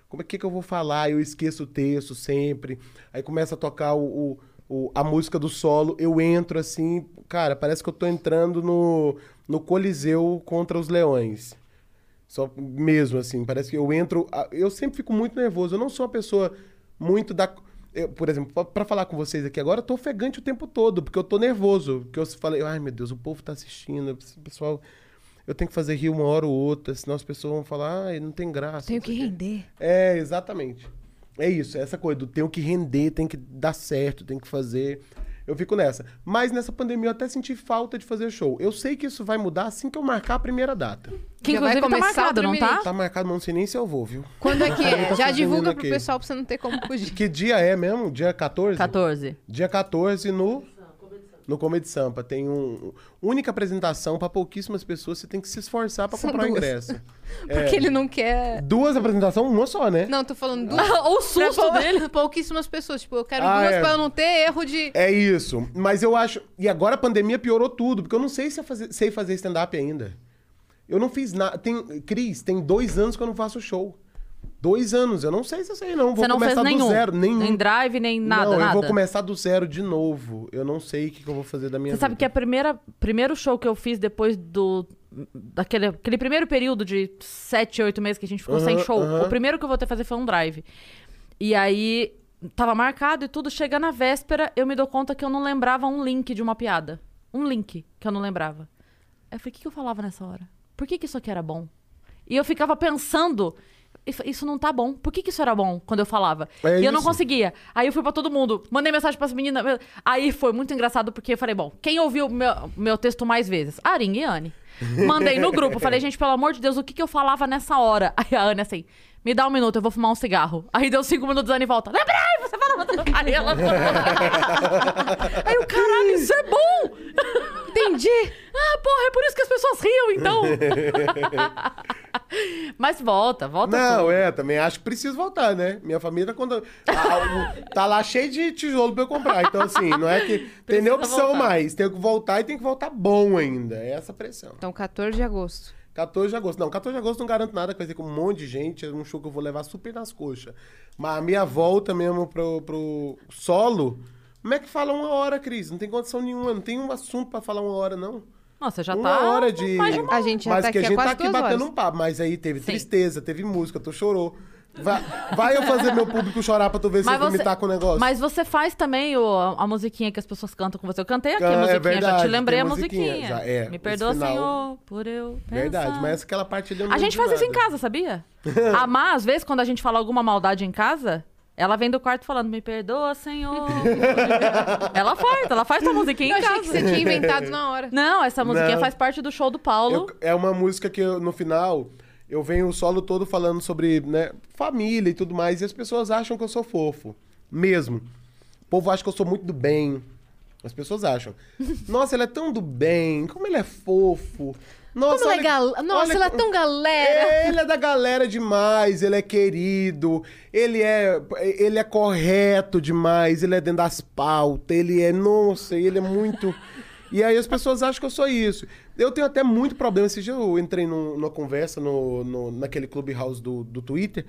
Como é que, que eu vou falar? Eu esqueço o texto sempre. Aí começa a tocar o, o- a música do solo. Eu entro assim, cara, parece que eu tô entrando no, no Coliseu contra os Leões. Só mesmo, assim, parece que eu entro. Eu sempre fico muito nervoso. Eu não sou uma pessoa muito da. Eu, por exemplo, pra falar com vocês aqui agora, eu tô ofegante o tempo todo, porque eu tô nervoso. Porque eu falei, ai meu Deus, o povo tá assistindo, o pessoal. Eu tenho que fazer rir uma hora ou outra, senão as pessoas vão falar, ai, não tem graça. Tenho que o quê." render. É, exatamente. É isso, é essa coisa do tenho que render, tem que dar certo, tem que fazer. Eu fico nessa. Mas nessa pandemia eu até senti falta de fazer show. Eu sei que isso vai mudar assim que eu marcar a primeira data. Que Já vai inclusive tá marcado, não tá? Tá marcado, mas não sei nem se eu vou, viu? Quando é que é? Tá Já divulga aqui. pro pessoal pra você não ter como fugir. Que dia é mesmo? Dia 14? 14. Dia 14 no. No Comedy Sampa. Tem um. Única apresentação pra pouquíssimas pessoas, você tem que se esforçar pra São comprar o duas. ingresso. Porque ele não quer. Duas apresentações, uma só, né? Não, tô falando duas. o Pra susto pou- dele. pouquíssimas pessoas. Tipo, eu quero Ah, duas é. pra eu não ter erro de. É isso. Mas eu acho. E agora a pandemia piorou tudo, porque eu não sei se eu fazer- sei fazer stand-up ainda. Eu não fiz nada. Tem... Cris, tem dois anos que eu não faço show. Dois anos. Eu não sei se eu sei, não. Vou Você não começar fez nenhum. do zero. Nenhum. Nem drive, nem nada, não, eu nada. vou começar do zero de novo. Eu não sei o que, que eu vou fazer da minha Você sabe vida. que a primeira primeiro show que eu fiz depois do daquele aquele primeiro período de sete, oito meses que a gente ficou sem show, o primeiro que eu vou ter que fazer foi um drive. E aí tava marcado e tudo, chega na véspera, eu me dou conta que eu não lembrava um link de uma piada. Um link que eu não lembrava. Aí eu falei, o que, que eu falava nessa hora? Por que, que isso aqui era bom? E eu ficava pensando, "Isso- isso não tá bom. Por que, que isso era bom quando eu falava? É e eu não isso. conseguia. Aí eu fui pra todo mundo, mandei mensagem pras meninas. Aí foi muito engraçado porque eu falei, bom, quem ouviu meu, meu texto mais vezes? A Arinha e a Anne. Mandei no grupo, falei, gente, pelo amor de Deus, o que, que eu falava nessa hora? Aí a Anne assim, me dá um minuto, eu vou fumar um cigarro. Aí deu cinco minutos, a Anne volta, lembrei, você falava tudo. Aí ela... Aí o caralho, isso é bom! Entendi! Ah, porra, é por isso que as pessoas riam, então. Mas volta, volta. Não, tudo. é, também acho que preciso voltar, né? Minha família quando o- tá lá cheio de tijolo pra eu comprar. Então, assim, não é que tem nem Precisa opção voltar. mais. Tem que voltar e tem que voltar bom ainda. É essa a pressão. Então, 14 de agosto. 14 de agosto. Não, 14 de agosto não garanto nada, que vai ser com um monte de gente. É um show que eu vou levar super nas coxas. Mas a minha volta mesmo pro, pro solo. Como é que fala uma hora, Cris? Não tem condição nenhuma. Não tem um assunto pra falar uma hora, não. Nossa, já uma tá. hora de. mais de uma- A gente já Mas tá que a aqui há gente tá quase aqui batendo horas. um papo. Mas aí teve Sim. tristeza, teve música, tu chorou. Vai, vai eu fazer meu público chorar pra tu ver se Mas eu vomitar você- com o negócio. Mas você faz também o- a musiquinha que as pessoas cantam com você. Eu cantei aqui Ah, a é musiquinha, já verdade, te lembrei a musiquinha. musiquinha, já, é. Me perdoa, final- Senhor, por eu pensar. Verdade, mas aquela parte ali eu não A gente faz de isso em nada. casa, sabia? a Má, às vezes, quando a gente fala alguma maldade em casa, ela vem do quarto falando, me perdoa, Senhor. ela faz, ela faz sua musiquinha Eu em achei casa. que você tinha inventado na hora. Não, essa musiquinha Não. faz parte do show do Paulo. Eu- é uma música que eu, no final eu venho o solo todo falando sobre né, família e tudo mais, e as pessoas acham que eu sou fofo. Mesmo. O povo acha que eu sou muito do bem. As pessoas acham. Nossa, ele é tão do bem, como ele é fofo. Nossa, Como ele é gal... Nossa, olha ela é tão galera. é, ele é da galera demais, ele é querido, ele é, ele é correto demais, ele é dentro das pautas, ele é, nossa, ele é muito... E aí as pessoas acham que eu sou isso. Eu tenho até muito problema. Esse dia eu entrei num- numa conversa no, no- naquele Clubhouse do, do Twitter,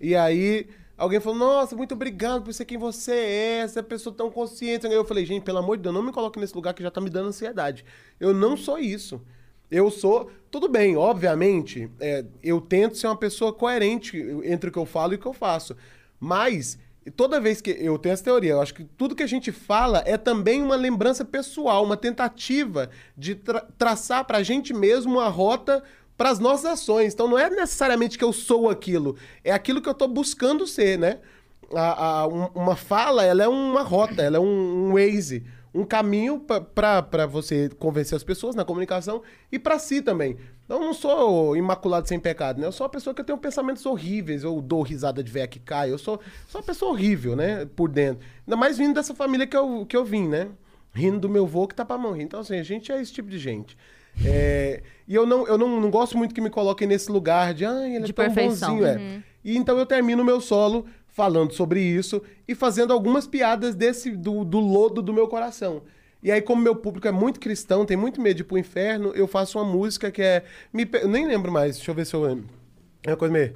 e aí alguém falou, nossa, muito obrigado por ser quem você é, essa pessoa tão consciente. Aí eu falei, gente, pelo amor de Deus, não me coloque nesse lugar que já tá me dando ansiedade. Eu não sou isso. Eu sou. Tudo bem, obviamente, é, eu tento ser uma pessoa coerente entre o que eu falo e o que eu faço. Mas, toda vez que. Eu tenho essa teoria, eu acho que tudo que a gente fala é também uma lembrança pessoal, uma tentativa de tra traçar pra gente mesmo uma rota para as nossas ações. Então, não é necessariamente que eu sou aquilo, é aquilo que eu tô buscando ser, né? A- a- um- uma fala, ela é uma rota, ela é um, um Waze, um caminho para você convencer as pessoas na comunicação e para si também. Então, eu não sou imaculado sem pecado, né? Eu sou uma pessoa que tem pensamentos horríveis, eu dou risada de véia que cai, eu sou, sou uma pessoa horrível, né? Por dentro. Ainda mais vindo dessa família que eu, que eu vim, né? Rindo do meu vô que tá pra mão rir. Então, assim, a gente é esse tipo de gente. É, e eu, não, eu não, não gosto muito que me coloquem nesse lugar de, ah, ele De é tão perfeição. bonzinho, é. E então eu termino o meu solo falando sobre isso e fazendo algumas piadas desse do, do lodo do meu coração. E aí, como meu público é muito cristão, tem muito medo de ir pro inferno, eu faço uma música que é. Me, nem lembro mais, deixa eu ver se eu lembro. É uma coisa meio.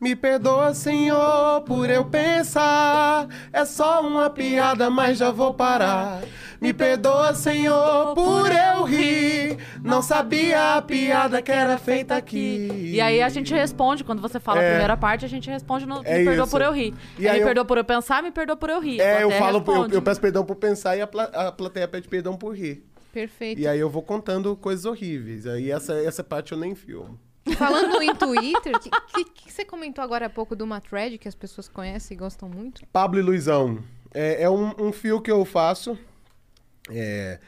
Me perdoa, Senhor, por eu pensar. É só uma piada, mas já vou parar. Me perdoa, Senhor, por eu rir. Não sabia a piada que era feita aqui. E aí a gente responde, quando você fala É. a primeira parte, a gente responde no É Me perdoa isso. por eu rir. E aí me eu- perdoa por eu pensar, me perdoa por eu rir. É, eu falo, eu, eu peço perdão por pensar e a, pla- a plateia pede perdão por rir. Perfeito. E aí eu vou contando coisas horríveis. Aí essa, essa parte eu nem filmo. Falando em Twitter, o que, que, que você comentou agora há pouco de uma thread que as pessoas conhecem e gostam muito? Pablo e Luizão. É, é um, um fio que eu faço é,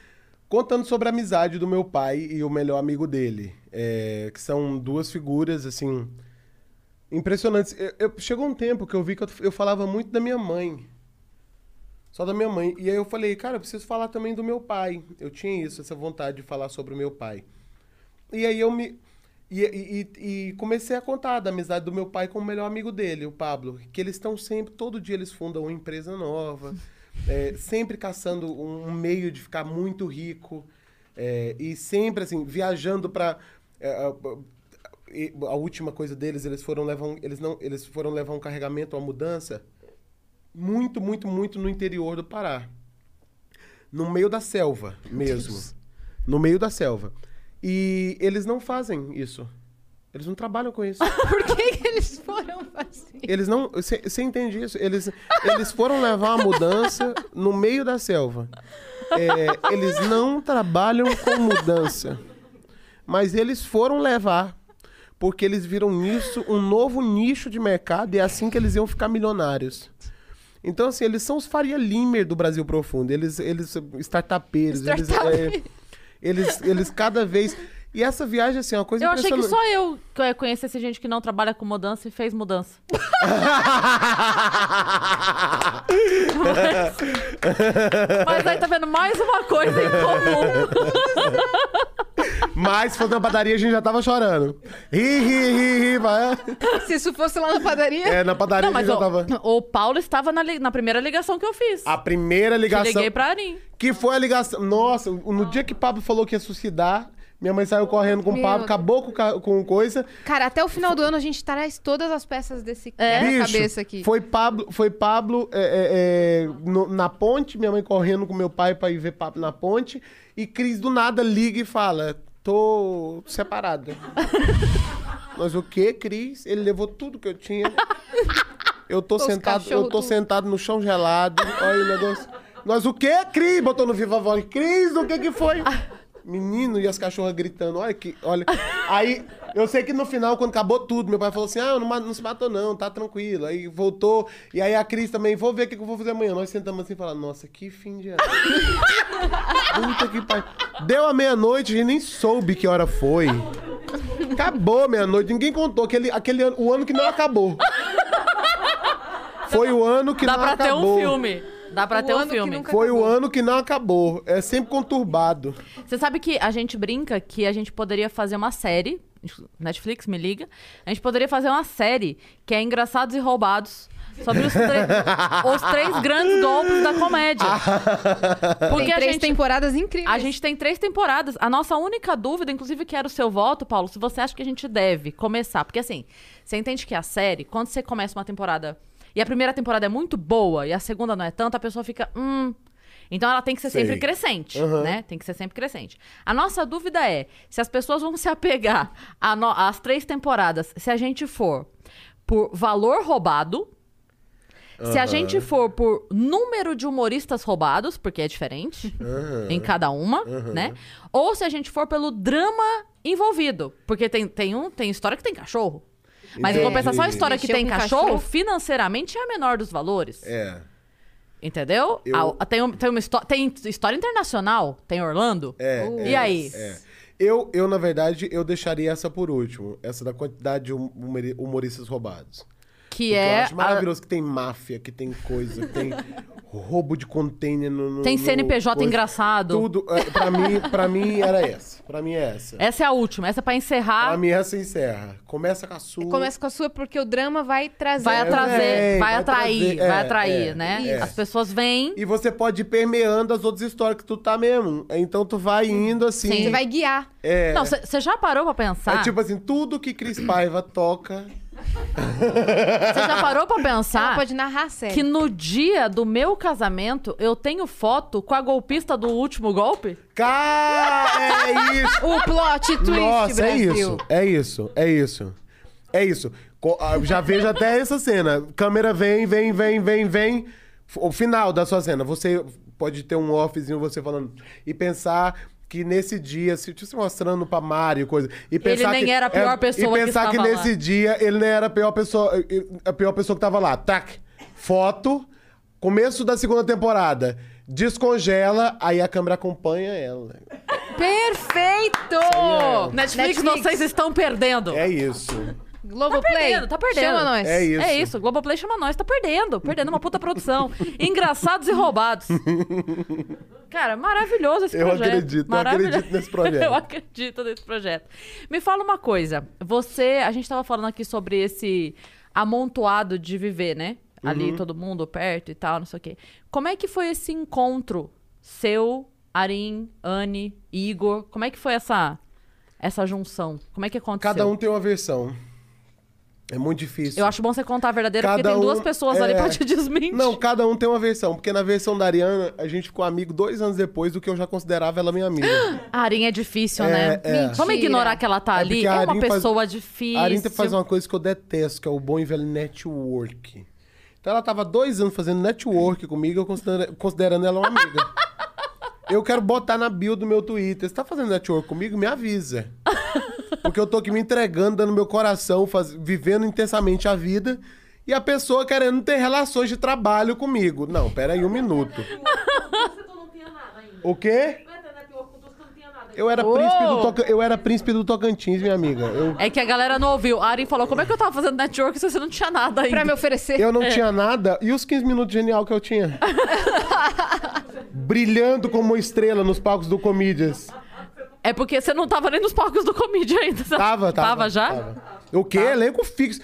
contando sobre a amizade do meu pai e o melhor amigo dele. É, que são duas figuras, assim, impressionantes. Eu- eu- chegou um tempo que eu vi que eu, eu falava muito da minha mãe. Só da minha mãe. E aí eu falei, cara, eu preciso falar também do meu pai. Eu tinha isso, essa vontade de falar sobre o meu pai. E aí eu me. E, e- e- comecei a contar da amizade do meu pai com o melhor amigo dele, o Pablo. Que eles estão sempre, todo dia eles fundam uma empresa nova, é, sempre caçando um, um meio de ficar muito rico. é, e sempre, assim, viajando para a última coisa deles, eles foram levar um, eles não, eles foram levar um carregamento, uma mudança muito, muito, muito no interior do Pará. No meio da selva mesmo. No meio da selva. E eles não fazem isso. Eles não trabalham com isso. Por que, que eles foram fazer? Eles não. Você entende isso? Eles, eles foram levar uma mudança no meio da selva. É, eles não trabalham com mudança. Mas eles foram levar. Porque eles viram nisso um novo nicho de mercado e é assim que eles iam ficar milionários. Então, assim, eles são os Faria Limer do Brasil Profundo. Eles, eles startupeiros. Eles, Startup. é, eles, eles cada vez. E essa viagem, assim, é uma coisa Eu achei que só eu que conhecesse gente que não trabalha com mudança e fez mudança. Mas aí tá vendo mais uma coisa em comum. Mas se fosse na padaria, a gente já tava chorando. Ri, ri, ri, ri, vai. Se isso fosse lá na padaria. É, na padaria Não, a gente mas já o, tava. o Paulo estava na, li- na primeira ligação que eu fiz. A primeira ligação. liguei pra Arim. Que foi a ligação. Nossa, no dia que Pablo falou que ia suicidar, minha mãe saiu correndo com o Meu Deus. acabou com, ca- com coisa. Cara, até o final do ano a gente traz todas as peças desse É. Bicho, cabeça aqui. Foi Pablo, foi Pablo é, é, é, no- na ponte, minha mãe correndo com meu pai pra ir ver Pablo na ponte. E Cris do nada liga e fala: tô separada. Mas o que, Cris? Ele levou tudo que eu tinha. Eu tô Os sentado, eu cachorro tô tudo. sentado no chão gelado. Olha o negócio. Nós o quê, Cris? Botou no Viva Voz. Cris, o que que foi? Menino, e as cachorras gritando, olha que, olha. Aí, eu sei que no final, quando acabou tudo, meu pai falou assim: ah, não, não se matou, não, tá tranquilo. Aí voltou. E aí a Cris também, vou ver o que, eu vou fazer amanhã. Nós sentamos assim e falamos, nossa, que fim de ano. Puta que pariu. Deu a meia-noite, a gente nem soube que hora foi. Acabou meia-noite. Ninguém contou aquele, aquele ano, o ano que não acabou. Foi o ano que Dá não pra acabou. ter um filme. Dá pra O ter um filme. Foi o acabou. ano que não acabou. É sempre conturbado. Você sabe que a gente brinca que a gente poderia fazer uma série. Netflix, me liga. A gente poderia fazer uma série que é Engraçados e Roubados. Sobre os, os três grandes golpes da comédia. Porque Tem a três gente, temporadas incríveis. a gente tem três temporadas. A nossa única dúvida, inclusive, que era o seu voto, Paulo, se você acha que a gente deve começar. Porque assim, você entende que a série, quando você começa uma temporada e a primeira temporada é muito boa e a segunda não é tanto, a pessoa fica. Hum. Então ela tem que ser Sei. sempre crescente, Aham. né? Tem que ser sempre crescente. A nossa dúvida é se as pessoas vão se apegar às três temporadas, se a gente for por valor roubado, se a gente for por número de humoristas roubados, porque é diferente em cada uma, né? Ou se a gente for pelo drama envolvido, porque tem, tem, um, tem história que tem cachorro. Mas em compensação, a história que Mexeu tem com cachorro, cachorro. financeiramente é a menor dos valores. É. Entendeu? Eu- Ah, tem, um- tem uma histó- tem história internacional, tem Orlando. É, E é, aí? é. Eu, eu, na verdade, eu deixaria essa por último. Essa da quantidade de hum- humori- humoristas roubados. Que é. acho a- maravilhoso que tem máfia, que tem coisa, que tem roubo de container no. no Tem no CNPJ coisa. engraçado. Tudo. É, pra, mim, pra mim era essa. Pra mim é essa. Essa é a última. Essa é pra encerrar. Pra mim essa encerra. Começa com a sua. Começa com a sua porque o drama vai trazer. Vai atrazer, É, vai vai atrair, trazer, vai é, atrair, é, né? é. As pessoas vêm. E você pode ir permeando as outras histórias que tu tá mesmo. Então tu vai indo assim. Sim. Você vai guiar. É. Não, você já parou pra pensar? É tipo assim, tudo que Cris Paiva toca. Você já parou pra Ela pensar pode narrar a série. que no dia do meu casamento eu tenho foto com a golpista do último golpe? Cara, é isso. O plot twist, Nossa, é Brasil. isso. É isso. É isso. É isso. Ah, Já vejo até essa cena. Câmera vem, vem, vem, vem, vem. O final da sua cena. Você pode ter um offzinho você falando. E pensar que nesse dia, se se mostrando pra Mário, coisa. E pensar nem que, era a pior é, pessoa E que pensar que, estava nesse lá. dia ele nem era a pior pessoa. A pior pessoa que tava lá. Tac. Foto. Começo da segunda temporada. Descongela, aí a câmera acompanha ela. Perfeito! Netflix, vocês estão perdendo. É isso. Tá Globoplay. perdendo, tá perdendo. Chama nós. É isso. É isso, Globoplay chama nós, tá perdendo, perdendo uma puta produção. Engraçados e roubados. Cara, maravilhoso esse Eu projeto. acredito, eu acredito nesse projeto. eu acredito nesse projeto. Me fala uma coisa, você, a gente tava falando aqui sobre esse amontoado de viver, né? Uhum. Ali, todo mundo perto e tal, não sei o quê. Como é que foi esse encontro seu, Arim, Anne, Igor? Como é que foi essa, essa junção? Como é que aconteceu? Cada um tem uma versão. É muito difícil. Eu acho bom você contar a verdadeira, porque Cada tem duas um- pessoas ali é. pra te desmentir. Não, cada um tem uma versão. Porque na versão da Ariana, a gente ficou amigo dois anos depois do que eu já considerava ela minha amiga. A Arin é difícil, É, né? é. Vamos ignorar que ela tá É ali. porque É uma Arin faz- pessoa difícil. A Arinta faz uma coisa que eu detesto, que é o bom e velho network. Então ela tava dois anos fazendo network comigo, eu considera- considerando ela uma amiga. Eu quero botar na bio do meu Twitter. Você tá fazendo network comigo? Me avisa. Porque eu tô aqui me entregando, dando meu coração, faz- vivendo intensamente a vida. E a pessoa querendo ter relações de trabalho comigo. Não, pera aí um minuto. O quê? Eu era, príncipe do Toca- eu era príncipe do Tocantins, minha amiga. Eu, É que a galera não ouviu. A Arin falou: como é que eu tava fazendo network se você não tinha nada ainda? Pra me oferecer. eu não tinha nada. E os 15 minutos genial que eu tinha? Brilhando como uma estrela nos palcos do Comedians. É porque você não tava nem nos palcos do Comedy ainda. Tava, tava. Tava já? tava. O quê? Elenco fixo.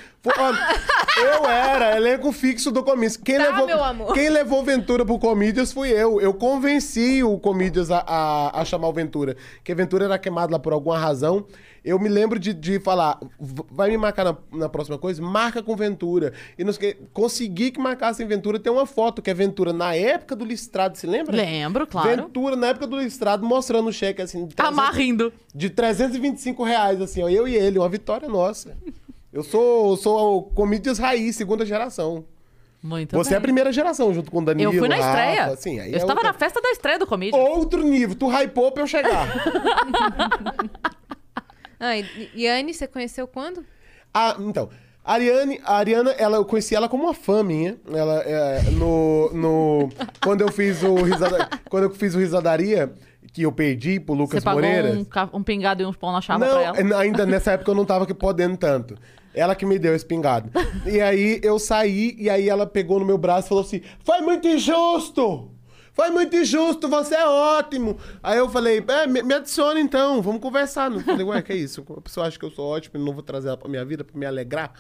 Eu era elenco fixo do Comedians. Quem, Tá, levou, meu amor. quem levou Ventura pro Comedians fui eu. Eu convenci o Comedians a, a, a chamar o Ventura. Que Ventura era queimado lá por alguma razão. Eu me lembro de, de falar, "V- vai me marcar na, na próxima coisa? Marca com Ventura. E não sei consegui que marcassem Ventura. Tem uma foto que é Ventura na época do listrado, se lembra? Lembro, claro. Ventura na época do listrado mostrando o cheque assim. de 300 Amarrindo. de 325 reais, assim, ó. Eu e ele, uma vitória nossa. Eu sou, sou o Comedians Raiz, segunda geração. Muito Você é bem. a primeira geração, junto com o Danilo. Eu fui na Rafa, estreia. assim, aí eu é estava outra- na festa da estreia do Comedy. Outro nível. Tu hypou pra eu chegar. Ah, e, e Anne, você conheceu quando? ah, então. A Ariane, a Ariana, ela, eu conheci ela como uma fã minha. Ela, é, no, no, quando eu fiz o risada, quando eu fiz o Risadaria, que eu perdi pro Lucas Você pagou Moreira. um, um pingado e uns pão na chapa Não, pra ela? ainda nessa época eu não tava podendo tanto. Ela que me deu esse pingado. E aí eu saí, e aí ela pegou no meu braço e falou assim: Foi muito injusto! Foi muito injusto, você é ótimo! Aí eu falei, é, me, me adiciona então, vamos conversar. Eu falei, ué, que é isso? A pessoa acha que eu sou ótimo e não vou trazer ela pra minha vida, pra me alegrar.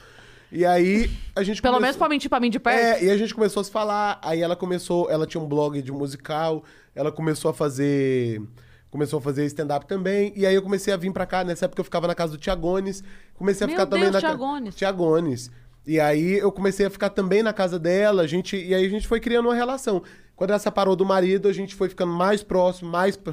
E aí a gente Pelo começou- menos pra mentir pra mim de perto? é, e a gente começou a se falar. Aí ela começou, ela tinha um blog de musical, ela começou a fazer. Começou a fazer stand-up também. E aí eu comecei a vir pra cá. Nessa época eu ficava na casa do Tiagones. Comecei a Meu ficar também Deus, na ca- Tiagones. Tiagones. E aí eu comecei a ficar também na casa dela. A gente, e aí a gente foi criando uma relação. Quando ela separou do marido, a gente foi ficando mais próximo, mais.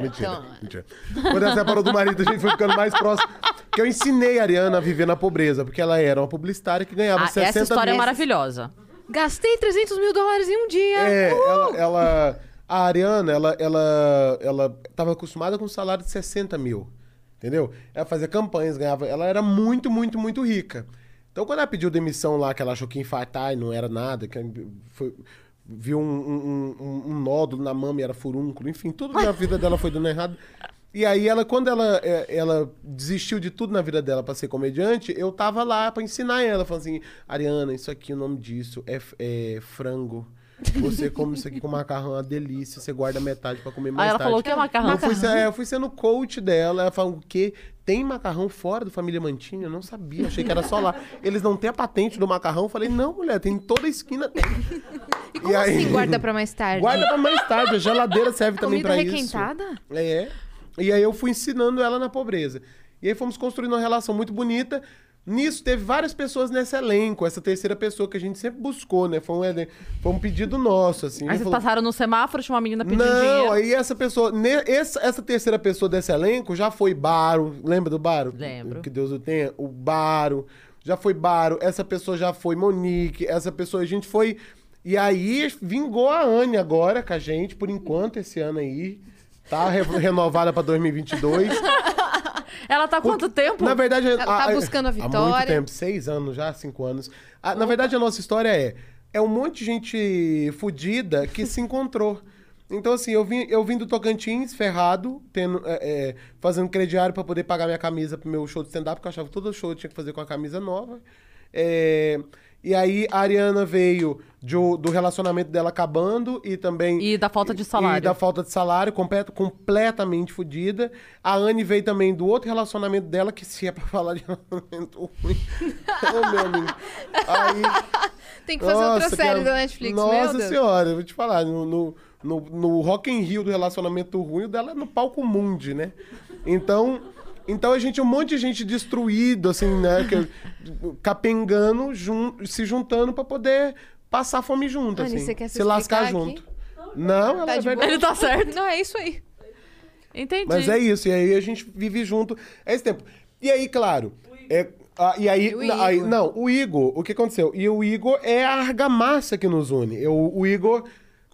mentira, mentira. Quando ela separou do marido, a gente foi ficando mais próximo. Porque eu ensinei a Ariana a viver na pobreza, porque ela era uma publicitária que ganhava Ah, 60 essa história é mil. maravilhosa. Gastei 300 mil dólares em um dia. É, ela, ela- A Ariana, ela, ela, ela tava acostumada com um salário de 60 mil. Entendeu? Ela fazia campanhas, ganhava. Ela era muito, muito, muito rica. Então, quando ela pediu demissão lá, que ela achou que ia infartar e não era nada, que foi- viu um, um- um- um nódulo na mama e era furúnculo, enfim, tudo na vida dela foi dando errado. E aí, ela, quando ela, é, ela desistiu de tudo na vida dela pra ser comediante, eu tava lá pra ensinar ela, falando assim: Ariana, isso aqui, o nome disso é, é frango. Você come isso aqui com macarrão, é uma delícia. Você guarda metade pra comer mais Aí ela tarde. falou que é macarrão. Eu fui, é, eu fui sendo coach dela. Ela falou o quê? Tem macarrão fora do Família Mantinho? Eu não sabia, achei que era só lá. Eles não têm a patente do macarrão? Eu falei, não, mulher, tem em toda a esquina. Tem. E como assim guarda pra mais tarde? Guarda pra mais tarde. A geladeira serve também Comida pra requentada? isso. É. E aí eu fui ensinando ela na pobreza. E aí fomos construindo uma relação muito bonita. Nisso, teve várias pessoas nesse elenco. Essa terceira pessoa que a gente sempre buscou, né? Foi um, foi um pedido nosso, assim. Aí vocês falou, passaram no semáforo, tinha uma menina pedindo não, dinheiro. aí essa pessoa, ne- essa, essa terceira pessoa desse elenco já foi Baro, lembra do Baro? Lembro. Que Deus o tenha, o Baro, já foi Baro, essa pessoa já foi Monique, essa pessoa a gente foi, e aí vingou a Anne agora com a gente, por enquanto, esse ano aí, tá re- renovada pra 2022. Ela tá há quanto tempo? Na verdade, Ela tá buscando a Há muito vitória. tempo, seis anos já, cinco anos. Ah, na verdade, a nossa história é: é um monte de gente fodida que se encontrou. Então, assim, eu vim, eu vim do Tocantins, ferrado, tendo, é, é, fazendo crediário pra poder pagar minha camisa pro meu show de stand-up, porque eu achava que todo show eu tinha que fazer com a camisa nova. É, e aí a Ariana veio de do relacionamento dela acabando e também. E da falta de salário. E da falta de salário, completo, completamente fodida. A Anne veio também do outro relacionamento dela, que se é pra falar de relacionamento ruim. Ô, meu amigo. Aí. Tem que fazer outra nossa, série que- da Netflix, meu Nossa Deus. senhora, eu vou te falar, no, no, no, no Rock in Rio do relacionamento ruim, o dela é no palco mundi, né? Então. Então a gente, um monte de gente destruído, assim, né? Que, capengando, jun, se juntando pra poder passar fome junto, Anny, assim. você quer se se lascar aqui? junto. Não, ela Tá é de verdade. Ele tá certo. Não, é isso aí. Entendi. Mas é isso, e aí a gente vive junto é esse tempo. E aí, claro, é, ah, e aí, E aí- Igor? não, o Igor, o que aconteceu? E o Igor é a argamassa que nos une. Eu, o Igor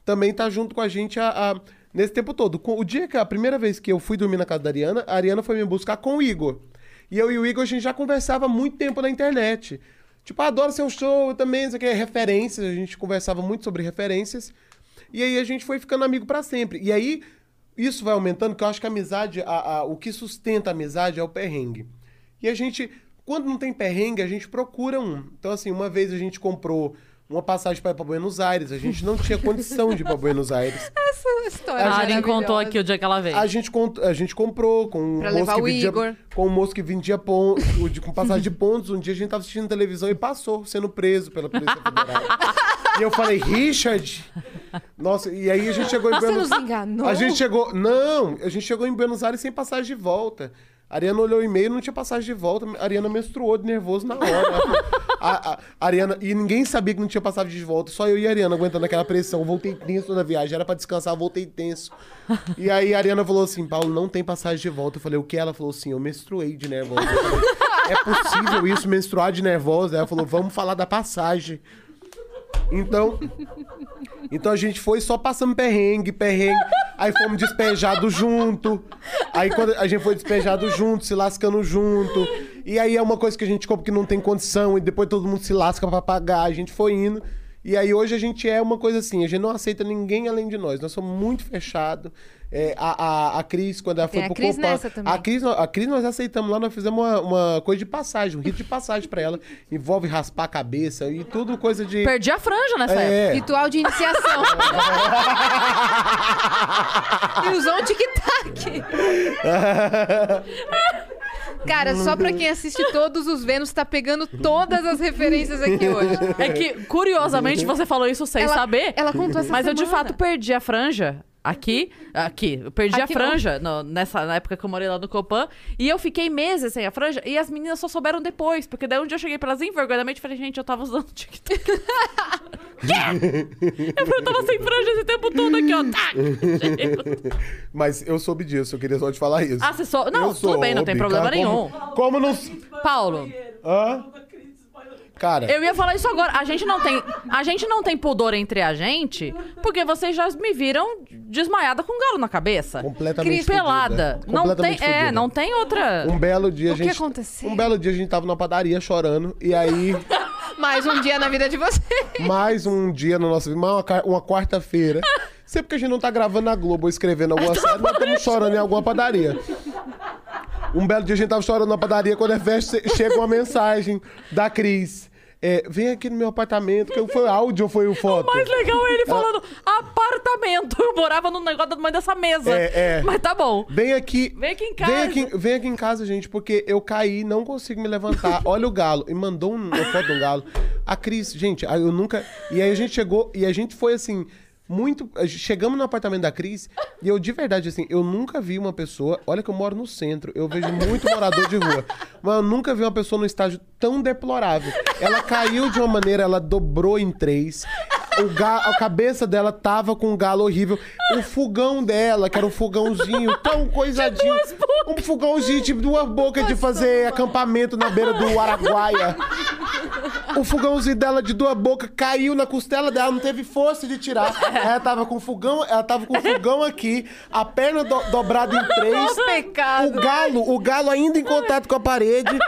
também tá junto com a gente a- a- nesse tempo todo. Com- O dia que a primeira vez que eu fui dormir na casa da Ariana, a Ariana foi me buscar com o Igor. E eu e o Igor, a gente já conversava há muito tempo na internet. Tipo, ah, adoro seu show, eu também, isso aqui é referências, a gente conversava muito sobre referências. E aí a gente foi ficando amigo pra sempre. E aí isso vai aumentando, que eu acho que a amizade, a- a- o que sustenta a amizade é o perrengue. E a gente, quando não tem perrengue, a gente procura um. Então, assim, uma vez a gente comprou uma passagem para ir pra Buenos Aires, a gente não tinha condição de ir pra Buenos Aires. Essa história A Arin maravilhosa. contou aqui o dia que ela veio. A gente, cont- a gente comprou com um Pra moço que o vendia, Igor. com um moço que vendia pon- com passagem de pontos. Um dia a gente tava assistindo televisão e passou, sendo preso pela Polícia Federal. e eu falei, Richard! Nossa, e aí a gente chegou em Buenos nos enganou? A gente chegou. Não, a gente chegou em Buenos Aires sem passagem de volta. Ariana olhou o e-mail não tinha passagem de volta. A Ariana menstruou de nervoso na hora. A, a- a Ariana. E ninguém sabia que não tinha passagem de volta. Só eu e a Ariana aguentando aquela pressão. Voltei tenso na viagem. Era pra descansar, voltei tenso. E aí a Ariana falou assim: Paulo, não tem passagem de volta. Eu falei, o que? Ela falou assim: eu menstruei de nervosa. Eu falei, é possível isso, menstruar de nervosa? Ela falou, vamos falar da passagem. Então, então a gente foi só passando perrengue, perrengue. Aí fomos despejados junto. Aí quando a gente foi despejado junto, se lascando junto. E aí é uma coisa que a gente compra que não tem condição. E depois todo mundo se lasca pra pagar. A gente foi indo. E aí hoje a gente é uma coisa assim, a gente não aceita ninguém além de nós. Nós somos muito fechados. É, a, a, a Cris, quando ela Tem foi a pro Cris Copan, nessa também. A Cris, a Cris nós aceitamos lá, nós fizemos uma, uma coisa de passagem, um rito de passagem pra ela. Envolve raspar a cabeça e tudo coisa de. Perdi a franja nessa época. É. Ritual de iniciação. e usou um tic-tac. Cara, só pra quem assiste todos os Vênus, tá pegando todas as referências aqui hoje. É que, curiosamente, você falou isso sem Ela- saber. ela contou essa Mas eu, de semana. fato, perdi a franja. Aqui, aqui, eu perdi Aqui a franja no- nessa na época que eu morei lá no Copan. E eu fiquei meses sem a franja. E as meninas só souberam depois. Porque daí um dia eu cheguei pra elas envergonhadamente e falei, gente, eu tava usando TikTok. Quê? Eu falei, eu tava sem franja esse tempo todo aqui, ó. Tá. Mas eu soube disso, eu queria só te falar isso. Ah, você só. Não, Eu tudo bem, não tem soube, problema cara, nenhum. Como, como não. Paulo, Hã? Cara, eu ia falar isso agora. A gente não tem, a gente não tem pudor entre a gente, porque vocês já me viram desmaiada com um galo na cabeça. completamente pelada. fudida. Não tem, Completamente é, fudida. não tem outra. Um belo dia a O que gente. aconteceu? Um belo dia a gente tava numa padaria chorando. E aí, Mais um dia na vida de você. mais um dia no nosso. Uma, uma quarta-feira. Sempre que a gente não tá gravando na Globo ou escrevendo alguma série, nós estamos chorando em alguma padaria. Um belo dia a gente tava chorando na padaria quando a festa chega uma mensagem da Cris. É, vem aqui no meu apartamento, que foi áudio ou foi o foto? Mais legal é ele falando apartamento. Eu morava no negócio do tamanho dessa mesa. É, é. Mas tá bom. Vem aqui. Vem aqui em Vem casa. aqui, vem aqui em casa, gente, porque eu caí, não consigo me levantar. Olha o galo. E mandou um- uma foto do galo. A Cris, gente, eu nunca. E aí a gente chegou, e a gente foi assim. Muito. gente- Chegamos no apartamento da Cris e eu, de verdade, assim, eu nunca vi uma pessoa. Olha que eu moro no centro, eu vejo muito morador de rua. Mas eu nunca vi uma pessoa num estágio tão deplorável. Ela caiu de uma maneira, ela dobrou em três. O ga- a cabeça dela tava com um galo horrível. O fogão dela, que era um fogãozinho tão coisadinho. Um fogãozinho tipo duas bocas de fazer acampamento na beira do Araguaia. O fogãozinho dela de duas bocas caiu na costela dela, não teve força de tirar. Ela tava com o fogão, ela tava com fogão aqui, a perna do- dobrada em três. Pecado. O galo, o galo ainda em contato com a parede.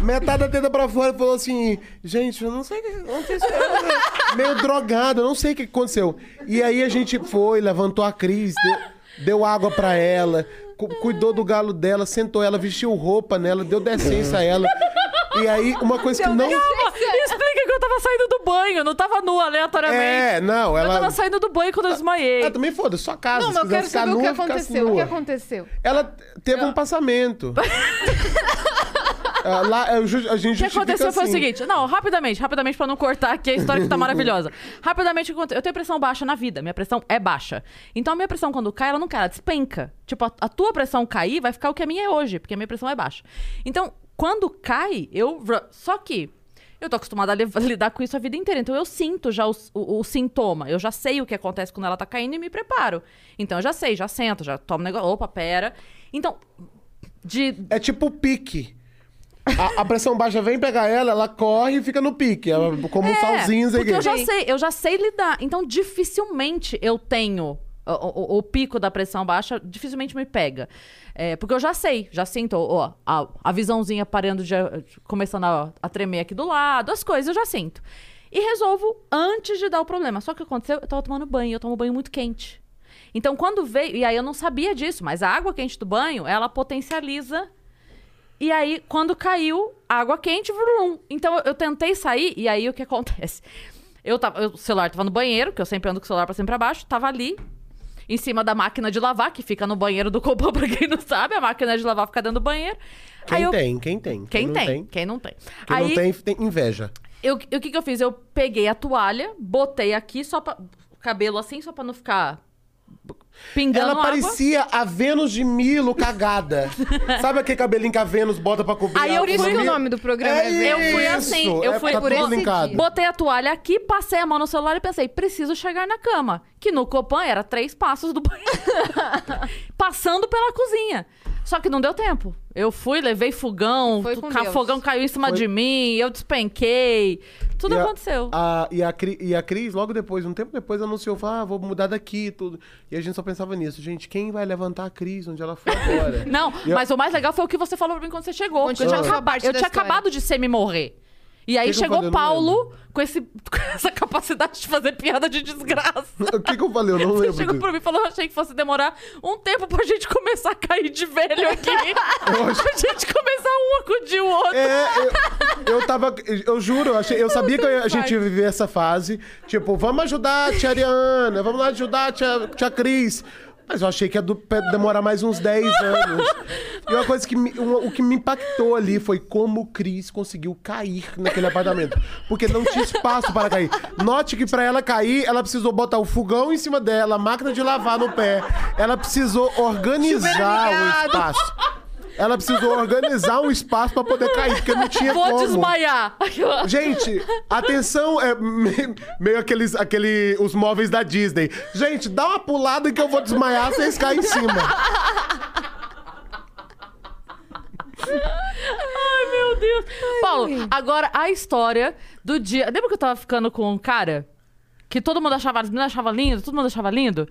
Metade da teta pra fora e falou assim: Gente, eu não sei o que aconteceu. Meio drogado, eu não sei o que aconteceu. E aí a gente foi, levantou a Cris, deu, deu água pra ela, cu- cuidou do galo dela, sentou ela, vestiu roupa nela, deu decência a ela. E aí, uma coisa que não. Calma, explica que eu tava saindo do banho, não tava nua aleatoriamente. É, não, Eu ela. tava saindo do banho quando eu desmaiei. Ela também foda, sua casa. Não, mas eu quero saber o que nua, aconteceu. O que nua. aconteceu? Ela teve um passamento. Ah, Lá, eu ju- a gente O que justifica aconteceu foi o assim. seguinte. Não, rapidamente, rapidamente, pra não cortar aqui a história que tá maravilhosa. Rapidamente, o que aconteceu? eu tenho pressão baixa na vida. Minha pressão é baixa. Então, a minha pressão, quando cai, ela não cai, ela despenca. Tipo, a, a tua pressão cair, vai ficar o que a minha é hoje, porque a minha pressão é baixa. Então, quando cai, eu. Só que. Eu tô acostumada a li- lidar com isso a vida inteira. Então eu sinto já o, o- o sintoma. Eu já sei o que acontece quando ela tá caindo e me preparo. Então eu já sei, já sento, já tomo negócio. Opa, pera. Então, de, É tipo pique. A, a pressão baixa vem pegar ela, ela corre e fica no pique. Ela, como um salzinho, É, porque aqui. eu já sei, eu já sei lidar. Então, dificilmente eu tenho o, o- o pico da pressão baixa, dificilmente me pega. É, porque eu já sei, já sinto ó, a, a visãozinha parando de começando a, a tremer aqui do lado, as coisas eu já sinto. E resolvo antes de dar o problema. Só que o que aconteceu, eu tava tomando banho, eu tomo banho muito quente. Então, quando veio, e aí eu não sabia disso, mas a água quente do banho, ela potencializa e aí, quando caiu, água quente, vrum. Então eu, eu tentei sair, e aí o que acontece? Eu tava, eu- o celular tava no banheiro, que eu sempre ando com o celular pra cima e pra baixo, tava ali, em cima da máquina de lavar, que fica no banheiro do Copan, pra quem não sabe, a máquina de lavar fica dentro do banheiro. Quem eu, tem, quem tem. Quem não tem, quem não tem. Quem aí não tem, tem inveja. eu- o que, que eu fiz? Eu peguei a toalha, botei aqui só pra. cabelo assim, só pra não ficar pingando Ela água. parecia a Vênus de Milo cagada. Sabe aquele cabelinho que a Vênus bota pra cobrir? Aí eu fui- o nome do programa é, É. Eu fui assim, eu é fui pra por esse linkado. Botei a toalha aqui, passei a mão no celular e pensei, preciso chegar na cama. Que no Copan era três passos do banheiro. Passando pela cozinha. Só que não deu tempo. Eu fui, levei fogão, Foi o com ca- Deus. fogão caiu em cima Foi- de mim, eu despenquei. Tudo E a- aconteceu. A, e, a, Cri- e a Cris, logo depois, um tempo depois, anunciou, falou, ah, vou mudar daqui e tudo. E a gente só pensava nisso. Gente, quem vai levantar a Cris onde ela foi agora? Não, E a- mas o mais legal foi o que você falou pra mim quando você chegou. Porque eu Continua tinha, acaba- parte eu da tinha história. acabado de semi-morrer. E aí Que que chegou Paulo com, esse, com essa capacidade de fazer piada de desgraça. O que, que eu falei? Eu não Você lembro. chegou disso. pra mim e falou: eu achei que fosse demorar um tempo pra gente começar a cair de velho aqui. acho- pra gente começar um a acudir o outro. É, eu, eu tava. Eu juro, eu, achei, eu sabia que a gente ia viver essa fase. Tipo, vamos ajudar a tia Ariana, vamos lá ajudar a tia, tia Cris. Mas eu achei que ia demorar mais uns 10 anos. E uma coisa que me, uma- o que me impactou ali foi como o Cris conseguiu cair naquele apartamento. Porque não tinha espaço para cair. Note que para ela cair, ela precisou botar o fogão em cima dela, a máquina de lavar no pé. Ela precisou organizar o espaço. Ela precisou organizar um espaço pra poder cair, porque não tinha Vou como. desmaiar. Gente, atenção, é me- meio aqueles, aquele, os móveis da Disney. Gente, dá uma pulada que eu vou desmaiar, vocês caem em cima. Ai, meu Deus. Paulo, agora a história do dia. Lembra que eu tava ficando com um cara? Que todo mundo achava, achavam lindo, todo mundo achava lindo?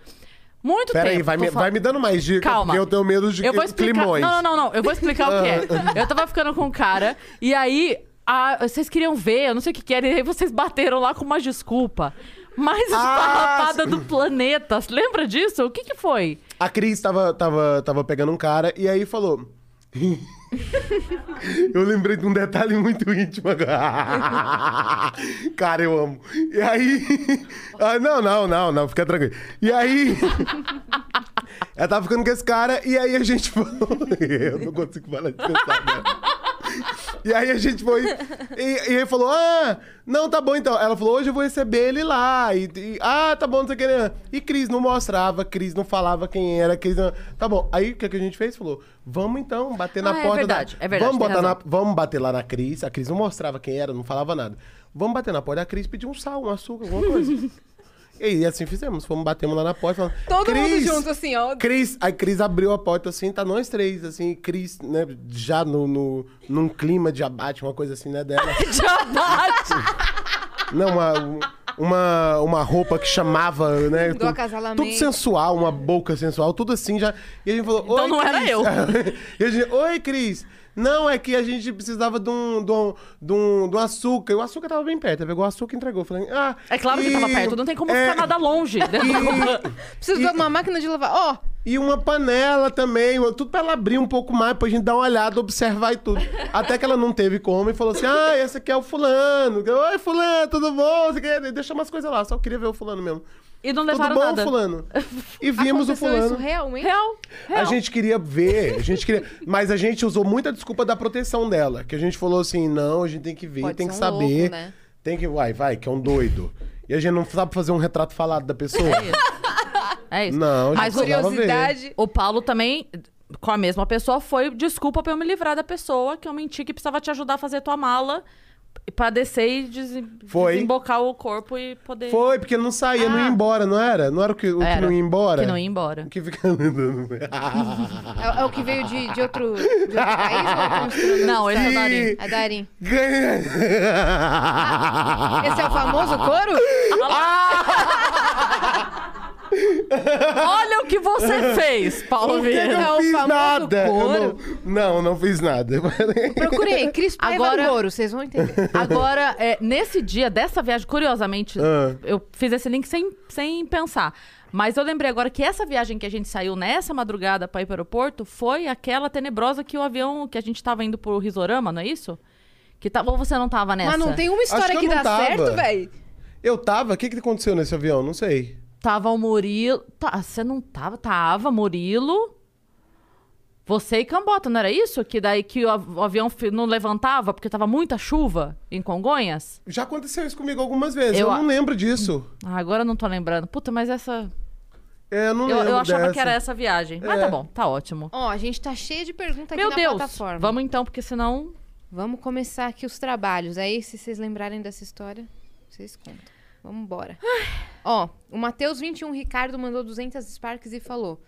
Muito Pera tempo. aí, vai me, falando. vai me dando mais dicas, Calma. porque eu tenho medo de Eu vou explicar. climões. Não, não, não, não. Eu vou explicar o que é. Eu tava ficando com um cara, e aí a- vocês queriam ver, eu não sei o que que era, e aí vocês bateram lá com uma desculpa. Mais Ah, esfarrapada do planeta. Lembra disso? O que que foi? A Cris tava, tava, tava pegando um cara e aí falou. eu lembrei de um detalhe muito íntimo agora. cara, eu amo. E aí. Ah, não, não, não, não, fica tranquilo. E aí. ela tava ficando com esse cara e aí a gente falou. eu não consigo falar de pensar, né? E aí a gente foi. E, e ele falou: Ah, não, tá bom então. Ela falou: Hoje eu vou receber ele lá. E, e- ah, tá bom, não sei o que. né? E Cris não mostrava, Cris não falava quem era, Cris não... Tá bom. Aí o que, que a gente fez? Falou: Vamos então bater na Ah, é porta verdade, da. é verdade, Vamos, botar na... Vamos bater lá na Cris. A Cris não mostrava quem era, não falava nada. Vamos bater na porta da Cris, pedir um sal, um açúcar, alguma coisa. E assim fizemos. Fomos, batemos lá na porta. Falando, Todo mundo "Cris, junto, assim, ó. Cris, a Cris abriu a porta assim, tá nós três, assim, Cris, né, já no, no, num clima de abate, uma coisa assim, né, dela. Diabate! Não, uma, uma, uma roupa que chamava, né? Do acasalamento. Tudo sensual, uma boca sensual, tudo assim já. E a gente falou, Então não era Cris." eu. e a gente, oi, Cris. Não, é que a gente precisava de um, de um, de um, de um açúcar. E o açúcar tava bem perto. Ela pegou o açúcar e entregou. Falei, ah. É claro que e- tava perto, não tem como é, ficar nada longe. Preciso de uma máquina de lavar. Ó, E uma panela também, tudo pra ela abrir um pouco mais, pra gente dar uma olhada, observar e tudo. Até que ela não teve como e falou assim: Ah, esse aqui é o fulano. Oi, fulano, tudo bom? Você quer... Deixa umas coisas lá, só queria ver o fulano mesmo. E não Tudo levaram bom, nada. fulano? E vimos o aconteceu fulano. isso realmente? Real. Real. A gente queria ver, a gente queria. Mas a gente usou muita desculpa da proteção dela. Que a gente falou assim: não, a gente tem que ver, Pode tem que um saber. louco, né? Tem que. Vai, vai, que é um doido. E a gente não sabe fazer um retrato falado da pessoa. É isso. Não, a gente Mas o, precisava ver. Curiosidade. o Paulo também, com a mesma pessoa, foi desculpa pra eu me livrar da pessoa, que eu menti que precisava te ajudar a fazer tua mala pra descer e des- Foi. desembocar o corpo e poder. Foi, porque não saía, não ia embora, não era? Não era o que, o que não ia embora? Que não ia embora. O que fica andando. É, é o que veio de, de, outro, de outro país? Não, esse é o Darim. É Darim. Ganha. Esse é o famoso couro? Olha o que você fez, Paulo Vieira. eu É não o fiz nada? Não, não, não fiz nada. Procurei, Cris Agora- couro, vocês vão entender. Agora, é, nesse dia dessa viagem, curiosamente, Ah. eu fiz esse link sem, sem pensar. Mas eu lembrei agora que essa viagem que a gente saiu nessa madrugada pra ir pro aeroporto foi aquela tenebrosa que o avião que a gente tava indo pro Risorama, não é isso? Que tava, ou você não tava nessa? Mas não tem uma história Acho que, que dá tava. certo, velho? Eu tava? O que que aconteceu nesse avião? Não sei. Tava o Murilo. Tá, você não tava? Tava, Murilo. Você e Cambota, não era isso? Que daí que o, av- o avião não levantava porque tava muita chuva em Congonhas? Já aconteceu isso comigo algumas vezes. Eu Eu, não lembro disso. Ah, agora eu não tô lembrando. Puta, mas essa. É, eu não Eu, lembro eu achava dessa. que era essa viagem. Mas É. tá bom, tá ótimo. Ó, a gente tá cheio de perguntas aqui Meu na Deus! plataforma. Vamos então, porque senão. Vamos começar aqui os trabalhos. Aí, se vocês lembrarem dessa história, vocês contam. Vamos embora. Ó, o Matheus 21 Ricardo mandou 200 Sparks e falou: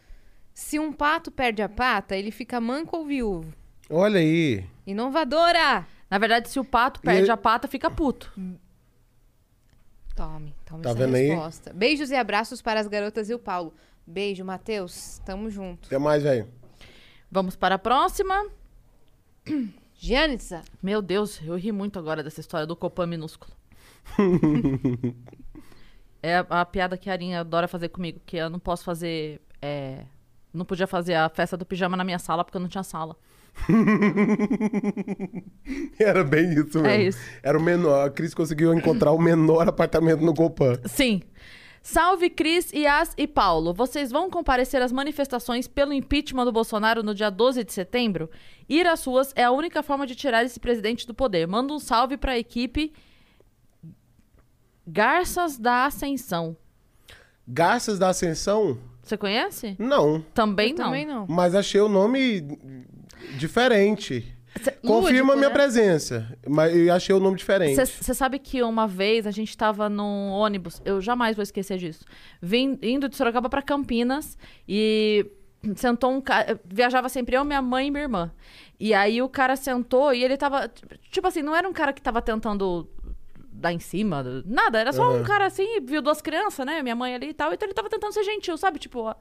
Se um pato perde a pata, ele fica manco ou viúvo? Olha aí. Inovadora! Na verdade, se o pato perde E- a pata, fica puto. Tome, tome Tá essa vendo aí? resposta. Beijos e abraços para as garotas e o Paulo. Beijo, Matheus. Tamo junto. Até mais, velho. Vamos para a próxima. Gianitza, Meu Deus, eu ri muito agora dessa história do Copan minúsculo. é a, a piada que a Arinha adora fazer comigo, que eu não posso fazer. é, não podia fazer a festa do pijama na minha sala porque eu não tinha sala. Era bem isso mesmo. É isso. Era o menor. A Cris conseguiu encontrar o menor apartamento no Copan. Sim. Salve Cris, Yas e Paulo. Vocês vão comparecer às manifestações pelo impeachment do Bolsonaro no dia 12 de setembro? Ir às ruas é a única forma de tirar esse presidente do poder. Manda um salve pra equipe Garças da Ascensão. Garças da Ascensão? Você conhece? Não. Também eu não. também não. Mas achei o nome diferente. Confirma a minha né? presença. Mas eu achei o nome diferente. Você sabe que uma vez a gente tava num ônibus, eu jamais vou esquecer disso. Vim, indo de Sorocaba pra Campinas e sentou um cara. Viajava sempre eu, minha mãe e minha irmã. E aí o cara sentou e ele tava. Tipo assim, não era um cara que tava tentando dar em cima, nada. Era só um Aham. cara assim, viu duas crianças, né? Minha mãe ali e tal. Então ele tava tentando ser gentil, sabe? Tipo. ó.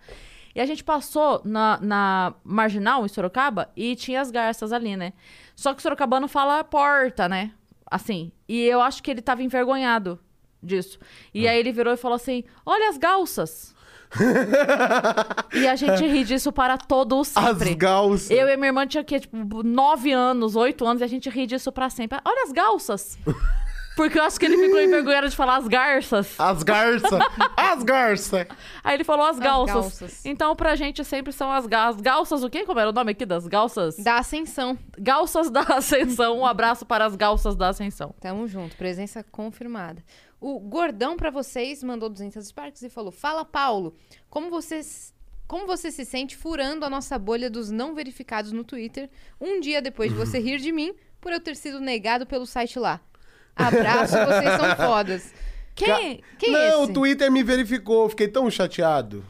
E a gente passou na, na Marginal, em Sorocaba, e tinha as garças ali, né? Só que o sorocabano fala porta, né? Assim. E eu acho que ele tava envergonhado disso. E aí ele virou e falou assim: Olha as galças. e a gente ri disso para todo o As sempre. galças. Eu e minha irmã tinha que, tipo, nove anos, oito anos, e a gente ri disso pra sempre. Olha as galças. Porque eu acho que ele ficou envergonhado de falar as garças. As garças. As garças. Aí ele falou as galças. galças. Então, pra gente sempre são as, ga as galças. O quê? Como era o nome aqui das galças? Da Ascensão. Galças da Ascensão. Um abraço para as galças da Ascensão. Tamo junto, presença confirmada. O Gordão pra vocês mandou 200 Sparks e falou: Fala, Paulo, como vocês. Como você se sente furando a nossa bolha dos não verificados no Twitter um dia depois de você rir de mim por eu ter sido negado pelo site lá? Abraço, vocês são fodas. Quem, quem é Não, esse? o Twitter me verificou. Fiquei tão chateado.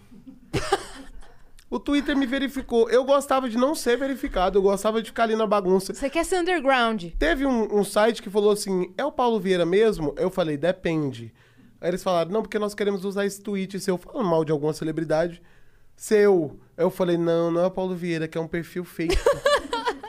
o Twitter me verificou. Eu gostava de não ser verificado. Eu gostava de ficar ali na bagunça. Você quer ser underground? Teve um, um site que falou assim: é o Paulo Vieira mesmo? Eu falei: depende. Aí eles falaram: não, porque nós queremos usar esse tweet seu falando mal de alguma celebridade. Seu. Aí eu falei: não, não é o Paulo Vieira, que é um perfil fake.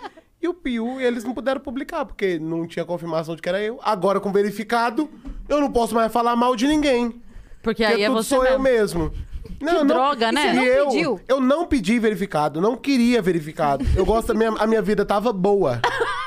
e o Piu, eles não puderam publicar, porque não tinha confirmação de que era eu. Agora, com verificado, eu não posso mais falar mal de ninguém. Porque Porque aí é tudo você sou eu mesmo. mesmo. Não, droga, né? E você não eu, pediu? eu não pedi verificado, não queria verificado. Eu gosto da minha, a minha vida tava boa.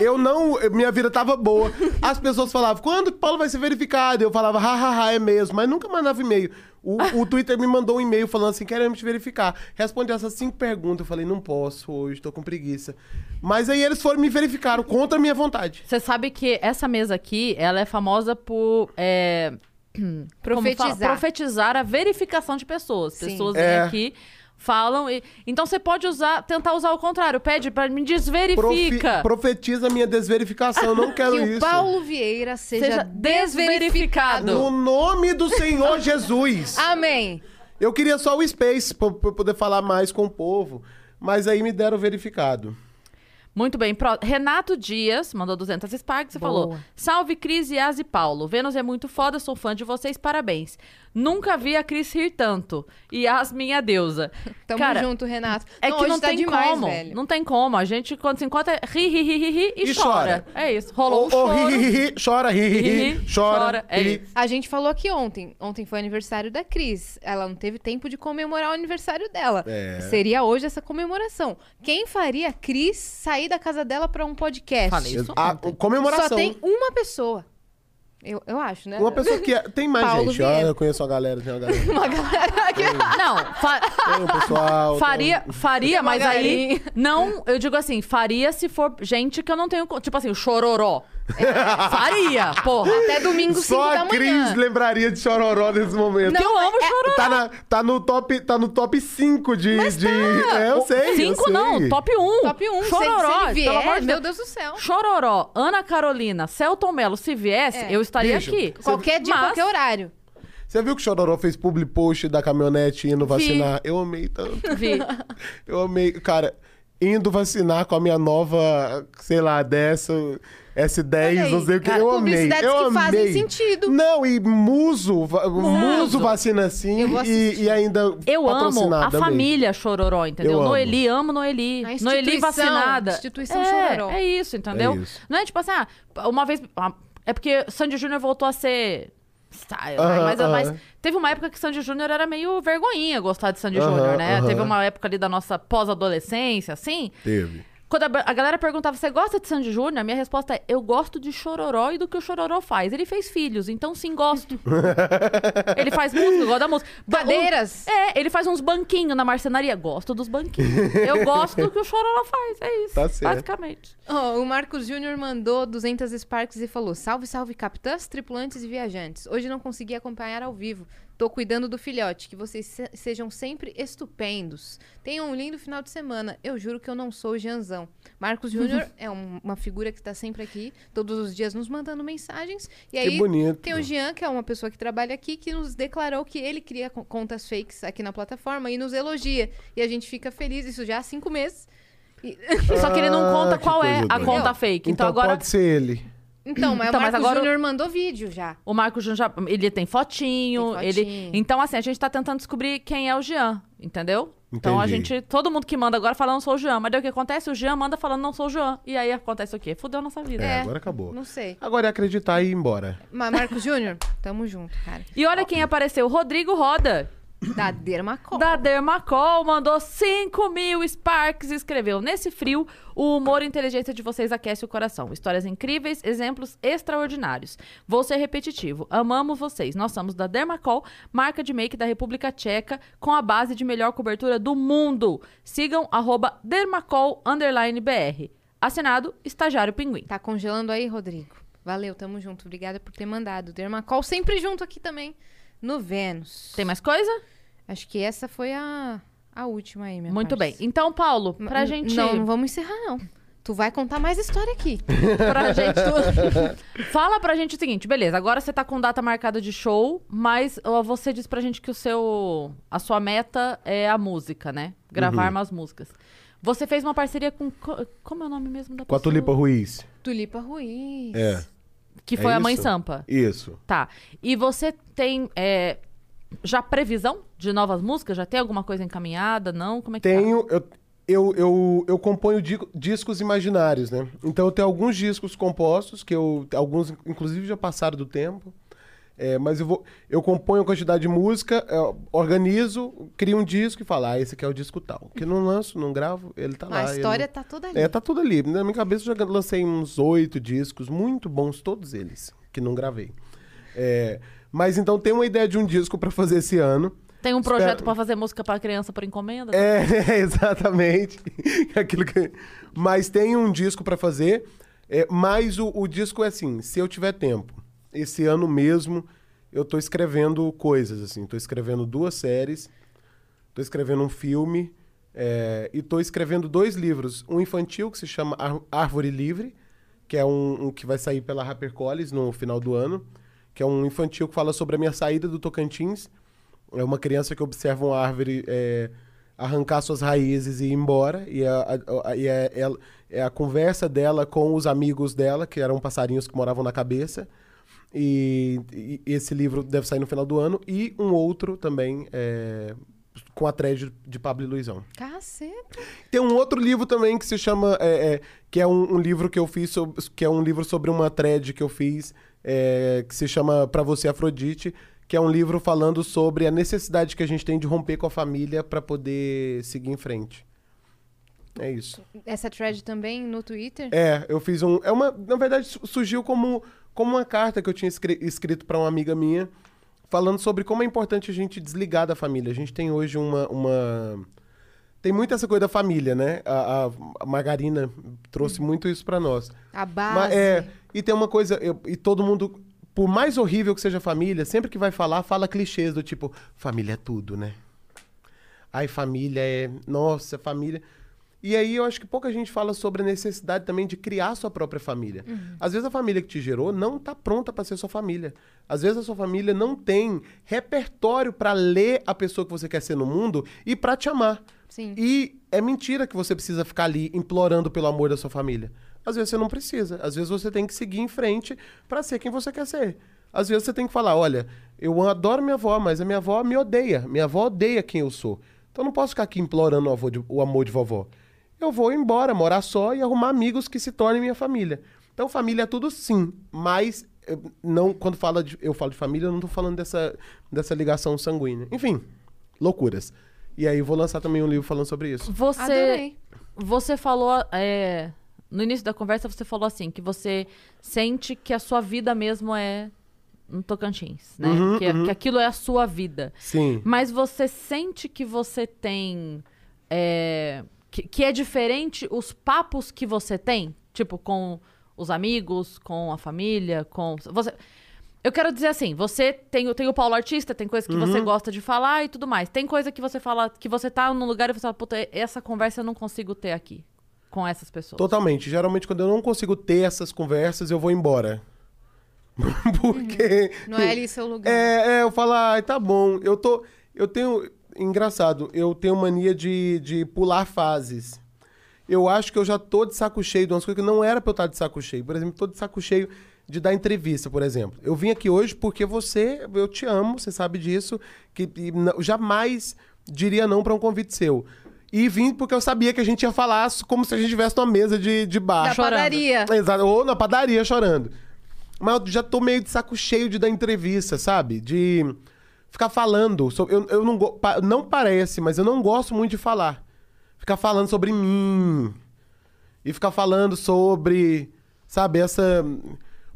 Eu não, minha vida tava boa. As pessoas falavam, quando que o Paulo vai ser verificado? Eu falava, hahaha, é mesmo, mas nunca mandava e-mail. O, o Twitter me mandou um e-mail falando assim, queremos te verificar. Respondi essas cinco perguntas, eu falei, não posso hoje, tô com preguiça. Mas aí eles foram me verificaram contra a minha vontade. Você sabe que essa mesa aqui, ela é famosa por... é, Profetizar. Profetizar a verificação de pessoas. Sim. Pessoas É. vêm aqui, falam... E... Então você pode usar, tentar usar o contrário. Pede pra me Profi- desverifica. profetiza minha desverificação, eu não quero que isso. o Paulo Vieira seja, Seja desverificado. desverificado. No nome do Senhor Jesus. Amém. Eu queria só o Space eu poder falar mais com o povo. Mas aí me deram verificado. Muito bem. Pro- Renato Dias mandou 200 Sparks e falou: Salve Cris, Yas e Paulo. Vênus é muito foda, sou fã de vocês, parabéns. Nunca vi a Cris rir tanto. Yas, minha deusa. Tamo Cara, junto, Renato. É Não, que não tá tem demais, como. velho. Não tem como. A gente, quando se encontra, ri, ri, ri, ri, ri e, E chora. chora. É isso. Rolou Ô, um choro. ri, ri, ri, chora, ri, ri, Ri, ri, ri, chora. chora, é ri. A gente falou aqui ontem. Ontem foi aniversário da Cris. Ela não teve tempo de comemorar o aniversário dela. É. Seria hoje essa comemoração. Quem faria a Cris sair da casa dela pra um podcast? Falei isso A comemoração. Só tem uma pessoa. Eu, eu acho, né? Uma pessoa que é... Tem mais Paulo gente. Ah, eu conheço uma galera, tem uma galera. Uma galera aqui. Não, fa- Tem um pessoal... faria, faria, Uma mas aí. Não, eu digo assim, faria se for gente que eu não tenho. Tipo assim, o chororó. Faria, porra. Até domingo, 5 Só da a manhã. Cris lembraria de Chororó nesse momento. Que eu amo chororó. Tá, na- tá no top, tá no top 5 de. de... É, eu sei. eu Cinco sei. não, top 1. Top 1. Chororó, se, se ele pelo amor vier, de meu Deus. Do céu. Chororó, Ana Carolina, Celton Mello, se viesse, É. eu estaria Bicho, aqui. Qualquer dia, Mas- qualquer horário. Você viu que o Chororó fez public post da caminhonete indo vacinar? Eu amei tanto. Vi. Eu amei. Cara, indo vacinar com a minha nova, sei lá, dessa. S10, Olha aí, não sei o que. cara, eu amei. publicidades Eu que fazem amei. sentido. Não, e Muso, Muso vacina sim e, e ainda Eu amo a família Chororó, entendeu? Eu amo. Noeli, amo Noeli. A Noeli instituição, vacinada. instituição é, Chororó. É isso, entendeu? É isso. Não é tipo assim, ah, uma vez. ah, É porque Sandy Júnior voltou a ser. Style, Aham, né? mas, aham. mas teve uma época que Sandy Júnior era meio vergonhinha gostar de Sandy Aham, Júnior, né? Teve uma época ali da nossa pós-adolescência, assim. Teve. Quando a, a galera perguntava, você gosta de Sandy Júnior? A minha resposta é, eu gosto de Chororó e do que o Chororó faz. Ele fez filhos, então sim, gosto. ele faz música, gosto da música. Cadeiras. um- é, ele faz uns banquinhos na marcenaria. Gosto dos banquinhos. eu gosto do que o Chororó faz, é isso. Tá certo. Basicamente. Ó, o Marcos Júnior mandou 200 Sparks e falou: Salve, salve, capitãs, tripulantes e viajantes. Hoje não consegui acompanhar ao vivo. Tô cuidando do filhote. Que vocês se- sejam sempre estupendos. Tenham um lindo final de semana. Eu juro que eu não sou o Janzão. Marcos Júnior é um- uma figura que está sempre aqui, todos os dias nos mandando mensagens. E aí bonito. tem o Jean, que é uma pessoa que trabalha aqui, que nos declarou que ele cria co- contas fakes aqui na plataforma e nos elogia. E a gente fica feliz, isso já há cinco meses. E- Só que ele não Ah, conta que qual é a doida. conta fake. Então, Então, agora pode ser ele. Então, mas Então, o mas Marcos agora- Júnior mandou vídeo já. o Marco Júnior já, ele tem fotinho, Tem ele fotinho. Então assim, a gente tá tentando descobrir quem é o Jean, entendeu? Então a Entendi. gente, todo mundo que manda agora falando sou o Jean, mas daí o que acontece? O Jean manda falando não sou o Jean. E aí acontece o quê? Fudeu a nossa vida. É, É. agora acabou. Não sei. Agora é acreditar e ir embora. Mas Marcos Júnior, tamo junto, cara. E olha quem apareceu, Rodrigo Roda. Da Dermacol. Da Dermacol, mandou 5 mil Sparks e escreveu: Nesse frio, o humor e inteligência de vocês aquece o coração. Histórias incríveis, exemplos extraordinários. Vou ser repetitivo. Amamos vocês. Nós somos da Dermacol, marca de make da República Tcheca, com a base de melhor cobertura do mundo. Sigam arroba Dermacol underline BR. Assinado, Estagiário Pinguim. Tá congelando aí, Rodrigo? Valeu, tamo junto. Obrigada por ter mandado. Dermacol sempre junto aqui também no Vênus. Tem mais coisa? Acho que essa foi a, a última aí, minha Muito bem. Então, Paulo, pra N- gente. Não, não vamos encerrar, não. Tu vai contar mais história aqui. pra gente. tu- Fala pra gente o seguinte, beleza, agora você tá com data marcada de show, mas ó, você disse pra gente que o seu. A sua meta é a música, né? Gravar Uhum. umas músicas. Você fez uma parceria com. co- Como é o nome mesmo da Com a pessoa? Tulipa Ruiz. Tulipa Ruiz. É. Que É foi a Mãe? Sampa. Isso. Tá. E você tem. é, já previsão de novas músicas? Já tem alguma coisa encaminhada? Não? Como é que tá? Tenho. Eu, eu, eu, eu componho di- discos imaginários, né? Então eu tenho alguns discos compostos, que eu. Alguns, inclusive, já passaram do tempo. É, mas eu vou. Eu componho a quantidade de música, é, organizo, crio um disco e falo, ah, esse aqui é o disco tal. Que não lanço, não gravo, ele tá lá. a história não- tá toda ali. É, tá tudo ali. Na minha cabeça eu já lancei uns oito discos, muito bons, todos eles, que não gravei. É, mas então tem uma ideia de um disco pra fazer esse ano. Tem um projeto Espero- pra fazer música pra criança por encomenda? É, exatamente. Aquilo que... Mas tem um disco pra fazer, é, mas o, o disco é assim, se eu tiver tempo. Esse ano mesmo eu tô escrevendo coisas, assim. Tô escrevendo duas séries, tô escrevendo um filme é, e tô escrevendo dois livros. Um infantil que se chama Ar- Árvore Livre, que é um, um que vai sair pela HarperCollins no final do ano, que é um infantil que fala sobre a minha saída do Tocantins. É uma criança que observa uma árvore é, arrancar suas raízes e ir embora. E, a, a- a- e é, ela- é a conversa dela com os amigos dela, que eram passarinhos que moravam na cabeça. E, e esse livro deve sair no final do ano. E um outro também é, com a thread de Pablo e Luizão. Caceta. Tem um outro livro também que se chama. é, é, que é um, um livro que eu fiz sobre, que é um livro sobre uma thread que eu fiz, é, que se chama Pra Você Afrodite, que é um livro falando sobre a necessidade que a gente tem de romper com a família pra poder seguir em frente. É isso. Essa thread também no Twitter? É, eu fiz um. É uma, na verdade, su- surgiu como, como uma carta que eu tinha escri- escrito pra uma amiga minha, falando sobre como é importante a gente desligar da família. A gente tem hoje uma. uma... Tem muito essa coisa da família, né? A, a- Margarina trouxe muito isso pra nós. A base. Mas, é, e tem uma coisa, eu- e todo mundo, por mais horrível que seja a família, sempre que vai falar, fala clichês do tipo, família é tudo, né? Ai, família é. Nossa, família. E aí eu acho que pouca gente fala sobre a necessidade também de criar sua própria família. Às vezes a família que te gerou não tá pronta para ser sua família. Às vezes a sua família não tem repertório para ler a pessoa que você quer ser no mundo e para te amar. Sim. E é mentira que você precisa ficar ali implorando pelo amor da sua família. Às vezes você não precisa. Às vezes você tem que seguir em frente pra ser quem você quer ser. Às vezes você tem que falar, olha, eu adoro minha avó, mas a minha avó me odeia. Minha avó odeia quem eu sou. Então eu não posso ficar aqui implorando o, de- o amor de vovó. Eu vou embora, morar só e arrumar amigos que se tornem minha família. Então família é tudo sim, mas eh, não quando fala de, eu falo de família, eu não tô falando dessa, dessa ligação sanguínea. Enfim, loucuras. E aí vou lançar também um livro falando sobre isso. Você, Adorei. você falou. é, no início da conversa, você falou assim: que você sente que a sua vida mesmo é no Tocantins, né? Uhum, que, que aquilo é a sua vida. Sim. Mas você sente que você tem. é, que, que é diferente os papos que você tem? Tipo, com os amigos, com a família, com. Você. Eu quero dizer assim, você tem, o- tem o Paulo Artista, tem coisa que você Uhum. gosta de falar e tudo mais. Tem coisa que você fala, que você tá num lugar e você fala, puta, essa conversa eu não consigo ter aqui com essas pessoas. Totalmente. Geralmente, quando eu não consigo ter essas conversas, eu vou embora. Porque. Não é ali seu lugar. É, é, eu falo, ai, tá bom. Eu tô. Eu tenho. Engraçado, eu tenho mania de, de pular fases. Eu acho que eu já tô de saco cheio de umas coisas que não era pra eu estar de saco cheio. Por exemplo, tô de saco cheio de dar entrevista, por exemplo. Eu vim aqui hoje porque você, eu te amo, você sabe disso, que e não- jamais diria não pra um convite seu. E vim porque eu sabia que a gente ia falar como se a gente estivesse numa mesa de, de bar. Da chorando. padaria. Exato, ou na padaria chorando. Mas eu já tô meio de saco cheio de dar entrevista, sabe? De ficar falando. sobre- eu, eu não, não parece, mas eu não gosto muito de falar. Ficar falando sobre mim. E ficar falando sobre, sabe, essa.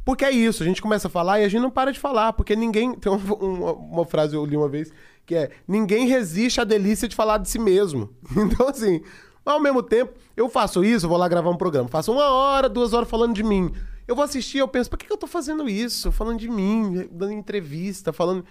Porque é isso, a gente começa a falar e a gente não para de falar, porque ninguém. Tem um- uma, uma frase eu li uma vez que é: ninguém resiste à delícia de falar de si mesmo. Então, assim, ao mesmo tempo, eu faço isso, eu vou lá gravar um programa, faço uma hora, duas horas falando de mim. Eu vou assistir, eu penso, por que, que eu tô fazendo isso? Falando de mim, dando entrevista, falando.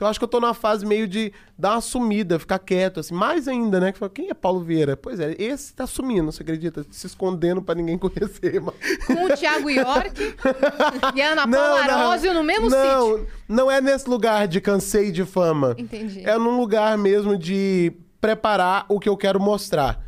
Então acho que eu tô numa fase meio de dar uma sumida, ficar quieto, assim. Mais ainda, né? Que fala, quem é Paulo Vieira? Pois é, esse tá sumindo, você acredita? Se escondendo pra ninguém conhecer. Mas... Com o Thiago York e a Ana Paula Arósio no mesmo não, sítio. Não é nesse lugar de cansei de fama. Entendi. É num lugar mesmo de preparar o que eu quero mostrar.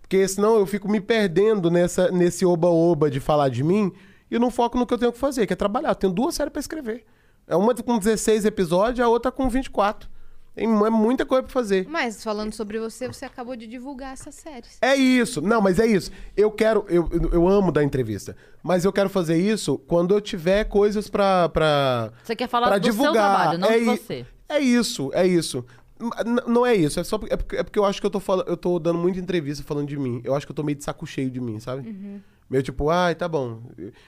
Porque senão eu fico me perdendo nessa, nesse oba-oba de falar de mim e não foco no que eu tenho que fazer, que é trabalhar. Eu tenho duas séries pra escrever. É uma com 16 episódios, a outra com 24. Tem é muita coisa pra fazer. Mas falando sobre você, você acabou de divulgar essas séries. É isso. Não, mas é isso. Eu quero. Eu, eu- amo dar entrevista. Mas eu quero fazer isso quando eu tiver coisas pra. pra Você quer falar pra do seu divulgar. trabalho, não é de você. É isso, é isso. N- não é isso. É, só, porque- é, porque, é porque eu acho que eu tô, falando, eu tô dando muita entrevista falando de mim. Eu acho que eu tô meio de saco cheio de mim, sabe? Uhum. Meio tipo, ai, tá bom.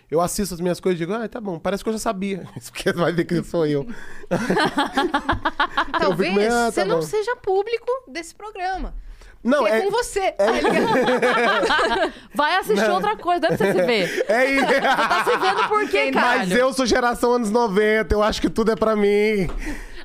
Eu assisto as minhas coisas e digo, ai, tá bom. Parece que eu já sabia. Isso porque vai ver que sou eu. Talvez meio, ah, tá você não seja público desse programa. Não, é, é. com você. tá ligado? Vai assistir outra coisa, deve você se ver. É isso. Tá se vendo por quê, caralho? Mas eu sou geração anos 90, eu acho que tudo é pra mim.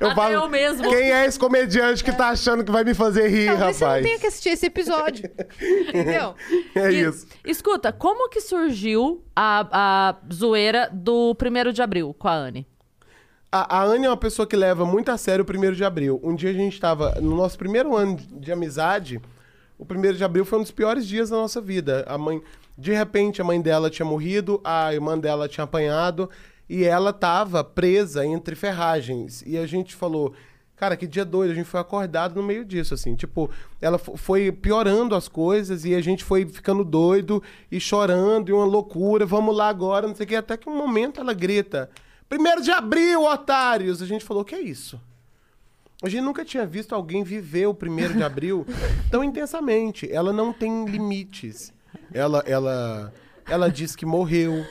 Eu Até falo, eu mesmo. Quem é esse comediante que tá achando que vai me fazer rir, Talvez você não rapaz? tenha que assistir esse episódio. Entendeu? É E- isso. Escuta, como que surgiu a, a zoeira do 1 de abril com a Anne? A, a Anne é uma pessoa que leva muito a sério o primeiro de abril. Um dia a gente tava no nosso primeiro ano de amizade. O primeiro de abril foi um dos piores dias da nossa vida. A mãe, de repente, a mãe dela tinha morrido, a irmã dela tinha apanhado e ela tava presa entre ferragens. E a gente falou, cara, que dia doido. A gente foi acordado no meio disso, assim. Tipo, ela fo- foi piorando as coisas e a gente foi ficando doido e chorando e uma loucura. Vamos lá agora, não sei o que. Até que um momento ela grita. Primeiro de abril, otários! A gente falou, o que é isso? A gente nunca tinha visto alguém viver o primeiro de abril tão intensamente. Ela não tem limites. Ela, ela, ela diz que morreu.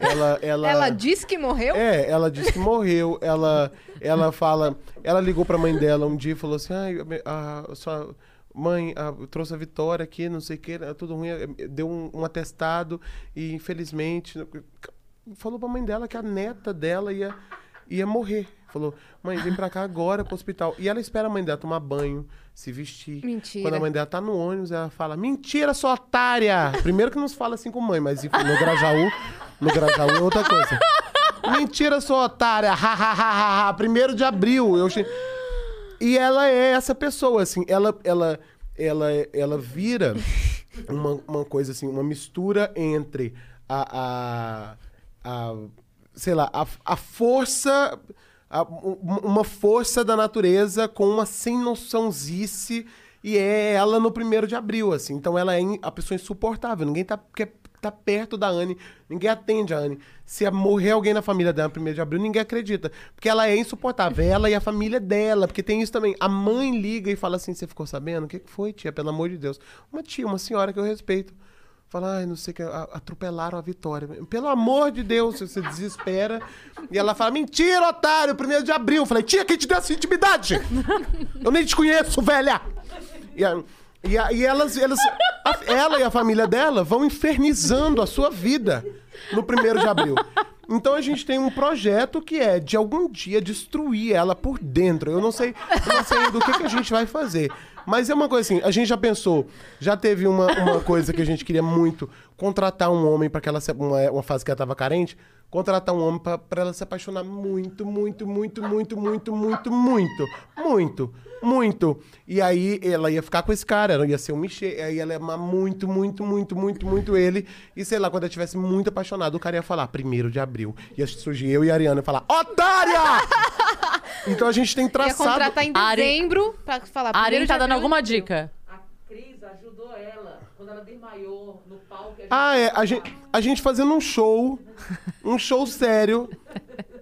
Ela, ela, Ela disse que morreu? é, ela disse que morreu. Ela, ela fala. Ela ligou pra mãe dela um dia e falou assim: Ai, a, a sua mãe a, trouxe a Vitória aqui, não sei o que, é tudo ruim. eh, Deu um, um atestado e infelizmente. Falou pra mãe dela que a neta dela ia, ia morrer. Falou, mãe, vem pra cá agora pro hospital. E ela espera a mãe dela tomar banho, se vestir. Mentira. Quando a mãe dela tá no ônibus, ela fala: Mentira, sua otária! Primeiro que não se fala assim com mãe, mas enfim, no Grajaú, no Grajaú é outra coisa. Mentira, sua otária! Ha, ha, ha, ha, ha. Primeiro de abril. Eu... E ela é essa pessoa, assim, ela, ela, ela, ela vira uma, uma coisa assim, uma mistura entre a, a, a sei lá, a, a força, uma força da natureza com uma sem noçãozice e é ela no primeiro de abril, assim. Então ela é a pessoa insuportável. Ninguém tá, quer, tá perto da Anne, ninguém atende a Anne. Se morrer alguém na família dela no primeiro de abril, ninguém acredita. Porque ela é insuportável. Ela e a família dela. Porque tem isso também. A mãe liga e fala assim: Você ficou sabendo? O que foi, tia? Pelo amor de Deus. Uma tia, uma senhora que eu respeito. Fala, ai, não sei o que, atropelaram a Vitória. Pelo amor de Deus, você desespera. E ela fala, mentira, otário, primeiro de abril. Eu falei, tia, quem te deu essa intimidade? Eu nem te conheço, velha! E, a- e, a- e elas, elas a- ela e a família dela vão infernizando a sua vida no primeiro de abril. Então a gente tem um projeto que é de algum dia destruir ela por dentro. Eu não sei, eu não sei do que, que a gente vai fazer. Mas é uma coisa assim, a gente já pensou, já teve uma, uma coisa que a gente queria muito, contratar um homem para que ela se, uma, uma fase que ela tava carente, contratar um homem para ela se apaixonar muito, muito, muito, muito, muito, muito, muito, muito, muito. E aí ela ia ficar com esse cara, ela ia ser um Michê, aí ela ia amar muito, muito, muito, muito, muito ele. E sei lá, quando ela estivesse muito apaixonada, o cara ia falar, primeiro de abril. Ia surgir eu e a Ariana e falar, otária! então a gente tem Ia traçado... contratar em Ari- dezembro pra falar. A primeiro de tá dando abril, alguma dica. A Cris ajudou ela quando ela desmaiou no palco. a gente- Ah, é. A gente, a gente fazendo um show, um show sério.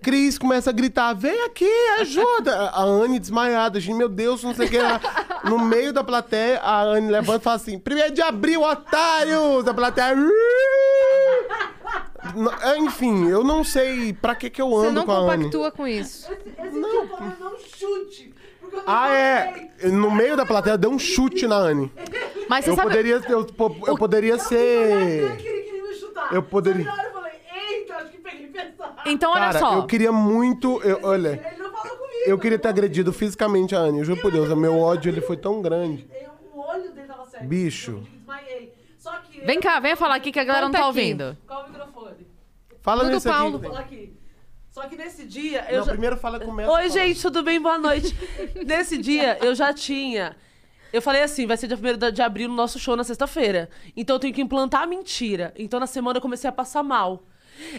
Cris começa a gritar: vem aqui, ajuda! A Anne desmaiada, a gente, meu Deus, não sei o que. lá. No meio da plateia, a Anne levanta e fala assim: primeiro de abril, otários! A plateia. É, Enfim, eu não sei pra que, que eu Você ando não com a Anne. compactua com isso. Esse, esse dia falando não chute. Ah, é. No meio da plateia, deu um chute na Anne. Mas você Eu sabe. poderia, eu, po- eu poderia Eu ser. queria, queria me chutar. Eu poderia- Só que na hora eu falei, eita, acho que peguei pesado. Então, olha Cara, só. eu queria muito. eu- olha. Ele não falou comigo. Eu queria ter agredido fisicamente a Anne, eu juro por Deus, o meu ódio ele foi tão grande. Eu- O olho dele tava cego. Bicho. Eu desmaiei. Só que Vem eu- cá, venha falar aqui que a galera não Conta tá aqui. ouvindo. Qual o microfone? Fala Tudo nesse Paulo. aqui. Vou falar aqui. Só que nesse dia eu Não, já... primeiro fala começa. Oi, gente, tudo bem? Boa noite. Nesse dia, eu já tinha. Eu falei assim: vai ser dia 1 de abril no nosso show na sexta-feira. Então eu tenho que implantar a mentira. Então na semana eu comecei a passar mal.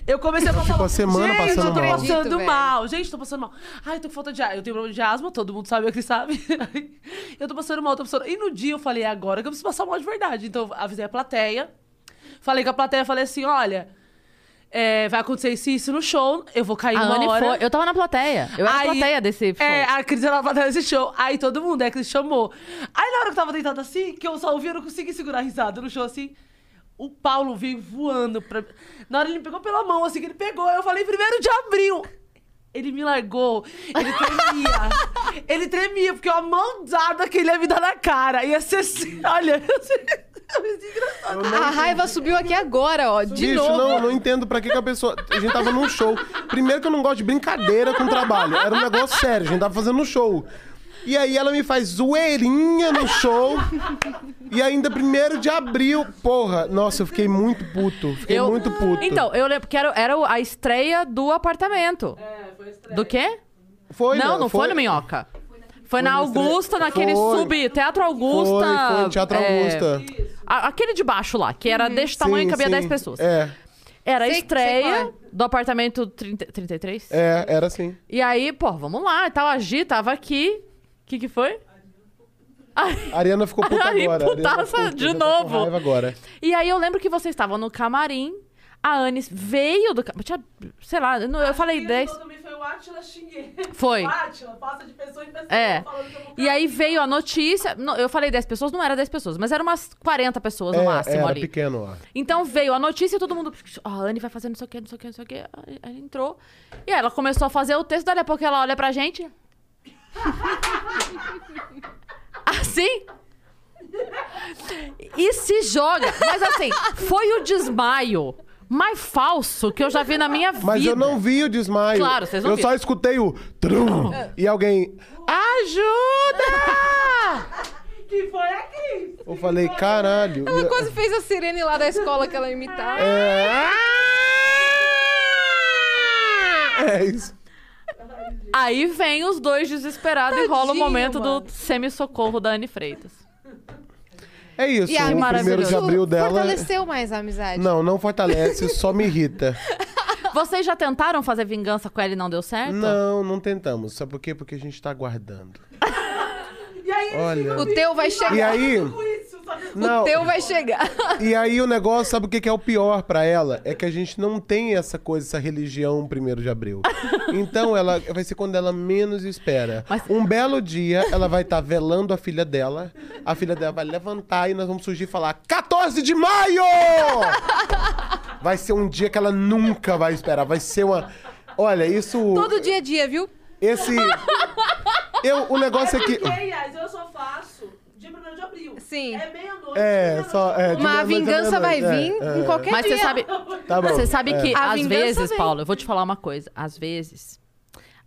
Eu comecei a passar mal. semana gente, passando eu tô mal. passando Acredito, mal. Gente, tô passando mal. Ai, tô com falta de ar. Eu tenho problema de asma, todo mundo sabe, aqui sabe. eu tô passando mal, tô passando. E no dia eu falei: é agora que eu preciso passar mal de verdade. Então eu avisei a plateia. Falei com a plateia, falei assim: olha. É, vai acontecer isso e isso no show, eu vou cair A uma Anne hora. foi. Eu tava na plateia. Eu era Aí- plateia desse show. É, a Cris era pra dar esse show. Aí todo mundo, é, a Cris chamou. Aí na hora que eu tava deitada assim, que eu só ouvia, eu não consegui segurar a risada no show assim. O Paulo veio voando pra. Na hora ele me pegou pela mão, assim, que ele pegou. Eu falei, primeiro de abril. Ele me largou, ele tremia. ele tremia, porque a mão dada que ele ia me dar na cara. Ia ser assim, olha. Engraçado. A raiva subiu aqui agora, ó. De Bicho, novo. não, não entendo pra que, que a pessoa. A gente tava num show. Primeiro que eu não gosto de brincadeira com trabalho. Era um negócio sério, a gente tava fazendo um show. E aí ela me faz zoeirinha no show. E ainda primeiro de abril. Porra, nossa, eu fiquei muito puto. Fiquei Eu- muito puto. Então, eu lembro que era, era a estreia do apartamento. É, foi estranho. Do quê? foi, não, né? não foi, no Minhoca. Foi, na estreia. Augusta, naquele Foi. sub. Teatro Augusta. Foi, foi Teatro é, Augusta. A- aquele de baixo lá, que era deste tamanho e Sim, cabia sim. 10 pessoas. É, Era a Sei- sei estreia qual do apartamento 30, 33. é, era assim. E aí, pô, vamos lá e tal. A Gi tava aqui. O que que foi? A Ariana ficou puta Aí, agora. a Ariana putaça ficou- de já tá com novo. raiva agora. E aí eu lembro que vocês estavam no camarim. A Anis veio do camarim. Sei lá, eu, não- eu falei Quem 10. ajudou também Atila Xinguê. Foi. O Atila passa de pessoa em pessoa. É. E aí veio a notícia. não, Eu falei 10 pessoas, não era 10 pessoas, mas eram umas 40 pessoas no É, máximo era ali. pequeno lá. Então veio a notícia e todo mundo. Ó, a Anne vai fazer não sei o que, não sei o que, não sei o que. Ela entrou. E aí ela começou a fazer o texto, dali a pouco ela olha pra gente. assim? E se joga. Mas assim, foi o desmaio mais falso que eu já vi na minha vida. Mas eu não vi o desmaio. Claro, vocês não Eu viram. só escutei o trum e alguém. Ajuda! Que foi a Cris. Eu falei, caralho. Ela eu- quase fez a sirene lá da escola que ela imitava. É... é isso. Aí vem os dois desesperados e rola o Tadinho, momento mano. do semi-socorro da Anne Freitas. É isso, E a o primeiro de abril dela. fortaleceu mais a amizade. Não, não fortalece, só me irrita. Vocês já tentaram fazer vingança com ela e não deu certo? Não, não tentamos. Sabe por quê? Porque a gente tá aguardando. E aí Olha. O teu vai E chegar. aí, com isso, sabe? Não, O teu vai chegar. e aí o negócio, sabe o que que é o pior pra ela? É que a gente não tem essa coisa, essa religião primeiro de abril. Então ela vai ser quando ela menos espera. Um belo dia, ela vai estar velando a filha dela. A filha dela vai levantar e nós vamos surgir e falar: 14 de maio! Vai ser um dia que ela nunca vai esperar. Vai ser uma. Olha, isso. Todo dia a dia, viu? Esse. Eu, o negócio é que. Porque, aliás, eu só faço dia 1 de abril. Sim. É meia-noite. É, só. É, de Mas a meia-noite vingança vai vir É, em é. qualquer Mas dia. você sabe, Tá bom. você sabe É. que A às vezes, vem. Paulo, eu vou te falar uma coisa. Às vezes,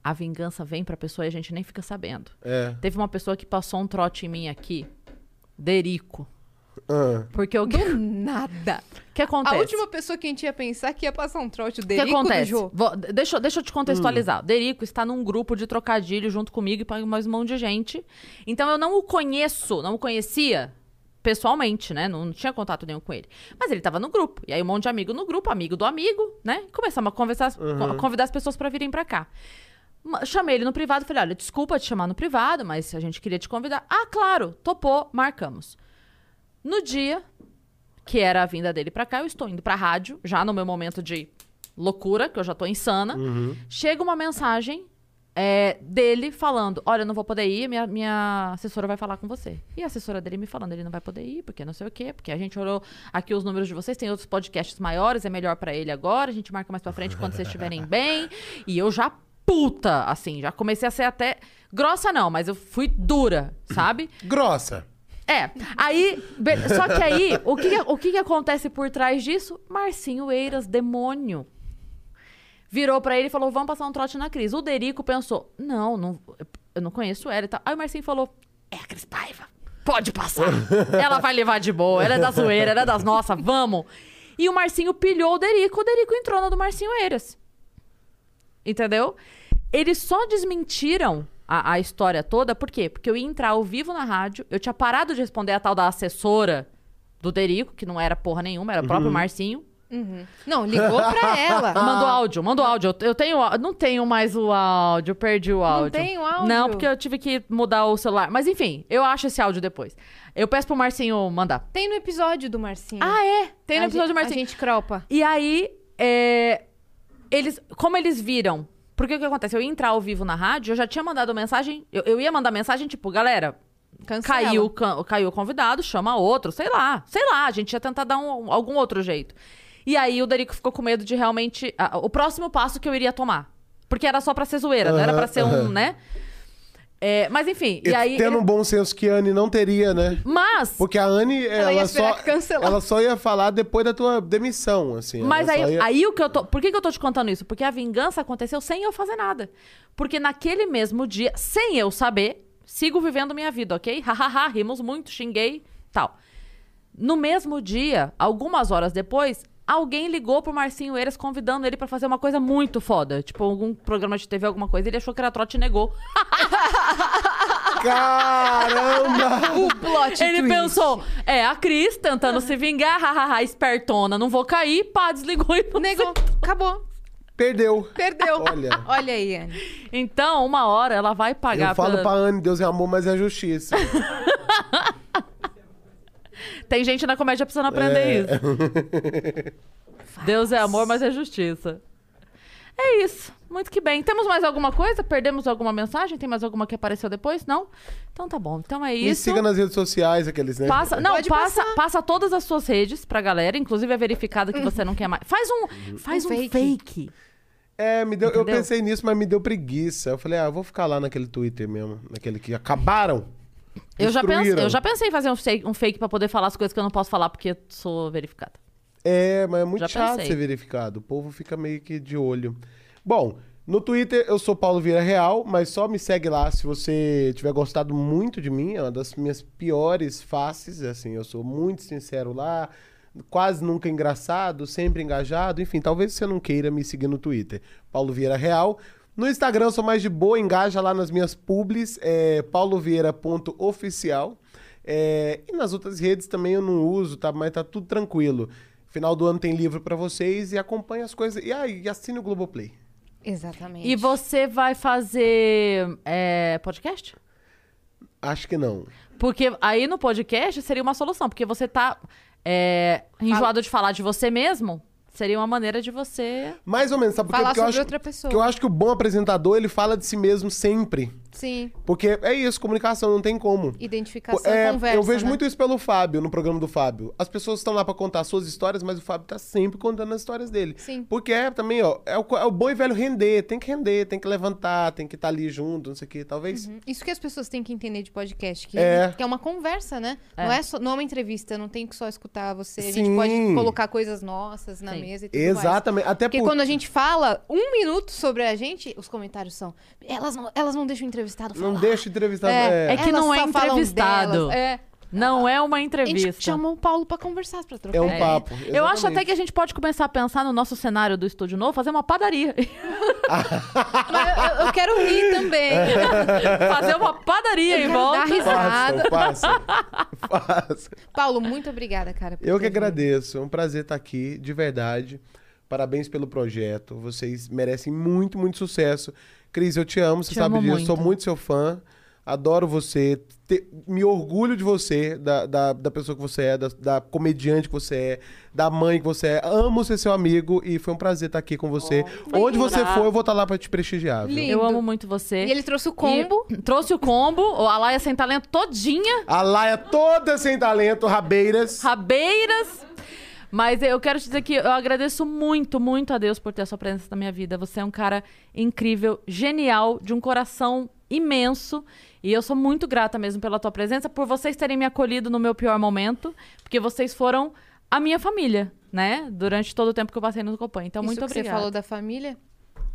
a vingança vem pra pessoa e a gente nem fica sabendo. É. Teve uma pessoa que passou um trote em mim aqui, Derico. Ah. Porque o que, Do nada. que acontece? A última pessoa que a gente ia pensar que ia passar um trote O que dele do acontece? Jô. Vou- deixa, eu- deixa eu te contextualizar. Hum. O Derico está num grupo de trocadilho junto comigo e para mais um monte de gente. Então eu não o conheço, não o conhecia pessoalmente, né? Não, tinha contato nenhum com ele. Mas ele tava no grupo. E aí um monte de amigo no grupo, amigo do amigo, né? Começamos a conversar, co- convidar as pessoas para virem para cá. Chamei ele no privado, falei: olha, desculpa te chamar no privado, mas a gente queria te convidar. Ah, claro, topou, marcamos. No dia que era a vinda dele pra cá, eu estou indo pra rádio, já no meu momento de loucura, que eu já tô insana. Chega uma mensagem é, dele falando: Olha, eu não vou poder ir, minha, minha assessora vai falar com você. E a assessora dele me falando: Ele não vai poder ir, porque não sei o quê, porque a gente olhou aqui os números de vocês, tem outros podcasts maiores, é melhor pra ele agora, a gente marca mais pra frente quando vocês estiverem bem. E eu já puta, assim, já comecei a ser até. Grossa não, mas eu fui dura, sabe? Grossa. É, aí. be- Só que aí, o que, o que, que acontece por trás disso? Marcinho Eiras, demônio. Virou pra ele e falou: vamos passar um trote na Cris. O Derico pensou: não, não eu não conheço ela e tal. Aí o Marcinho falou: é a Cris Paiva. Pode passar. ela vai levar de boa, ela é da zoeira, ela é das nossas, vamos. E o Marcinho pilhou o Derico, o Derico entrou na do Marcinho Eiras. Entendeu? Eles só desmentiram a, a história toda, por quê? Porque eu ia entrar ao vivo na rádio, eu tinha parado de responder a tal da assessora do Derico, que não era porra nenhuma, era o próprio Marcinho. Não, ligou pra ela. Manda o áudio, manda o áudio. Eu, eu tenho, não tenho mais o áudio, perdi o áudio. tem o áudio? Não, porque eu tive que mudar o celular. Mas enfim, eu acho esse áudio depois. Eu peço pro Marcinho mandar. Tem no episódio do Marcinho. Ah, é? Tem no A episódio gente- do Marcinho. A gente cropa. E aí, é, eles, como eles viram, porque o que acontece? Eu ia entrar ao vivo na rádio, eu já tinha mandado mensagem, eu, eu ia mandar mensagem tipo, galera, Cancela. caiu, caiu o convidado, chama outro, sei lá, sei lá, a gente ia tentar dar um- algum outro jeito. E aí o Derico ficou com medo de realmente, ah, o próximo passo que eu iria tomar. Porque era só pra ser zoeira, não era pra ser um, né? É, mas enfim, e, E aí... tendo ele- um bom senso que a Anne não teria, né? Mas... Porque a Anne, ela, ia só, cancelar. ela só ia falar depois da tua demissão, assim. Mas ela aí, ia- aí o que eu tô. Por que, que eu tô te contando isso? Porque a vingança aconteceu sem eu fazer nada. Porque naquele mesmo dia, sem eu saber, sigo vivendo minha vida, ok? Hahaha, rimos muito, xinguei, tal. No mesmo dia, algumas horas depois, alguém ligou pro Marcinho Eiras convidando ele pra fazer uma coisa muito foda. Tipo, algum programa de TV, alguma coisa. Ele achou que era trote e negou. Caramba! O plot ele twist. pensou, é, a Cris tentando se vingar, hahaha, espertona, não vou cair, pá, desligou e não Negou. Acabou. Perdeu. Perdeu. Olha. Olha aí, Anne. Então, uma hora ela vai pagar Eu falo pela... pra Anne, Deus é amor, mas é justiça. Tem gente na comédia precisando aprender É. isso. Deus é amor, mas é justiça. É isso. Muito que bem. Temos mais alguma coisa? Perdemos alguma mensagem? Tem mais alguma que apareceu depois? Não? Então tá bom. Então é Me isso. siga nas redes sociais, aqueles, né? Passa, não, Pode passa, passar. passa todas as suas redes pra galera, inclusive a verificada que você não quer mais. Faz um, faz um, Um fake. fake. É, me deu, eu pensei nisso, mas me deu preguiça. Eu falei, ah, eu vou ficar lá naquele Twitter mesmo, naquele que acabaram. Eu já, eu já pensei em fazer um fake, um fake pra poder falar as coisas que eu não posso falar porque eu sou verificada. É, mas é muito Já chato pensei. ser verificado. O povo fica meio que de olho. Bom, no Twitter eu sou Paulo Vieira Real, mas só me segue lá se você tiver gostado muito de mim. É uma das minhas piores faces, assim. Eu sou muito sincero lá, quase nunca engraçado, sempre engajado. Enfim, talvez você não queira me seguir no Twitter. Paulo Vieira Real. No Instagram eu sou mais de boa, engaja lá nas minhas publis, é paulovieira.oficial. É, e nas outras redes também eu não uso, tá? Mas tá tudo tranquilo. Final do ano tem livro pra vocês e acompanha as coisas. E, ah, e assine o Globoplay. Exatamente. E você vai fazer é, podcast? Acho que não. Porque aí no podcast seria uma solução, porque você tá é, enjoado de falar de você mesmo, seria uma maneira de você. Mais ou menos, sabe? Falar Porque eu sobre acho, outra pessoa. porque eu acho que o bom apresentador, ele fala de si mesmo sempre. Sim. Porque é isso, comunicação, não tem como. Identificação, É, conversa. eu vejo né? muito isso pelo Fábio, no programa do Fábio. As pessoas estão lá pra contar suas histórias, mas o Fábio tá sempre contando as histórias dele. Sim. Porque é também, ó, é o, é o bom e velho render, tem que render, tem que levantar, tem que estar ali junto, não sei o quê, talvez. Uhum. Isso que as pessoas têm que entender de podcast, que É. que é uma conversa, né? É. Não, é só, não é uma entrevista, não tem que só escutar você. A Sim. gente pode colocar coisas nossas na Sim. mesa e tudo mais. Exatamente, até Porque por... quando a gente fala um minuto sobre a gente, os comentários são. Elas não, elas não deixam o entrevistado falar. Não deixa entrevistar. É, É, É que elas não é entrevistado. É. Não é uma A gente entrevista. chamou o Paulo pra conversar, pra trocar. é um papo. Eu acho até exatamente. que a gente pode começar a pensar no nosso cenário do estúdio novo, fazer uma padaria. Mas eu, eu quero rir também. fazer uma padaria Eu em quero dar volta. risada. Façam. façam. Paulo, muito obrigada, cara. Eu que agradeço. É um prazer estar aqui, de verdade. Parabéns pelo projeto. Vocês merecem muito, muito sucesso. Cris, eu te amo, você Te sabe amo disso. muito. Sou muito seu fã. Adoro você. Te- me orgulho de você, da, da, da pessoa que você é, da, da comediante que você é, da mãe que você é. Amo ser seu amigo e foi um prazer estar aqui com você. Onde você for, eu vou estar lá pra te prestigiar. Eu amo muito você. E ele trouxe o combo. E trouxe o combo, a Laia sem talento todinha, A Laia toda sem talento, rabeiras. rabeiras. Mas eu quero te dizer que eu agradeço muito, muito a Deus por ter a sua presença na minha vida. Você é um cara incrível, genial, de um coração imenso. E eu sou muito grata mesmo pela tua presença, por vocês terem me acolhido no meu pior momento, porque vocês foram a minha família, né? Durante todo o tempo que eu passei no Copan. Então, Isso muito que obrigada. você falou da família.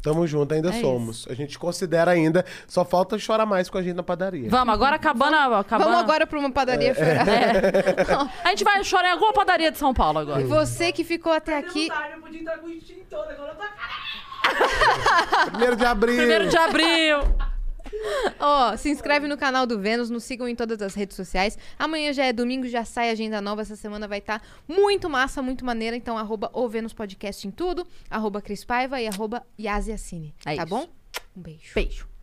Tamo junto, ainda É somos. A gente considera ainda. Só falta chorar mais com a gente na padaria. Vamos, agora acabando, a- acabando Vamos agora pra uma padaria chorar. A gente vai chorar em alguma padaria de São Paulo agora. E você que ficou até aqui. Eu podia entrar com o extintor, agora eu tô cara. Primeiro de abril. Primeiro de abril. Ó, se inscreve no canal do Vênus, nos sigam em todas as redes sociais. Amanhã já é domingo, já sai agenda nova. Essa semana vai estar muito massa, muito maneira. Então, arroba o Vênus Podcast em tudo, arroba Cris Paiva e arroba Yasiacine. É tá isso. bom? Um beijo. Beijo.